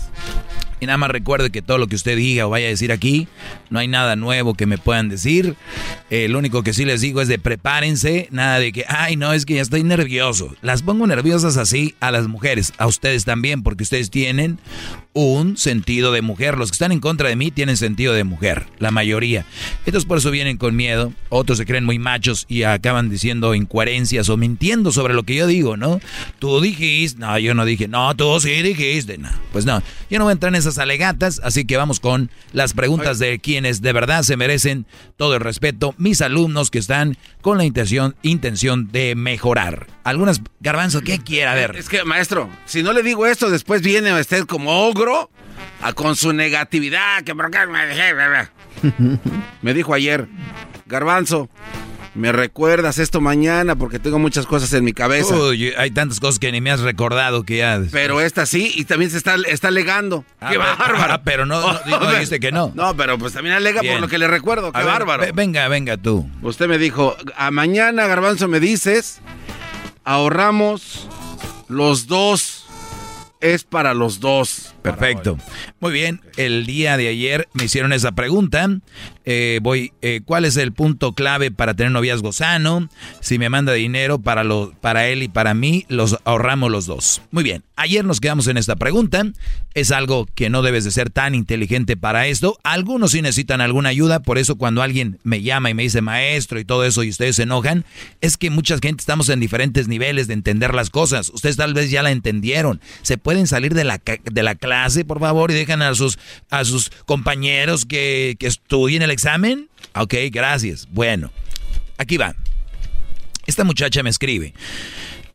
Y nada más recuerde que todo lo que usted diga o vaya a decir aquí, no hay nada nuevo que me puedan decir. Eh, lo único que sí les digo es de prepárense, nada de que, ay, no, es que ya estoy nervioso. Las pongo nerviosas así a las mujeres, a ustedes también, porque ustedes tienen un sentido de mujer. Los que están en contra de mí tienen sentido de mujer, la mayoría. Entonces por eso vienen con miedo, otros se creen muy machos y acaban diciendo incoherencias o mintiendo sobre lo que yo digo, ¿no? Tú dijiste, no, yo no dije, no, tú sí dijiste, no. Pues no, yo no voy a entrar en esas alegatas, así que vamos con las preguntas de quienes de verdad se merecen todo el respeto, mis alumnos que están con la intención, intención de mejorar. Algunas, garbanzo, ¿qué quiera ver? Es que, maestro, si no le digo esto, después viene usted como ogro a, con su negatividad. Que me- Me dijo ayer, Garbanzo, me recuerdas esto mañana porque tengo muchas cosas en mi cabeza. Uy, hay tantas cosas que ni me has recordado que ya... Pero esta sí, y también se está, está alegando. Ah, ¡Qué pero- bárbaro! ah, pero no- no- no dijiste que no. No, pero pues también alega Bien. por lo que le recuerdo. ¡Qué A bárbaro! ve- venga, venga tú. Usted me dijo, a mañana, Garbanzo, me dices, ahorramos los dos. Es para los dos. Perfecto. Muy bien, el día de ayer me hicieron esa pregunta. Eh, voy, eh, ¿cuál es el punto clave para tener noviazgo sano? Si me manda dinero para, lo, para él y para mí, los ahorramos los dos. Muy bien, ayer nos quedamos en esta pregunta. Es algo que no debes de ser tan inteligente para esto. Algunos sí necesitan alguna ayuda, por eso cuando alguien me llama y me dice maestro y todo eso y ustedes se enojan, es que mucha gente estamos en diferentes niveles de entender las cosas. Ustedes tal vez ya la entendieron. Se pueden salir de la, de la clase, por favor, y dejan a sus, a sus compañeros que, que estudien el examen. Ok, gracias. Bueno, aquí va. Esta muchacha me escribe.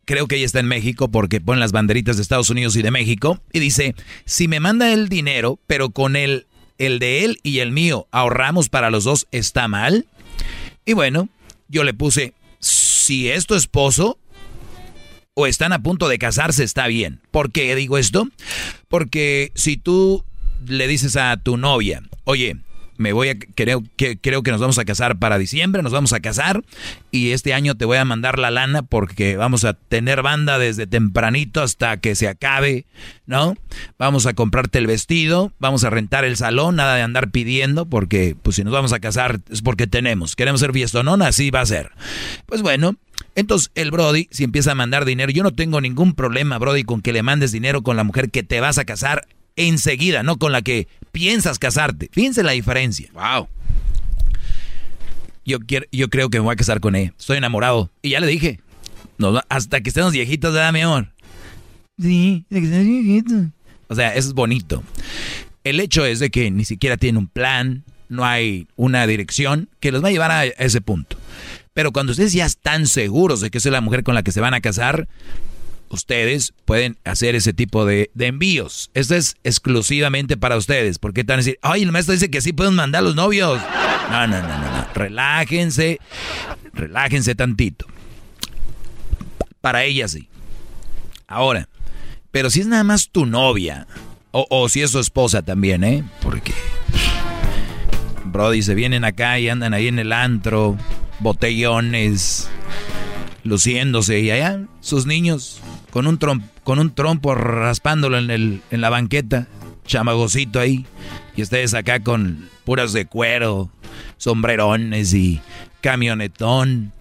Creo que ella está en México porque pone las banderitas de Estados Unidos y de México. Y dice, si me manda el dinero, pero con el, el de él y el mío ahorramos para los dos, ¿está mal? Y bueno, yo le puse, si es tu esposo o están a punto de casarse, está bien. ¿Por qué digo esto? Porque si tú le dices a tu novia, oye, me voy a creo que creo que nos vamos a casar para diciembre, nos vamos a casar y este año te voy a mandar la lana porque vamos a tener banda desde tempranito hasta que se acabe, ¿no? Vamos a comprarte el vestido, vamos a rentar el salón, nada de andar pidiendo porque pues si nos vamos a casar es porque tenemos, queremos ser fiestonón, así va a ser. Pues bueno, entonces el Brody, si empieza a mandar dinero, yo no tengo ningún problema, Brody, con que le mandes dinero con la mujer que te vas a casar enseguida, no con la que piensas casarte. Fíjense la diferencia. Wow. Yo, quiero, yo creo que me voy a casar con ella. Estoy enamorado. Y ya le dije. Nos va- hasta que estemos viejitos, ¿verdad, mi amor? Sí, hasta que estemos viejitos. O sea, eso es bonito. El hecho es de que ni siquiera tiene un plan, no hay una dirección que los va a llevar a ese punto. Pero cuando ustedes ya están seguros de que es la mujer con la que se van a casar, ustedes pueden hacer ese tipo de, envíos. Esto es exclusivamente para ustedes. Porque te van a decir, ay, el maestro dice que sí pueden mandar los novios. No, no, no, no, no. Relájense, relájense tantito. Para ella sí. Ahora, pero si es nada más tu novia, o, o si es su esposa también, ¿eh? Porque, Brody, se vienen acá y andan ahí en el antro botellones, luciéndose y allá sus niños con un, con un trompo raspándolo en, el, en la banqueta, chamagocito ahí, y ustedes acá con puras de cuero, sombrerones y camionetón.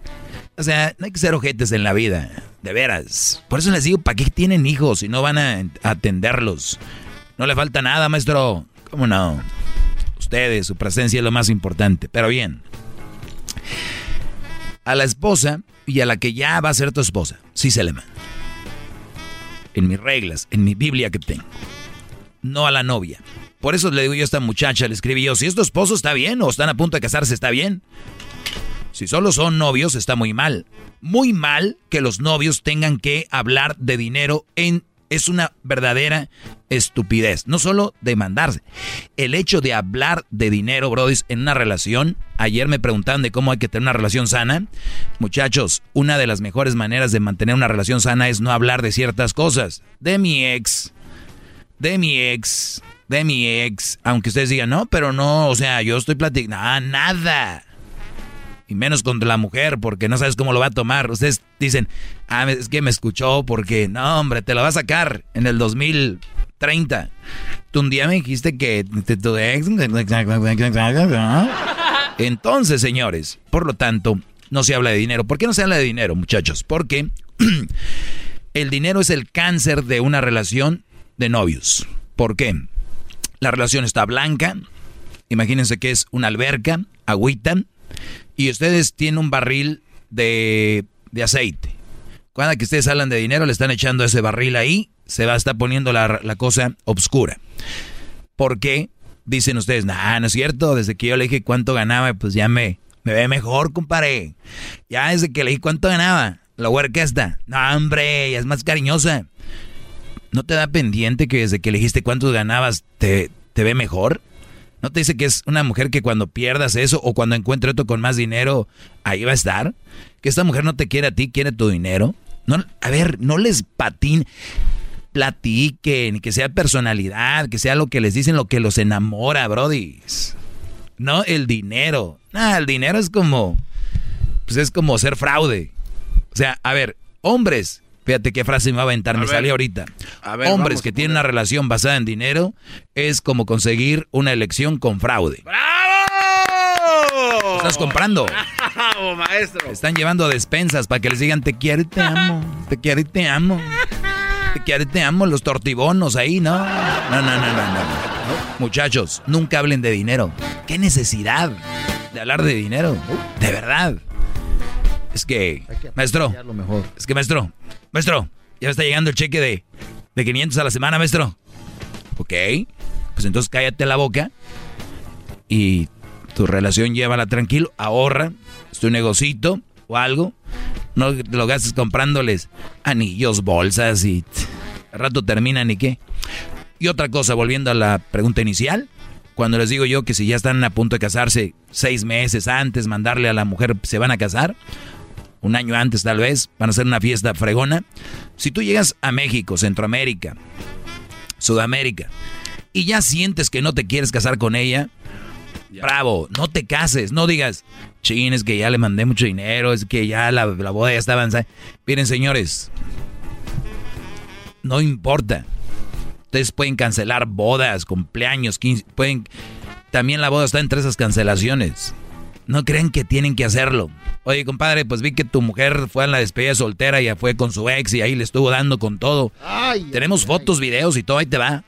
O sea, no hay que ser ojetes en la vida, de veras. Por eso les digo, ¿para qué tienen hijos si no van a atenderlos? No le falta nada, maestro. ¿Cómo no? Ustedes, su presencia es lo más importante. Pero bien, a la esposa y a la que ya va a ser tu esposa. Sí se le manda. En mis reglas, en mi Biblia que tengo. No a la novia. Por eso le digo yo a esta muchacha, le escribí yo, si es tu esposo está bien o están a punto de casarse está bien. Si solo son novios está muy mal. Muy mal que los novios tengan que hablar de dinero en es una verdadera estupidez. No solo demandarse. El hecho de hablar de dinero, Brody, en una relación. Ayer me preguntaban de cómo hay que tener una relación sana. Muchachos, una de las mejores maneras de mantener una relación sana es no hablar de ciertas cosas. De mi ex. De mi ex. De mi ex. Aunque ustedes digan, no, pero no, o sea, yo estoy platicando. nada menos contra la mujer porque no sabes cómo lo va a tomar. Ustedes dicen, ah, es que me escuchó porque, no, hombre, te lo va a sacar en el 2030. Tú un día me dijiste que. Entonces, señores, por lo tanto, no se habla de dinero. ¿Por qué no se habla de dinero, muchachos? Porque el dinero es el cáncer de una relación de novios. ¿Por qué? La relación está blanca. Imagínense que es una alberca, agüita, y ustedes tienen un barril de, de aceite. Cuando que ustedes hablan de dinero, le están echando ese barril ahí, se va a estar poniendo la, cosa obscura. ¿Por qué? Dicen ustedes, nah, no es cierto, desde que yo le dije cuánto ganaba, pues ya me, me ve mejor, compadre. Ya desde que le dije cuánto ganaba, la está. No, hombre, ya es más cariñosa. ¿No te da pendiente que desde que le dijiste cuánto ganabas te, te ve mejor? ¿No te dice que es una mujer que cuando pierdas eso o cuando encuentre otro con más dinero, ahí va a estar? Que esta mujer no te quiere a ti, quiere tu dinero. No, a ver, no les patín, platiquen, que sea personalidad, que sea lo que les dicen, lo que los enamora, Brody. No el dinero. Ah, el dinero es como, pues es como ser fraude. O sea, a ver, hombres Fíjate qué frase me va a aventar, me salió ahorita. Hombres que tienen una relación basada en dinero es como conseguir una elección con fraude. ¡Bravo! Estás comprando. ¡Bravo, maestro! Están llevando despensas para que les digan te quiero y te amo. Te quiero y te amo. Te quiero y te amo. Los tortibonos ahí, ¿no? No, no, no, no, no. Muchachos, nunca hablen de dinero. ¿Qué necesidad de hablar de dinero? De verdad. Es que, maestro, es que maestro, maestro, ya está llegando el cheque de, de 500 a la semana, maestro. Ok, pues entonces cállate la boca y tu relación llévala tranquilo, ahorra, es tu negocito o algo. No lo gastes comprándoles anillos, bolsas y al rato terminan y qué. Y otra cosa, volviendo a la pregunta inicial, cuando les digo yo que si ya están a punto de casarse seis meses antes, mandarle a la mujer se van a casar, un año antes tal vez, van a hacer una fiesta fregona. Si tú llegas a México, Centroamérica, Sudamérica, y ya sientes que no te quieres casar con ella, bravo, no te cases, no digas, chin, es que ya le mandé mucho dinero, es que ya la, boda ya está avanzada. Miren, señores, no importa. Ustedes pueden cancelar bodas, cumpleaños, 15, pueden... También la boda está entre esas cancelaciones. No creen que tienen que hacerlo. Oye, compadre, pues vi que tu mujer fue a la despedida soltera y ya fue con su ex y ahí le estuvo dando con todo. Tenemos fotos, videos y todo, ahí te va.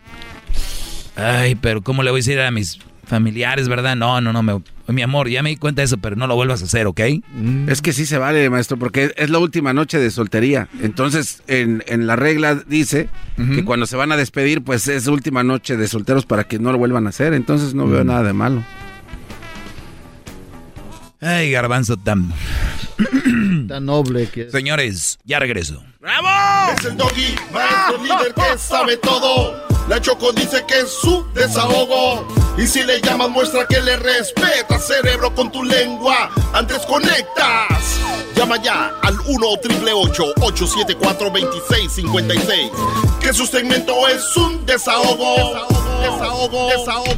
Ay, pero ¿cómo le voy a decir a mis familiares, verdad? No, no, no, me, Mi amor, ya me di cuenta de eso, pero no lo vuelvas a hacer, ¿ok? Mm. Es que sí se vale, maestro, porque es la última noche de soltería. Entonces, en, en la regla dice que cuando se van a despedir, pues es última noche de solteros para que no lo vuelvan a hacer. Entonces no veo Mm. nada de malo. Ay, garbanzo tan... Tan noble que es. Señores, ya regreso. Es el doggy, maestro líder que sabe todo. La Choco dice que es su desahogo. Y si le llamas, muestra que le respeta, cerebro, con tu lengua. Antes conectas. Llama ya al 1-888-874-2656. Que su segmento es un desahogo. Desahogo, desahogo, desahogo.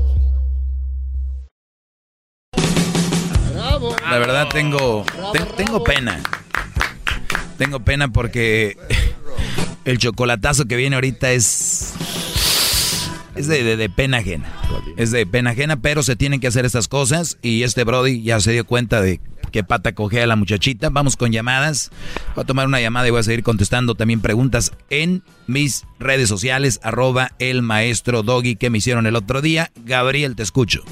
La verdad tengo, te- tengo pena. Tengo pena porque el chocolatazo que viene ahorita es... Es de, de- pena ajena. Es de pena ajena, pero se tienen que hacer estas cosas y este Brody ya se dio cuenta de qué pata cogea la muchachita. Vamos con llamadas. Voy a tomar una llamada y voy a seguir contestando también preguntas en mis redes sociales, arroba el maestro Doggy que me hicieron el otro día. Gabriel, te escucho.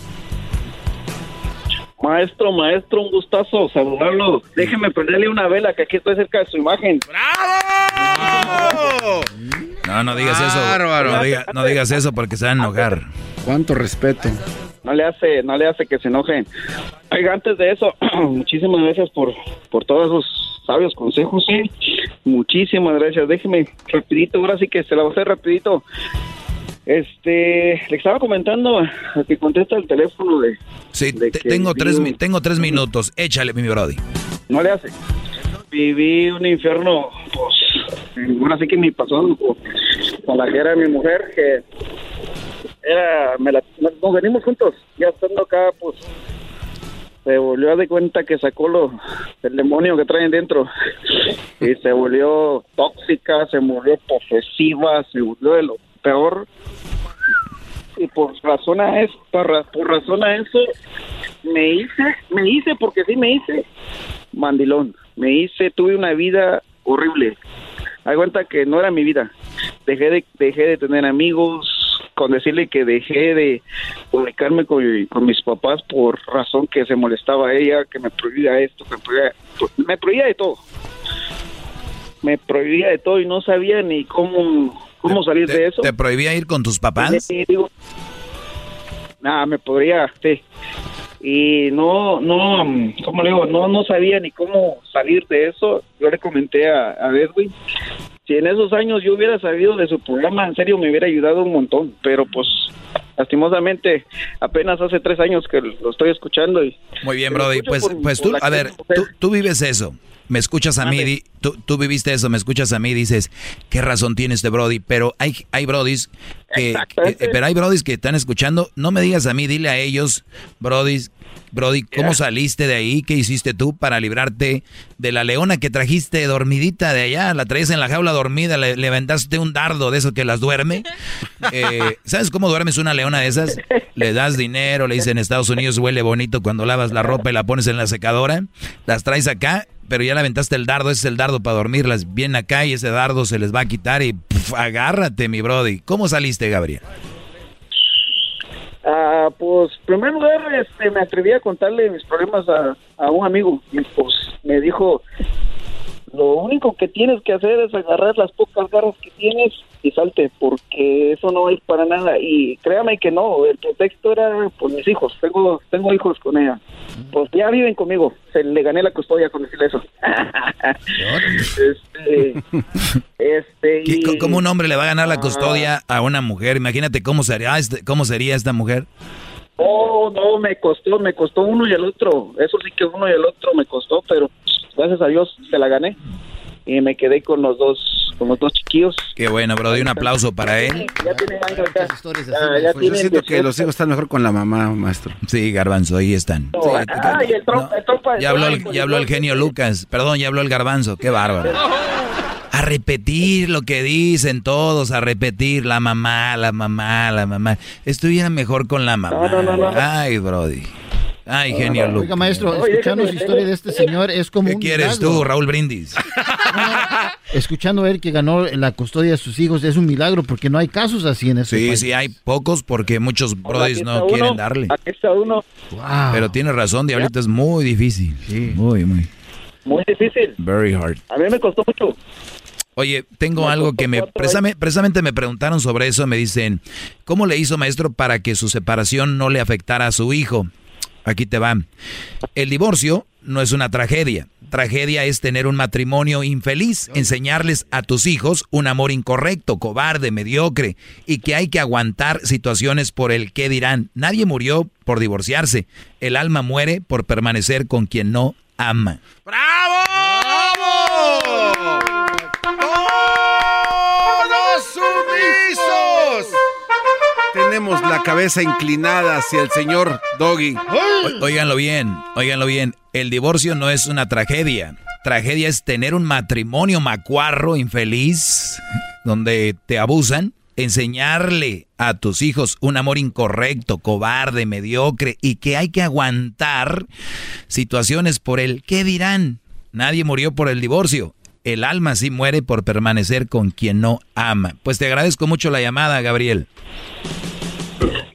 Maestro, maestro, un gustazo saludarlo. Déjeme prenderle una vela que aquí estoy cerca de su imagen. No, no digas eso. Bárbaro. No, diga- no digas eso porque se van a enojar. Cuánto respeto. No le hace, no le hace que se enojen. Oiga, antes de eso, muchísimas gracias por, por todos esos sabios consejos, ¿sí? Muchísimas gracias. Déjeme rapidito, ahora sí que se la voy a hacer rapidito. Este, le estaba comentando a que contesta el teléfono de... Sí, de te- tengo, tres, mi- tengo tres minutos. Échale, mi Brody. No le hace. Viví un infierno, pues, ahora sí que mi pasó con, con la que era mi mujer, que era, me la, nos venimos juntos, ya estando acá, pues, se volvió a de cuenta que sacó lo, el demonio que traen dentro y se volvió tóxica, se volvió posesiva, se volvió de lo peor y por razón a eso, por, por razón a eso me hice, me hice porque sí me hice mandilón, me hice, tuve una vida horrible. Hay cuenta que no era mi vida. Dejé de dejé de tener amigos, con decirle que dejé de comunicarme con, con mis papás por razón que se molestaba ella, que me prohibía esto, que me prohibía, me prohibía de todo. Me prohibía de todo y no sabía ni cómo cómo salir de eso. ¿Te prohibía ir con tus papás? Sí, digo, nada, me podría, sí. Y no, no, ¿cómo le digo? No, no sabía ni cómo salir de eso. Yo le comenté a, a Edwin, si en esos años yo hubiera sabido de su programa, en serio me hubiera ayudado un montón. Pero pues, lastimosamente, apenas hace tres años que lo estoy escuchando y... Muy bien, Brody. Pues, pues tú, a ver, tú, tú vives eso. Me escuchas a mí, di- tú, tú viviste eso, me escuchas a mí, dices, ¿qué razón tiene este Brody? Pero hay, hay Brodis que, que- pero hay Brodis que están escuchando, no me digas a mí, dile a ellos, Brodis, Brody, ¿cómo saliste de ahí? ¿Qué hiciste tú para librarte de la leona que trajiste dormidita de allá? La traes en la jaula dormida, le, le un dardo de eso que las duerme. Eh, ¿Sabes cómo duermes una leona de esas? Le das dinero, le dicen en Estados Unidos huele bonito cuando lavas la ropa y la pones en la secadora. Las traes acá, pero ya le aventaste el dardo, ese es el dardo para dormirlas. Viene acá y ese dardo se les va a quitar y puf, agárrate, mi brody. ¿Cómo saliste, Gabriel? Ah, pues, en primer lugar, este, me atreví a contarle mis problemas a, a un amigo y pues me dijo, lo único que tienes que hacer es agarrar las pocas garras que tienes y salte, porque eso no es para nada. Y créame que no, el pretexto era por mis hijos, tengo tengo hijos con ella. Pues ya viven conmigo, se le gané la custodia con decirle eso. este, este, ¿Qué- y- ¿Cómo un hombre le va a ganar la custodia a una mujer? Imagínate cómo sería, este- cómo sería esta mujer. Oh, no, me costó, me costó uno y el otro. Eso sí que uno y el otro me costó, pero gracias a Dios se la gané. Y me quedé con los dos, con los dos chiquillos. Qué bueno, bro. un aplauso para él. Ya tienen años ya. Ah, ya Pues yo siento que los hijos están mejor con la mamá, maestro. Sí, Garbanzo, ahí están. No, ah, y el trompa, el trompa- Ya habló el, ya habló el genio Lucas. Perdón, ya habló el Garbanzo. Qué bárbaro. A repetir lo que dicen todos, a repetir la mamá, la mamá, la mamá. Estuviera mejor con la mamá. no, no, no. Ay, Brody. Ay, genio Lucas. Oiga, maestro, escuchando su historia de este señor es como ¿Qué un quieres milagro. tú, Raúl Brindis? Escuchando a él que ganó la custodia de sus hijos es un milagro porque no hay casos así en ese Sí, país. sí, hay pocos porque muchos brodis no está quieren uno, darle. Aquí está uno. Pero tiene razón, Diablito, es muy difícil. Muy, muy. Muy difícil. Very hard. A mí me costó mucho. Oye, tengo algo que me precisamente, precisamente me preguntaron sobre eso, me dicen, ¿cómo le hizo maestro para que su separación no le afectara a su hijo? Aquí te va. El divorcio no es una tragedia. Tragedia es tener un matrimonio infeliz, enseñarles a tus hijos un amor incorrecto, cobarde, mediocre y que hay que aguantar situaciones por el qué dirán. Nadie murió por divorciarse. El alma muere por permanecer con quien no ama. ¡Todos Tenemos la cabeza inclinada hacia el señor Doggy. Óiganlo bien, óiganlo bien. El divorcio no es una tragedia. Tragedia es tener un matrimonio macuarro, infeliz, donde te abusan, enseñarle a tus hijos un amor incorrecto, cobarde, mediocre y que hay que aguantar situaciones por el ¿qué dirán? Nadie murió por el divorcio. El alma sí muere por permanecer con quien no ama. Pues te agradezco mucho la llamada, Gabriel.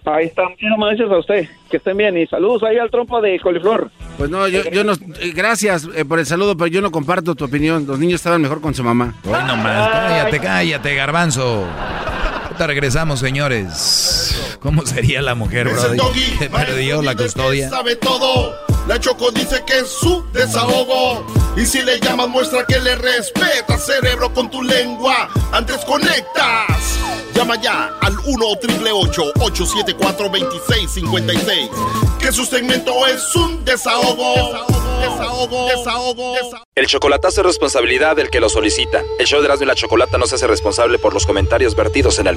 Ahí está. Muchísimas gracias a usted. Que estén bien. Y saludos ahí al trompa de coliflor. Pues no, yo, yo no. eh, Gracias eh, por el saludo, pero yo no comparto tu opinión. Los niños estaban mejor con su mamá. Hoy nomás, cállate, cállate, garbanzo. Ahorita regresamos, señores. ¿Cómo sería la mujer, bro? Que perdió la custodia. sabe todo. La Choco dice que es su desahogo. Y si le llamas, muestra que le respeta, cerebro, con tu lengua. Antes conectas. Llama ya al 1-888-874-2656. Que su segmento es un desahogo. Desahogo, desahogo, desahogo. El chocolatazo es responsabilidad del que lo solicita. El show de Erasmo y la Chocolata no se hace responsable por los comentarios vertidos en el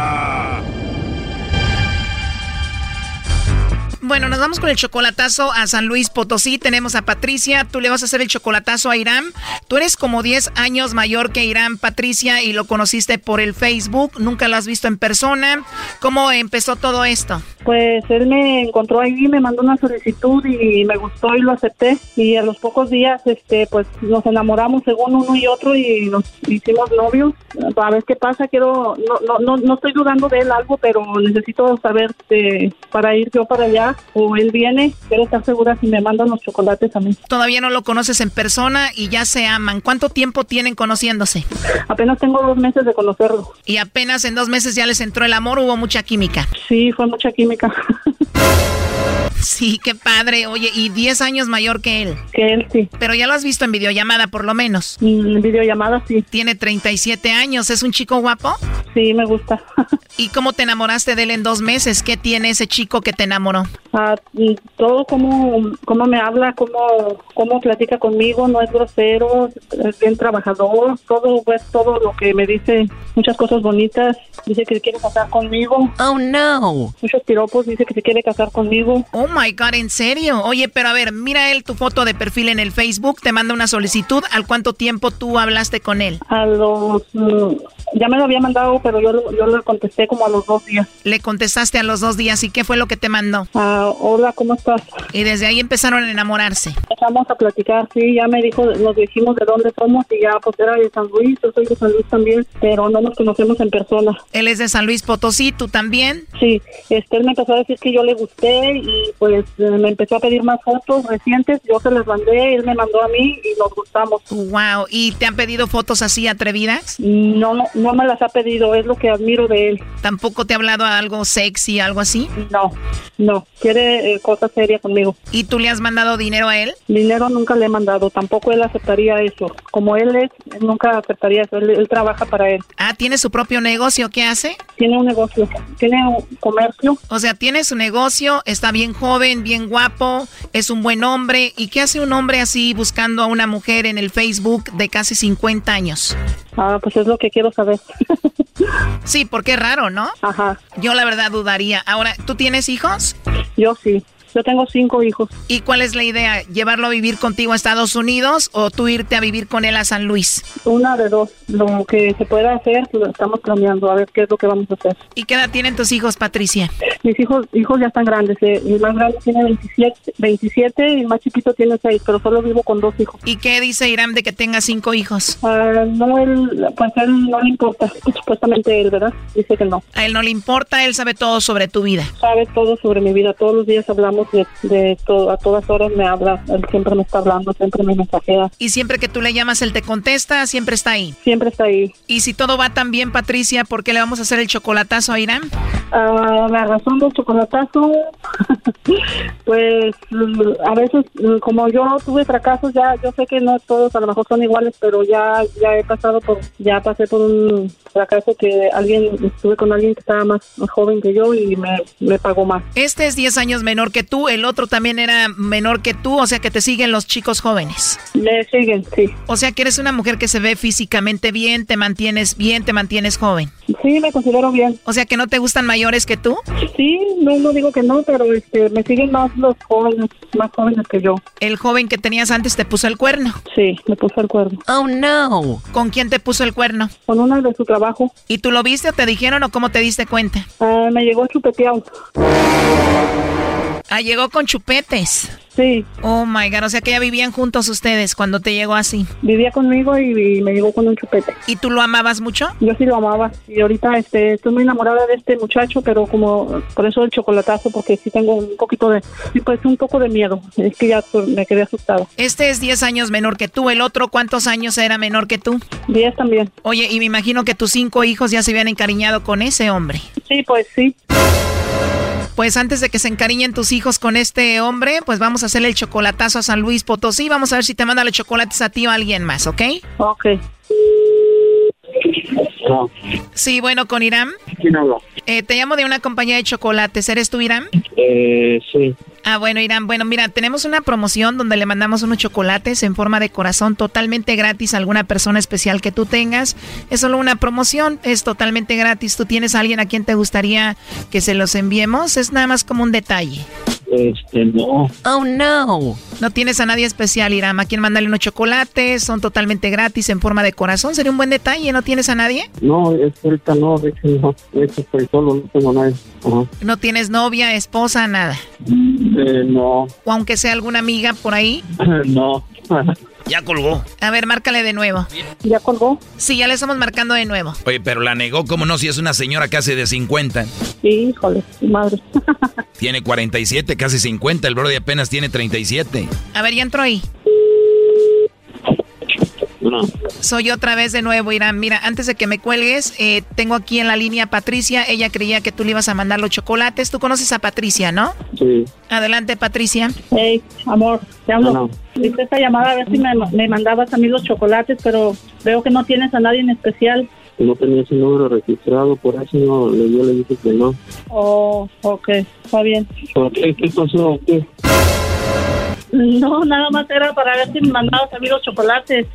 Bueno, nos vamos con el chocolatazo a San Luis Potosí. Tenemos a Patricia. Tú le vas a hacer el chocolatazo a Irán. Tú eres como 10 años mayor que Irán, Patricia, y lo conociste por el Facebook. Nunca lo has visto en persona. ¿Cómo empezó todo esto? Pues él me encontró ahí, me mandó una solicitud y me gustó y lo acepté. Y a los pocos días, este, pues nos enamoramos según uno y otro y nos hicimos novios. A ver qué pasa, quiero, no, no, no, no estoy dudando de él algo, pero necesito saber este, para ir yo para allá o él viene. Quiero estar segura si me mandan los chocolates a mí. Todavía no lo conoces en persona y ya se aman. ¿Cuánto tiempo tienen conociéndose? Apenas tengo dos meses de conocerlo. Y apenas en dos meses ya les entró el amor, hubo mucha química. Sí, fue mucha química. Sí, qué padre. Oye, y 10 años mayor que él. Que él, sí. Pero ya lo has visto en videollamada, por lo menos. En videollamada, sí. Tiene 37 años. ¿Es un chico guapo? Sí, me gusta. ¿Y cómo te enamoraste de él en dos meses? ¿Qué tiene ese chico que te enamoró? Ah, y todo como, como me habla, como, como platica conmigo, no es grosero, es bien trabajador, todo pues todo lo que me dice, muchas cosas bonitas, dice que se quiere casar conmigo. Oh no. Muchos piropos, dice que se quiere casar conmigo. Oh my god, ¿en serio? Oye, pero a ver, mira él tu foto de perfil en el Facebook, te manda una solicitud. ¿Al cuánto tiempo tú hablaste con él? A los, mm, ya me lo había mandado, pero yo, yo le contesté como a los dos días. Le contestaste a los dos días y qué fue lo que te mandó. Ah, hola, ¿cómo estás? Y desde ahí empezaron a enamorarse. Empezamos a platicar, sí, ya me dijo, nos dijimos de dónde somos y ya pues era de San Luis, yo soy de San Luis también, pero no nos conocemos en persona. Él es de San Luis Potosí, ¿tú también? Sí, este, él me empezó a decir que yo le gusté y pues me empezó a pedir más fotos recientes, yo se las mandé, él me mandó a mí y nos gustamos. Wow, ¿y te han pedido fotos así atrevidas? No, no me las ha pedido, es lo que admiro de él. ¿Tampoco te ha hablado algo sexy, algo así? No, no, quiere eh, cosas serias conmigo. ¿Y tú le has mandado dinero a él? Dinero nunca le he mandado, tampoco él aceptaría eso. Como él es, nunca aceptaría eso, él, él trabaja para él. Ah, ¿tiene su propio negocio? ¿Qué hace? Tiene un negocio, tiene un comercio. O sea, tiene su negocio, está bien joven, bien guapo, es un buen hombre. ¿Y qué hace un hombre así buscando a una mujer en el Facebook de casi 50 años? Ah, pues es lo que quiero saber. Sí, porque es raro, ¿no? Ajá. Yo la verdad dudaría. Ahora, ¿tú tienes hijos? Yo sí. Yo tengo cinco hijos. ¿Y cuál es la idea? ¿Llevarlo a vivir contigo a Estados Unidos o tú irte a vivir con él a San Luis? Una de dos. Lo que se pueda hacer, lo estamos planeando, a ver qué es lo que vamos a hacer. ¿Y qué edad tienen tus hijos, Patricia? Mis hijos hijos ya están grandes. eh, El más grande tiene 27, 27 y el más chiquito tiene 6, pero solo vivo con dos hijos. ¿Y qué dice Irán de que tenga cinco hijos? Ah, no, él, pues él no le importa. Supuestamente él, ¿verdad? Dice que no. A él no le importa, él sabe todo sobre tu vida. Sabe todo sobre mi vida. Todos los días hablamos de, de todo. A todas horas me habla. Él siempre me está hablando, siempre me mensajea. Y siempre que tú le llamas, él te contesta, siempre está ahí. Siempre está ahí. Y si todo va tan bien, Patricia, ¿por qué le vamos a hacer el chocolatazo a Irán? Ah, la razón del chocolatazo, pues mm, a veces mm, como yo tuve fracasos, ya yo sé que no todos a lo mejor son iguales, pero ya ya he pasado por, ya pasé por un fracaso que alguien, estuve con alguien que estaba más joven que yo y me, me pagó más. Este es 10 años menor que tú, el otro también era menor que tú, o sea que te siguen los chicos jóvenes. Me siguen, sí. O sea que eres una mujer que se ve físicamente bien, te mantienes bien, te mantienes joven. Sí, me considero bien. O sea que no te gustan mayores que tú. Sí, no, no digo que no, pero este, me siguen más los jóvenes, más jóvenes que yo. El joven que tenías antes te puso el cuerno. Sí, me puso el cuerno. Oh no. ¿Con quién te puso el cuerno? Con una de su trabajo. ¿Y tú lo viste o te dijeron o cómo te diste cuenta? Ah, me llegó chupeteado. Ah, llegó con chupetes. Sí. Oh my god, o sea que ya vivían juntos ustedes cuando te llegó así. Vivía conmigo y, y me llegó con un chupete. ¿Y tú lo amabas mucho? Yo sí lo amaba. Y ahorita este, estoy muy enamorada de este muchacho, pero como por eso el chocolatazo, porque sí tengo un poquito de, pues un poco de miedo. Es que ya me quedé asustada. Este es 10 años menor que tú, el otro ¿cuántos años era menor que tú? 10 también. Oye, y me imagino que tus cinco hijos ya se habían encariñado con ese hombre. Sí, pues sí. Pues antes de que se encariñen tus hijos con este hombre, pues vamos a hacerle el chocolatazo a San Luis Potosí. Vamos a ver si te manda los chocolates a ti o a alguien más, ¿ok? Ok. Sí, bueno, con Irán. ¿Quién? Eh, te llamo de una compañía de chocolates. ¿Eres tú, Irán? Eh, sí. Ah, bueno, Irán. Bueno, mira, tenemos una promoción donde le mandamos unos chocolates en forma de corazón totalmente gratis a alguna persona especial que tú tengas. Es solo una promoción, es totalmente gratis. ¿Tú tienes a alguien a quien te gustaría que se los enviemos? Es nada más como un detalle. Este, no. Oh, no. No tienes a nadie especial, Irán. ¿A quien mandarle unos chocolates? Son totalmente gratis en forma de corazón. Sería un buen detalle. ¿No tienes a nadie? No, es ahorita no, de hecho no. De hecho estoy solo, no tengo nadie. Ajá. No tienes novia, esposa, nada. Eh, no. O aunque sea alguna amiga por ahí. no. Ya colgó. A ver, márcale de nuevo. ¿Ya colgó? Sí, ya le estamos marcando de nuevo. Oye, pero la negó, ¿cómo no? Si es una señora casi de 50. Híjole, madre. Tiene 47, casi 50. El Brody apenas tiene 37. A ver, ya entró ahí. No. Soy otra vez de nuevo, Irán. Mira, antes de que me cuelgues, eh, tengo aquí en la línea a Patricia. Ella creía que tú le ibas a mandar los chocolates. Tú conoces a Patricia, ¿no? Sí. Adelante, Patricia. Hey, amor, te hablo. No. Hice esta llamada a ver si me, me mandabas a mí los chocolates, pero veo que no tienes a nadie en especial. No tenía ese número registrado, por eso no, le- yo le dije que no. Oh, ok, está bien. ¿Por qué? ¿Qué pasó? ¿Qué? No, nada más era para ver si me mandabas a mí los chocolates.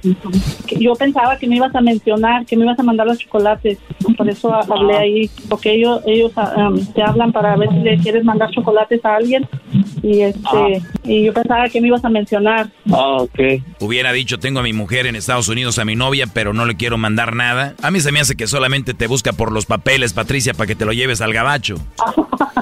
Yo pensaba que me ibas a mencionar, que me ibas a mandar los chocolates. Por eso ha- hablé ahí, porque ellos ellos ah, um, te hablan para ver si le quieres mandar chocolates a alguien. Y este y yo pensaba que me ibas a mencionar. Ah, ok. Hubiera dicho, tengo a mi mujer en Estados Unidos, a mi novia, pero no le quiero mandar nada. A mí se me hace que solamente te busca por los papeles, Patricia, para que te lo lleves al gabacho.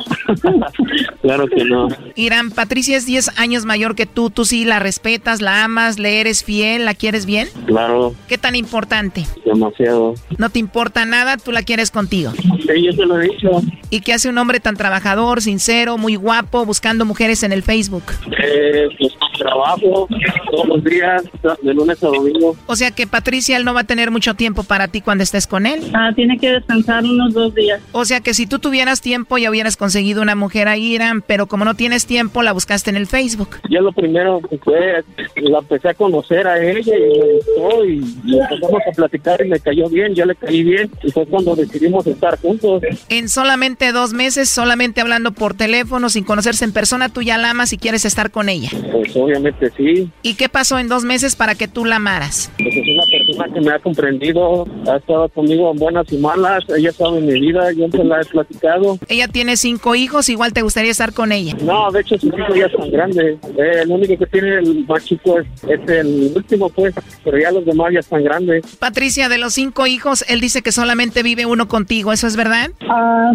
Claro que no. Irán, Patricia es 10 años mayor que tú. Tú sí la respetas, la amas, le eres fiel, la quieres bien. Claro, ¿Qué tan importante? demasiado. No te importa nada, tú la quieres contigo. Sí, yo te lo he dicho. ¿Y qué hace un hombre tan trabajador, sincero, muy guapo, buscando mujeres en el Facebook? Eh, pues trabajo todos los días, de lunes a domingo. O sea que Patricia, él no va a tener mucho tiempo para ti cuando estés con él. Ah, tiene que descansar unos dos días. O sea que si tú tuvieras tiempo ya hubieras conseguido una mujer a Irán, pero como no tienes tiempo la buscaste en el Facebook. Yo lo primero que fue, la empecé a conocer a ella y me gustó y, y empezamos a platicar y me cayó bien, yo le caí bien y fue cuando decidimos estar juntos. En solamente dos meses, solamente hablando por teléfono, sin conocerse en persona, tú ya la amas y quieres estar con ella. Pues obviamente sí. ¿Y qué pasó en dos meses para que tú la amaras? Pues persona que me ha comprendido, ha estado conmigo en buenas y malas, ella sabe mi vida, yo se la he platicado. Ella tiene cinco hijos, igual te gustaría estar con ella. No, de hecho sus hijos ya están grandes. Eh, el único que tiene el más chico es, es el último, pues, pero ya los demás ya están grandes. Patricia, de los cinco hijos, él dice que solamente vive uno contigo, ¿eso es verdad? Ah,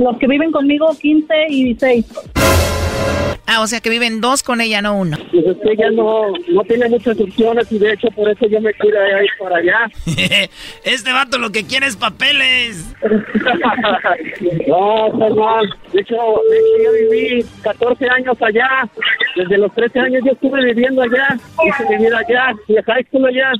los que viven conmigo, 15 y 16. Ah, o sea que viven dos con ella, no uno. Pues es que ella no, no tiene muchas opciones y de hecho por eso yo me quiero ir para allá. este vato lo que quiere es papeles. no, carnal. De hecho, de hecho, yo viví 14 años allá. Desde los 13 años yo estuve viviendo allá. Hice vivir allá. Y a high school allá.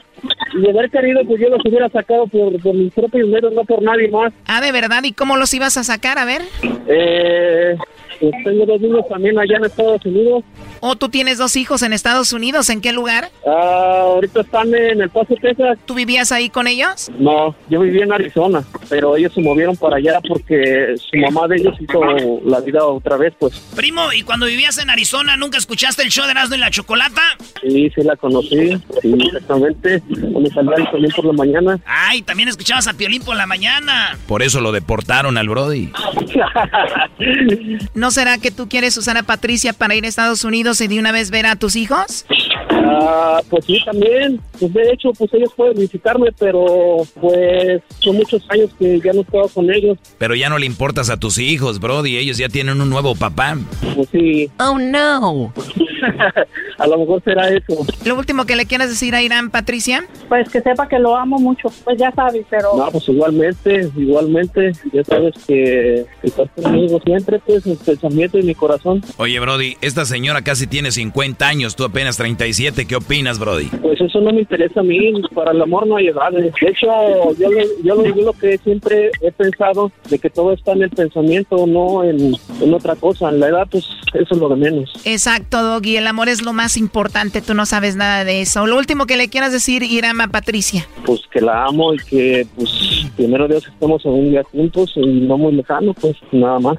Y de haber querido, pues yo los hubiera sacado por, por mis propios medios, no por nadie más. Ah, ¿de verdad? ¿Y cómo los ibas a sacar? A ver. Eh, tengo dos niños también allá en Estados Unidos. ¿O tú tienes dos hijos en Estados Unidos? ¿En qué lugar? Ah, ahorita están en El Paso, Texas. ¿Tú vivías ahí con ellos? No, yo vivía en Arizona, pero ellos se movieron para allá porque su mamá de ellos hizo la vida otra vez, pues. Primo, ¿y cuando vivías en Arizona nunca escuchaste el show de Erasmo y la Chocolata? Sí, sí la conocí, sí, exactamente. Me salía Piolín por la mañana. Ay, también escuchabas a Piolín por la mañana. Por eso lo deportaron al Brody. ¿No será que tú quieres usar a Patricia para ir a Estados Unidos de una vez ver a tus hijos? Ah, pues sí, también. Pues de hecho, pues ellos pueden visitarme, pero pues son muchos años que ya no he estado con ellos. Pero ya no le importas a tus hijos, Brody. Ellos ya tienen un nuevo papá. Pues sí. Oh, no. a lo mejor será eso. ¿Lo último que le quieras decir a Irán, Patricia? Pues que sepa que lo amo mucho. Pues ya sabes, pero... No, pues igualmente, igualmente. Ya sabes que, que estás conmigo siempre, pues, en pensamiento y mi corazón. Oye, Brody, esta señora casi tiene 50 años, tú apenas 37. ¿Qué opinas, Brody? Pues eso no me interesa a mí. Para el amor no hay edades. De hecho, yo, lo- yo, yo lo que siempre he pensado de que todo está en el pensamiento, no en, en otra cosa. En la edad, pues, eso es lo de menos. Exacto, Doggy. El amor es lo más importante. Tú no sabes nada de eso. Lo último que le quieras decir, Irán, a Patricia. Pues que la amo y que, pues, primero Dios estemos en un día juntos y no muy lejano, pues, nada más.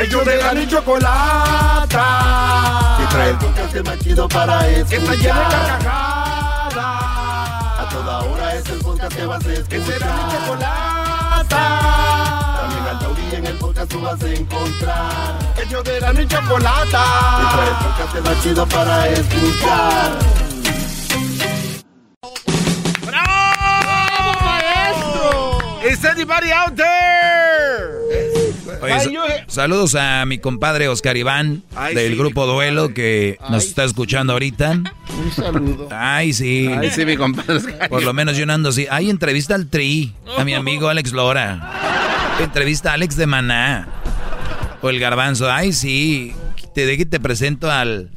Ellos de la ni chocolata. Que trae el podcast más chido para escuchar. Que está llena de carcajadas. A toda hora es el podcast que vas a escuchar. Que será mi chocolata. También al taurí en el podcast tú vas a encontrar. Ellos de la ni chocolata. Que trae el podcast más chido para escuchar. Is anybody out there? Oye, Ay, sa- yo- saludos a mi compadre Oscar Iván Ay, del sí, grupo Duelo que nos está escuchando ahorita. Un saludo. Ay, sí. Ay, sí, mi compadre Oscar Por lo menos yo no ando así. Ay, entrevista al Tri, a mi amigo Alex Lora. Entrevista a Alex de Maná. O el Garbanzo. Ay, sí. Te, de que te presento al,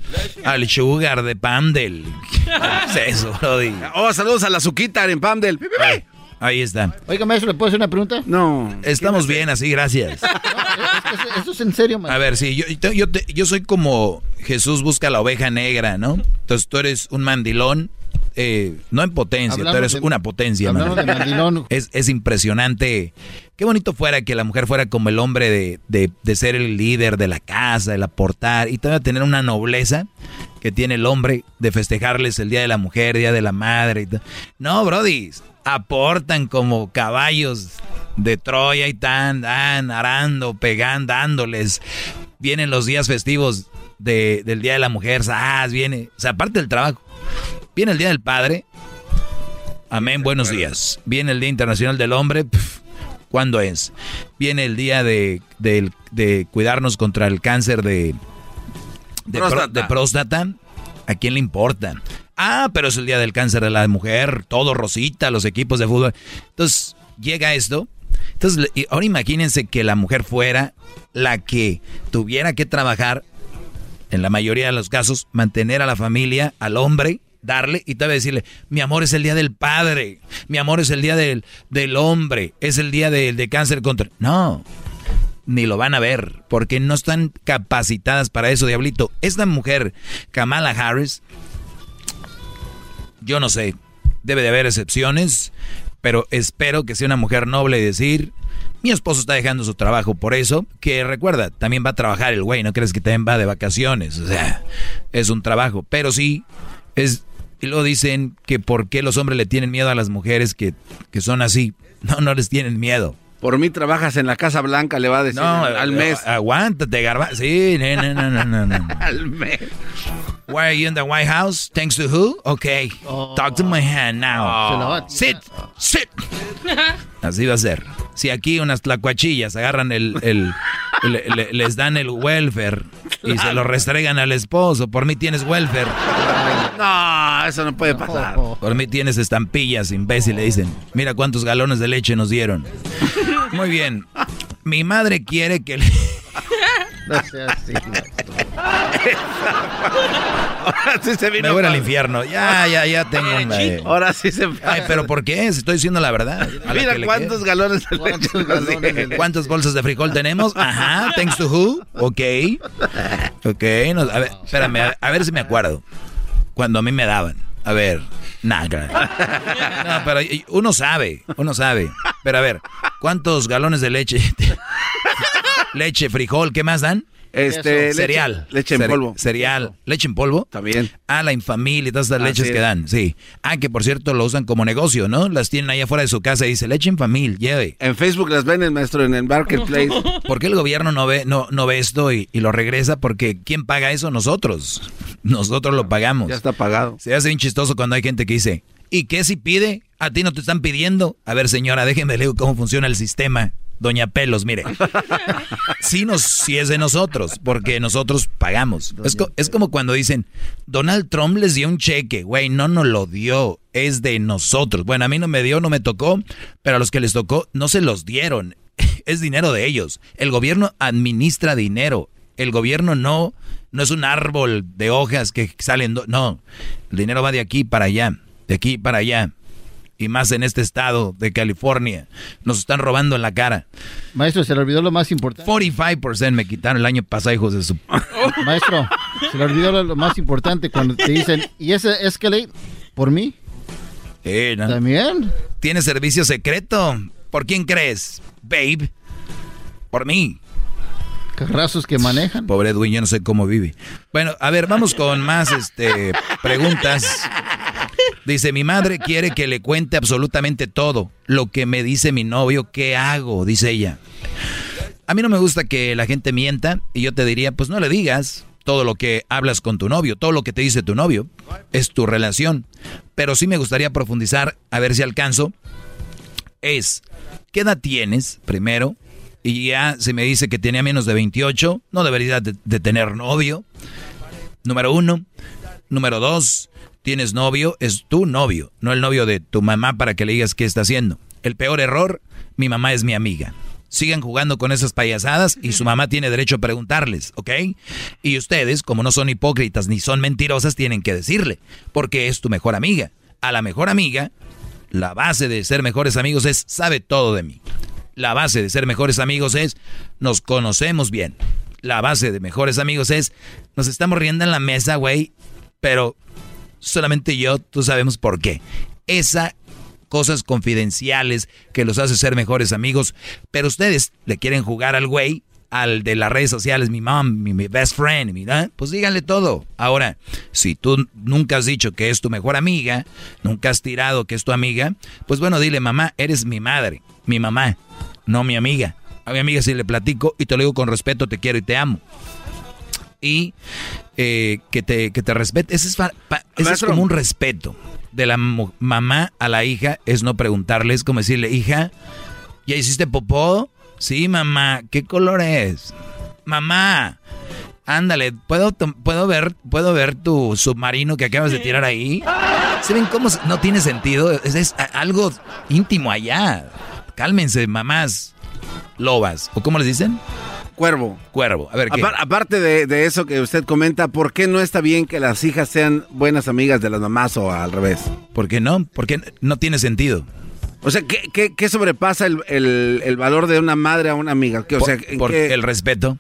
al Sugar de Pandel. ¿Qué es eso, Brody? Oh, saludos a la Zuquita en Pamdel. Ay, ahí está. Oiga, maestro, ¿le puedo hacer una pregunta? No. Estamos bien así, gracias. Esto, esto es en serio, maestro. A ver, sí, yo, yo, yo te- yo soy como Jesús busca la oveja negra, ¿no? Entonces tú eres un mandilón, eh, no en potencia, Hablamos tú eres de- una potencia, de mandilón. Es, es impresionante. Qué bonito fuera que la mujer fuera como el hombre de, de- de ser el líder de la casa, el aportar, y todavía tener una nobleza que tiene el hombre de festejarles el Día de la Mujer, Día de la Madre. y todo. No, Brody, aportan como caballos de Troya y tan, dan, arando, pegando, dándoles. Vienen los días festivos de- del Día de la Mujer, ¡zas! viene, o sea, aparte del trabajo, viene el Día del Padre Amén, buenos días. Viene el Día Internacional del Hombre. ¿Cuándo es? Viene el día de, de, cuidarnos contra el cáncer de, de próstata. ¿A quién le importa? Ah, pero es el día del cáncer de la mujer, todo rosita, los equipos de fútbol. Entonces, llega esto. Entonces, ahora imagínense que la mujer fuera la que tuviera que trabajar, en la mayoría de los casos, mantener a la familia, al hombre, darle y te va a decirle, mi amor es el día del padre, mi amor es el día del, del hombre, es el día de, de cáncer contra... No, ni lo van a ver, porque no están capacitadas para eso, diablito. Esta mujer, Kamala Harris, yo no sé, debe de haber excepciones, pero espero que sea una mujer noble y decir, mi esposo está dejando su trabajo por eso, que recuerda, también va a trabajar el güey, no crees que también va de vacaciones, o sea, es un trabajo, pero sí, es, luego dicen que por qué los hombres le tienen miedo a las mujeres que, que son así, no, no les tienen miedo. Por mí trabajas en la Casa Blanca, le va a decir al mes. Aguántate, garba. Sí, no, no, no, no, no. al mes. Why are you in the White House? Thanks to who? Okay. Talk to my hand now. Oh. Sit. Sit. Así va a ser. Si aquí unas tlacuachillas agarran el, el, les dan el welfare y se lo restregan al esposo, por mí tienes welfare. No, eso no puede pasar. Por mí tienes estampillas, imbécil, le dicen. Mira cuántos galones de leche nos dieron. Muy bien. Mi madre quiere que le... No sea así, Ahora sí se vino. Me voy al infierno. Ya, ya, ya tengo una. Ahora sí se. Ay, pero ¿por qué? Estoy diciendo la verdad. Mira cuántos galones de leche. ¿Cuántas bolsas de frijol tenemos? Ajá, thanks to who? Ok. Ok. a ver, espérame, a ver si me acuerdo cuando a mí me daban. A ver, nada. No, pero uno sabe, uno sabe. Pero a ver, ¿cuántos galones de leche? leche, frijol, ¿qué más dan? Este, cereal. Leche, en polvo. Cereal. Leche en polvo. También. Ah, la infamilia y todas estas leches que dan. Sí. Ah, que por cierto lo usan como negocio, ¿no? Las tienen ahí afuera de su casa y dice leche en familia, lleve. En Facebook las venden, maestro, en el marketplace. ¿Por qué el gobierno no ve, no, no ve esto y, lo regresa? Porque ¿quién paga eso? Nosotros. Nosotros lo pagamos. Ya está pagado. Se hace bien chistoso cuando hay gente que dice, ¿y qué si pide? A ti no te están pidiendo. A ver, señora, déjeme leer cómo funciona el sistema. Doña Pelos, mire. Sí, nos, sí es de nosotros, porque nosotros pagamos. Es, como cuando dicen, Donald Trump les dio un cheque. Güey, no nos lo dio, es de nosotros. Bueno, a mí no me dio, no me tocó, pero a los que les tocó no se los dieron. Es dinero de ellos. El gobierno administra dinero. El gobierno no, no es un árbol de hojas que salen. No, el dinero va de aquí para allá, de aquí para allá y más en este estado de California. Nos están robando en la cara. Maestro, se le olvidó lo más importante. 45% me quitaron el año pasado, hijos de su... Maestro, se le olvidó lo, más importante cuando te dicen, ¿y ese Escalade por mí? Eh, ¿También? ¿Tiene servicio secreto? ¿Por quién crees? Babe. Por mí. Carrazos que manejan. Pobre Edwin, yo no sé cómo vive. Bueno, a ver, vamos con más este, preguntas. Dice, mi madre quiere que le cuente absolutamente todo. Lo que me dice mi novio, ¿qué hago? Dice ella. A mí no me gusta que la gente mienta y yo te diría, pues no le digas todo lo que hablas con tu novio, todo lo que te dice tu novio. Es tu relación. Pero sí me gustaría profundizar, a ver si alcanzo. Es, ¿qué edad tienes primero? Y ya se me dice que tenía menos de 28, no debería de, de tener novio. Número uno. Número dos, tienes novio, es tu novio, no el novio de tu mamá para que le digas qué está haciendo. El peor error, mi mamá es mi amiga. Sigan jugando con esas payasadas y su mamá tiene derecho a preguntarles, ¿ok? Y ustedes, como no son hipócritas ni son mentirosas, tienen que decirle, porque es tu mejor amiga. A la mejor amiga, la base de ser mejores amigos es sabe todo de mí. La base de ser mejores amigos es nos conocemos bien. La base de mejores amigos es nos estamos riendo en la mesa, güey, pero solamente yo, tú sabemos por qué. Esa cosas confidenciales que los hace ser mejores amigos, pero ustedes le quieren jugar al güey, al de las redes sociales, mi mom, mi, best friend, mi, pues díganle todo. Ahora, si tú nunca has dicho que es tu mejor amiga, nunca has tirado que es tu amiga, pues bueno, dile, mamá, eres mi madre, mi mamá, no mi amiga. A mi amiga si le platico y te lo digo con respeto, te quiero y te amo. Y eh, que te, que te respete. Ese es, fa- pa- ese es como un respeto de la mamá a la hija, es no preguntarle, es como decirle, hija, ¿ya hiciste popó? Sí, mamá, ¿qué color es? Mamá, ándale, ¿puedo, puedo, ver, ¿puedo ver tu submarino que acabas de tirar ahí? ¿Se ven cómo no tiene sentido? Es, es algo íntimo allá. Cálmense, mamás lobas. ¿O cómo les dicen? Cuervo. Cuervo. A ver, ¿qué? Apar- aparte de, de eso que usted comenta, ¿por qué no está bien que las hijas sean buenas amigas de las mamás o al revés? ¿Por qué no? Porque no tiene sentido. O sea, ¿qué, qué- qué sobrepasa el, el- el valor de una madre a una amiga? ¿Qué, o Por- sea, ¿en por qué- el respeto.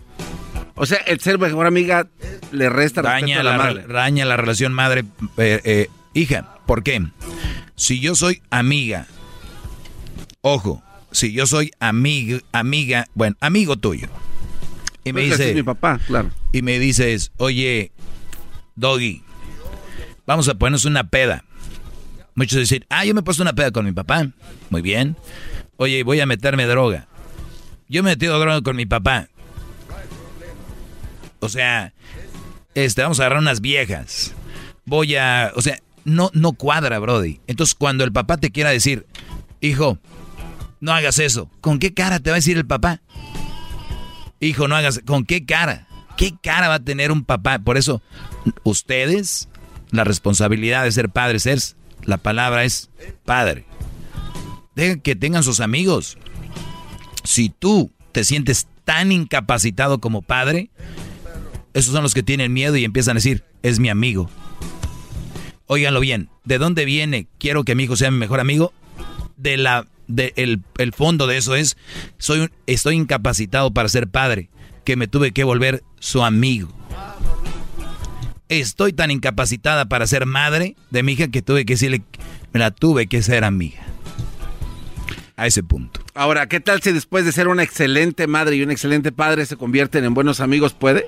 O sea, el ser mejor amiga le resta respeto Daña a la, la, madre. re- daña la relación madre eh, eh, hija. ¿Por qué? Si yo soy amiga, ojo, si yo soy amiga, amiga, bueno, amigo tuyo, y me Pues dice, mi papá, claro. y me dices, oye, Doggy, vamos a ponernos una peda. Muchos dicen, ah, yo me he puesto una peda con mi papá. Muy bien. Oye, voy a meterme droga. Yo me he metido droga con mi papá. O sea, este, vamos a agarrar unas viejas. Voy a, o sea, no, no cuadra, Brody. Entonces, cuando el papá te quiera decir, hijo, no hagas eso, ¿con qué cara te va a decir el papá? Hijo, no hagas, ¿con qué cara? ¿Qué cara va a tener un papá? Por eso, ustedes, la responsabilidad de ser padres es, la palabra es padre. Dejen que tengan sus amigos. Si tú te sientes tan incapacitado como padre, esos son los que tienen miedo y empiezan a decir, es mi amigo. Óiganlo bien, ¿de dónde viene? Quiero que mi hijo sea mi mejor amigo. De la, de el, el fondo de eso es, soy, estoy incapacitado para ser padre, que me tuve que volver su amigo. Estoy tan incapacitada para ser madre de mi hija que tuve que decirle, me la tuve que ser amiga. A ese punto. Ahora, ¿qué tal si después de ser una excelente madre y un excelente padre se convierten en buenos amigos? ¿Puede?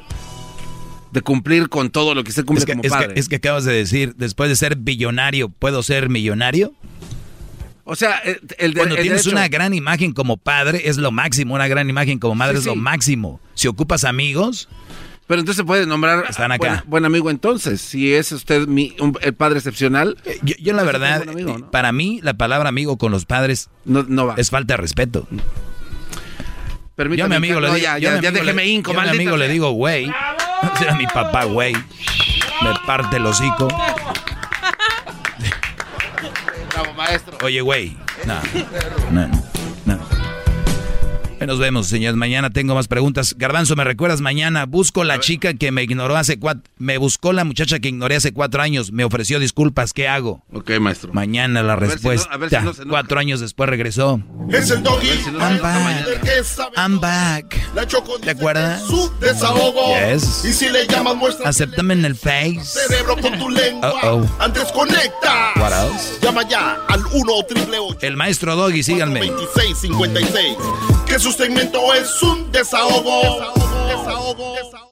De cumplir con todo lo que se cumple Es que, como es que- padre. es que acabas de decir, después de ser billonario, ¿puedo ser millonario? O sea, el, el de- Cuando el tienes derecho- una gran imagen como padre, es lo máximo. Una gran imagen como madre Sí, es lo máximo. Si ocupas amigos, Pero entonces se puede nombrar Están acá. Buen, buen amigo entonces. Si es usted mi, un- el padre excepcional. yo, yo la verdad, amigo, ¿no? para mí, la palabra amigo con los padres no, va. es falta de respeto. Yo a Permítame, mi amigo le no, digo, ya, yo ya, mi ya amigo déjeme le- hinco, yo a mi amigo le digo, güey. Era mi papá, güey. Me parte el hocico. Oye, güey. No. Ahí Nos vemos, señores. Mañana tengo más preguntas. Garbanzo, ¿me recuerdas mañana? Busco la chica que me ignoró hace cuatro... Me buscó la muchacha que ignoré hace cuatro años. Me ofreció disculpas. ¿Qué hago? Ok, maestro. Mañana la ver si no- respuesta. a ver si no se enoja. cuatro años después regresó. Es el doggy. I'm back. I'm back. La choco ¿Te acuerdas? su desahogo. Yes. Y si le llamas muestra Acéptame en el face. cerebro con tu lengua. Antes conecta. What else? Llama ya al 1 triple El maestro Doggy, síganme. 2656. Que su segmento es un desahogo. Desahogo. Desahogo.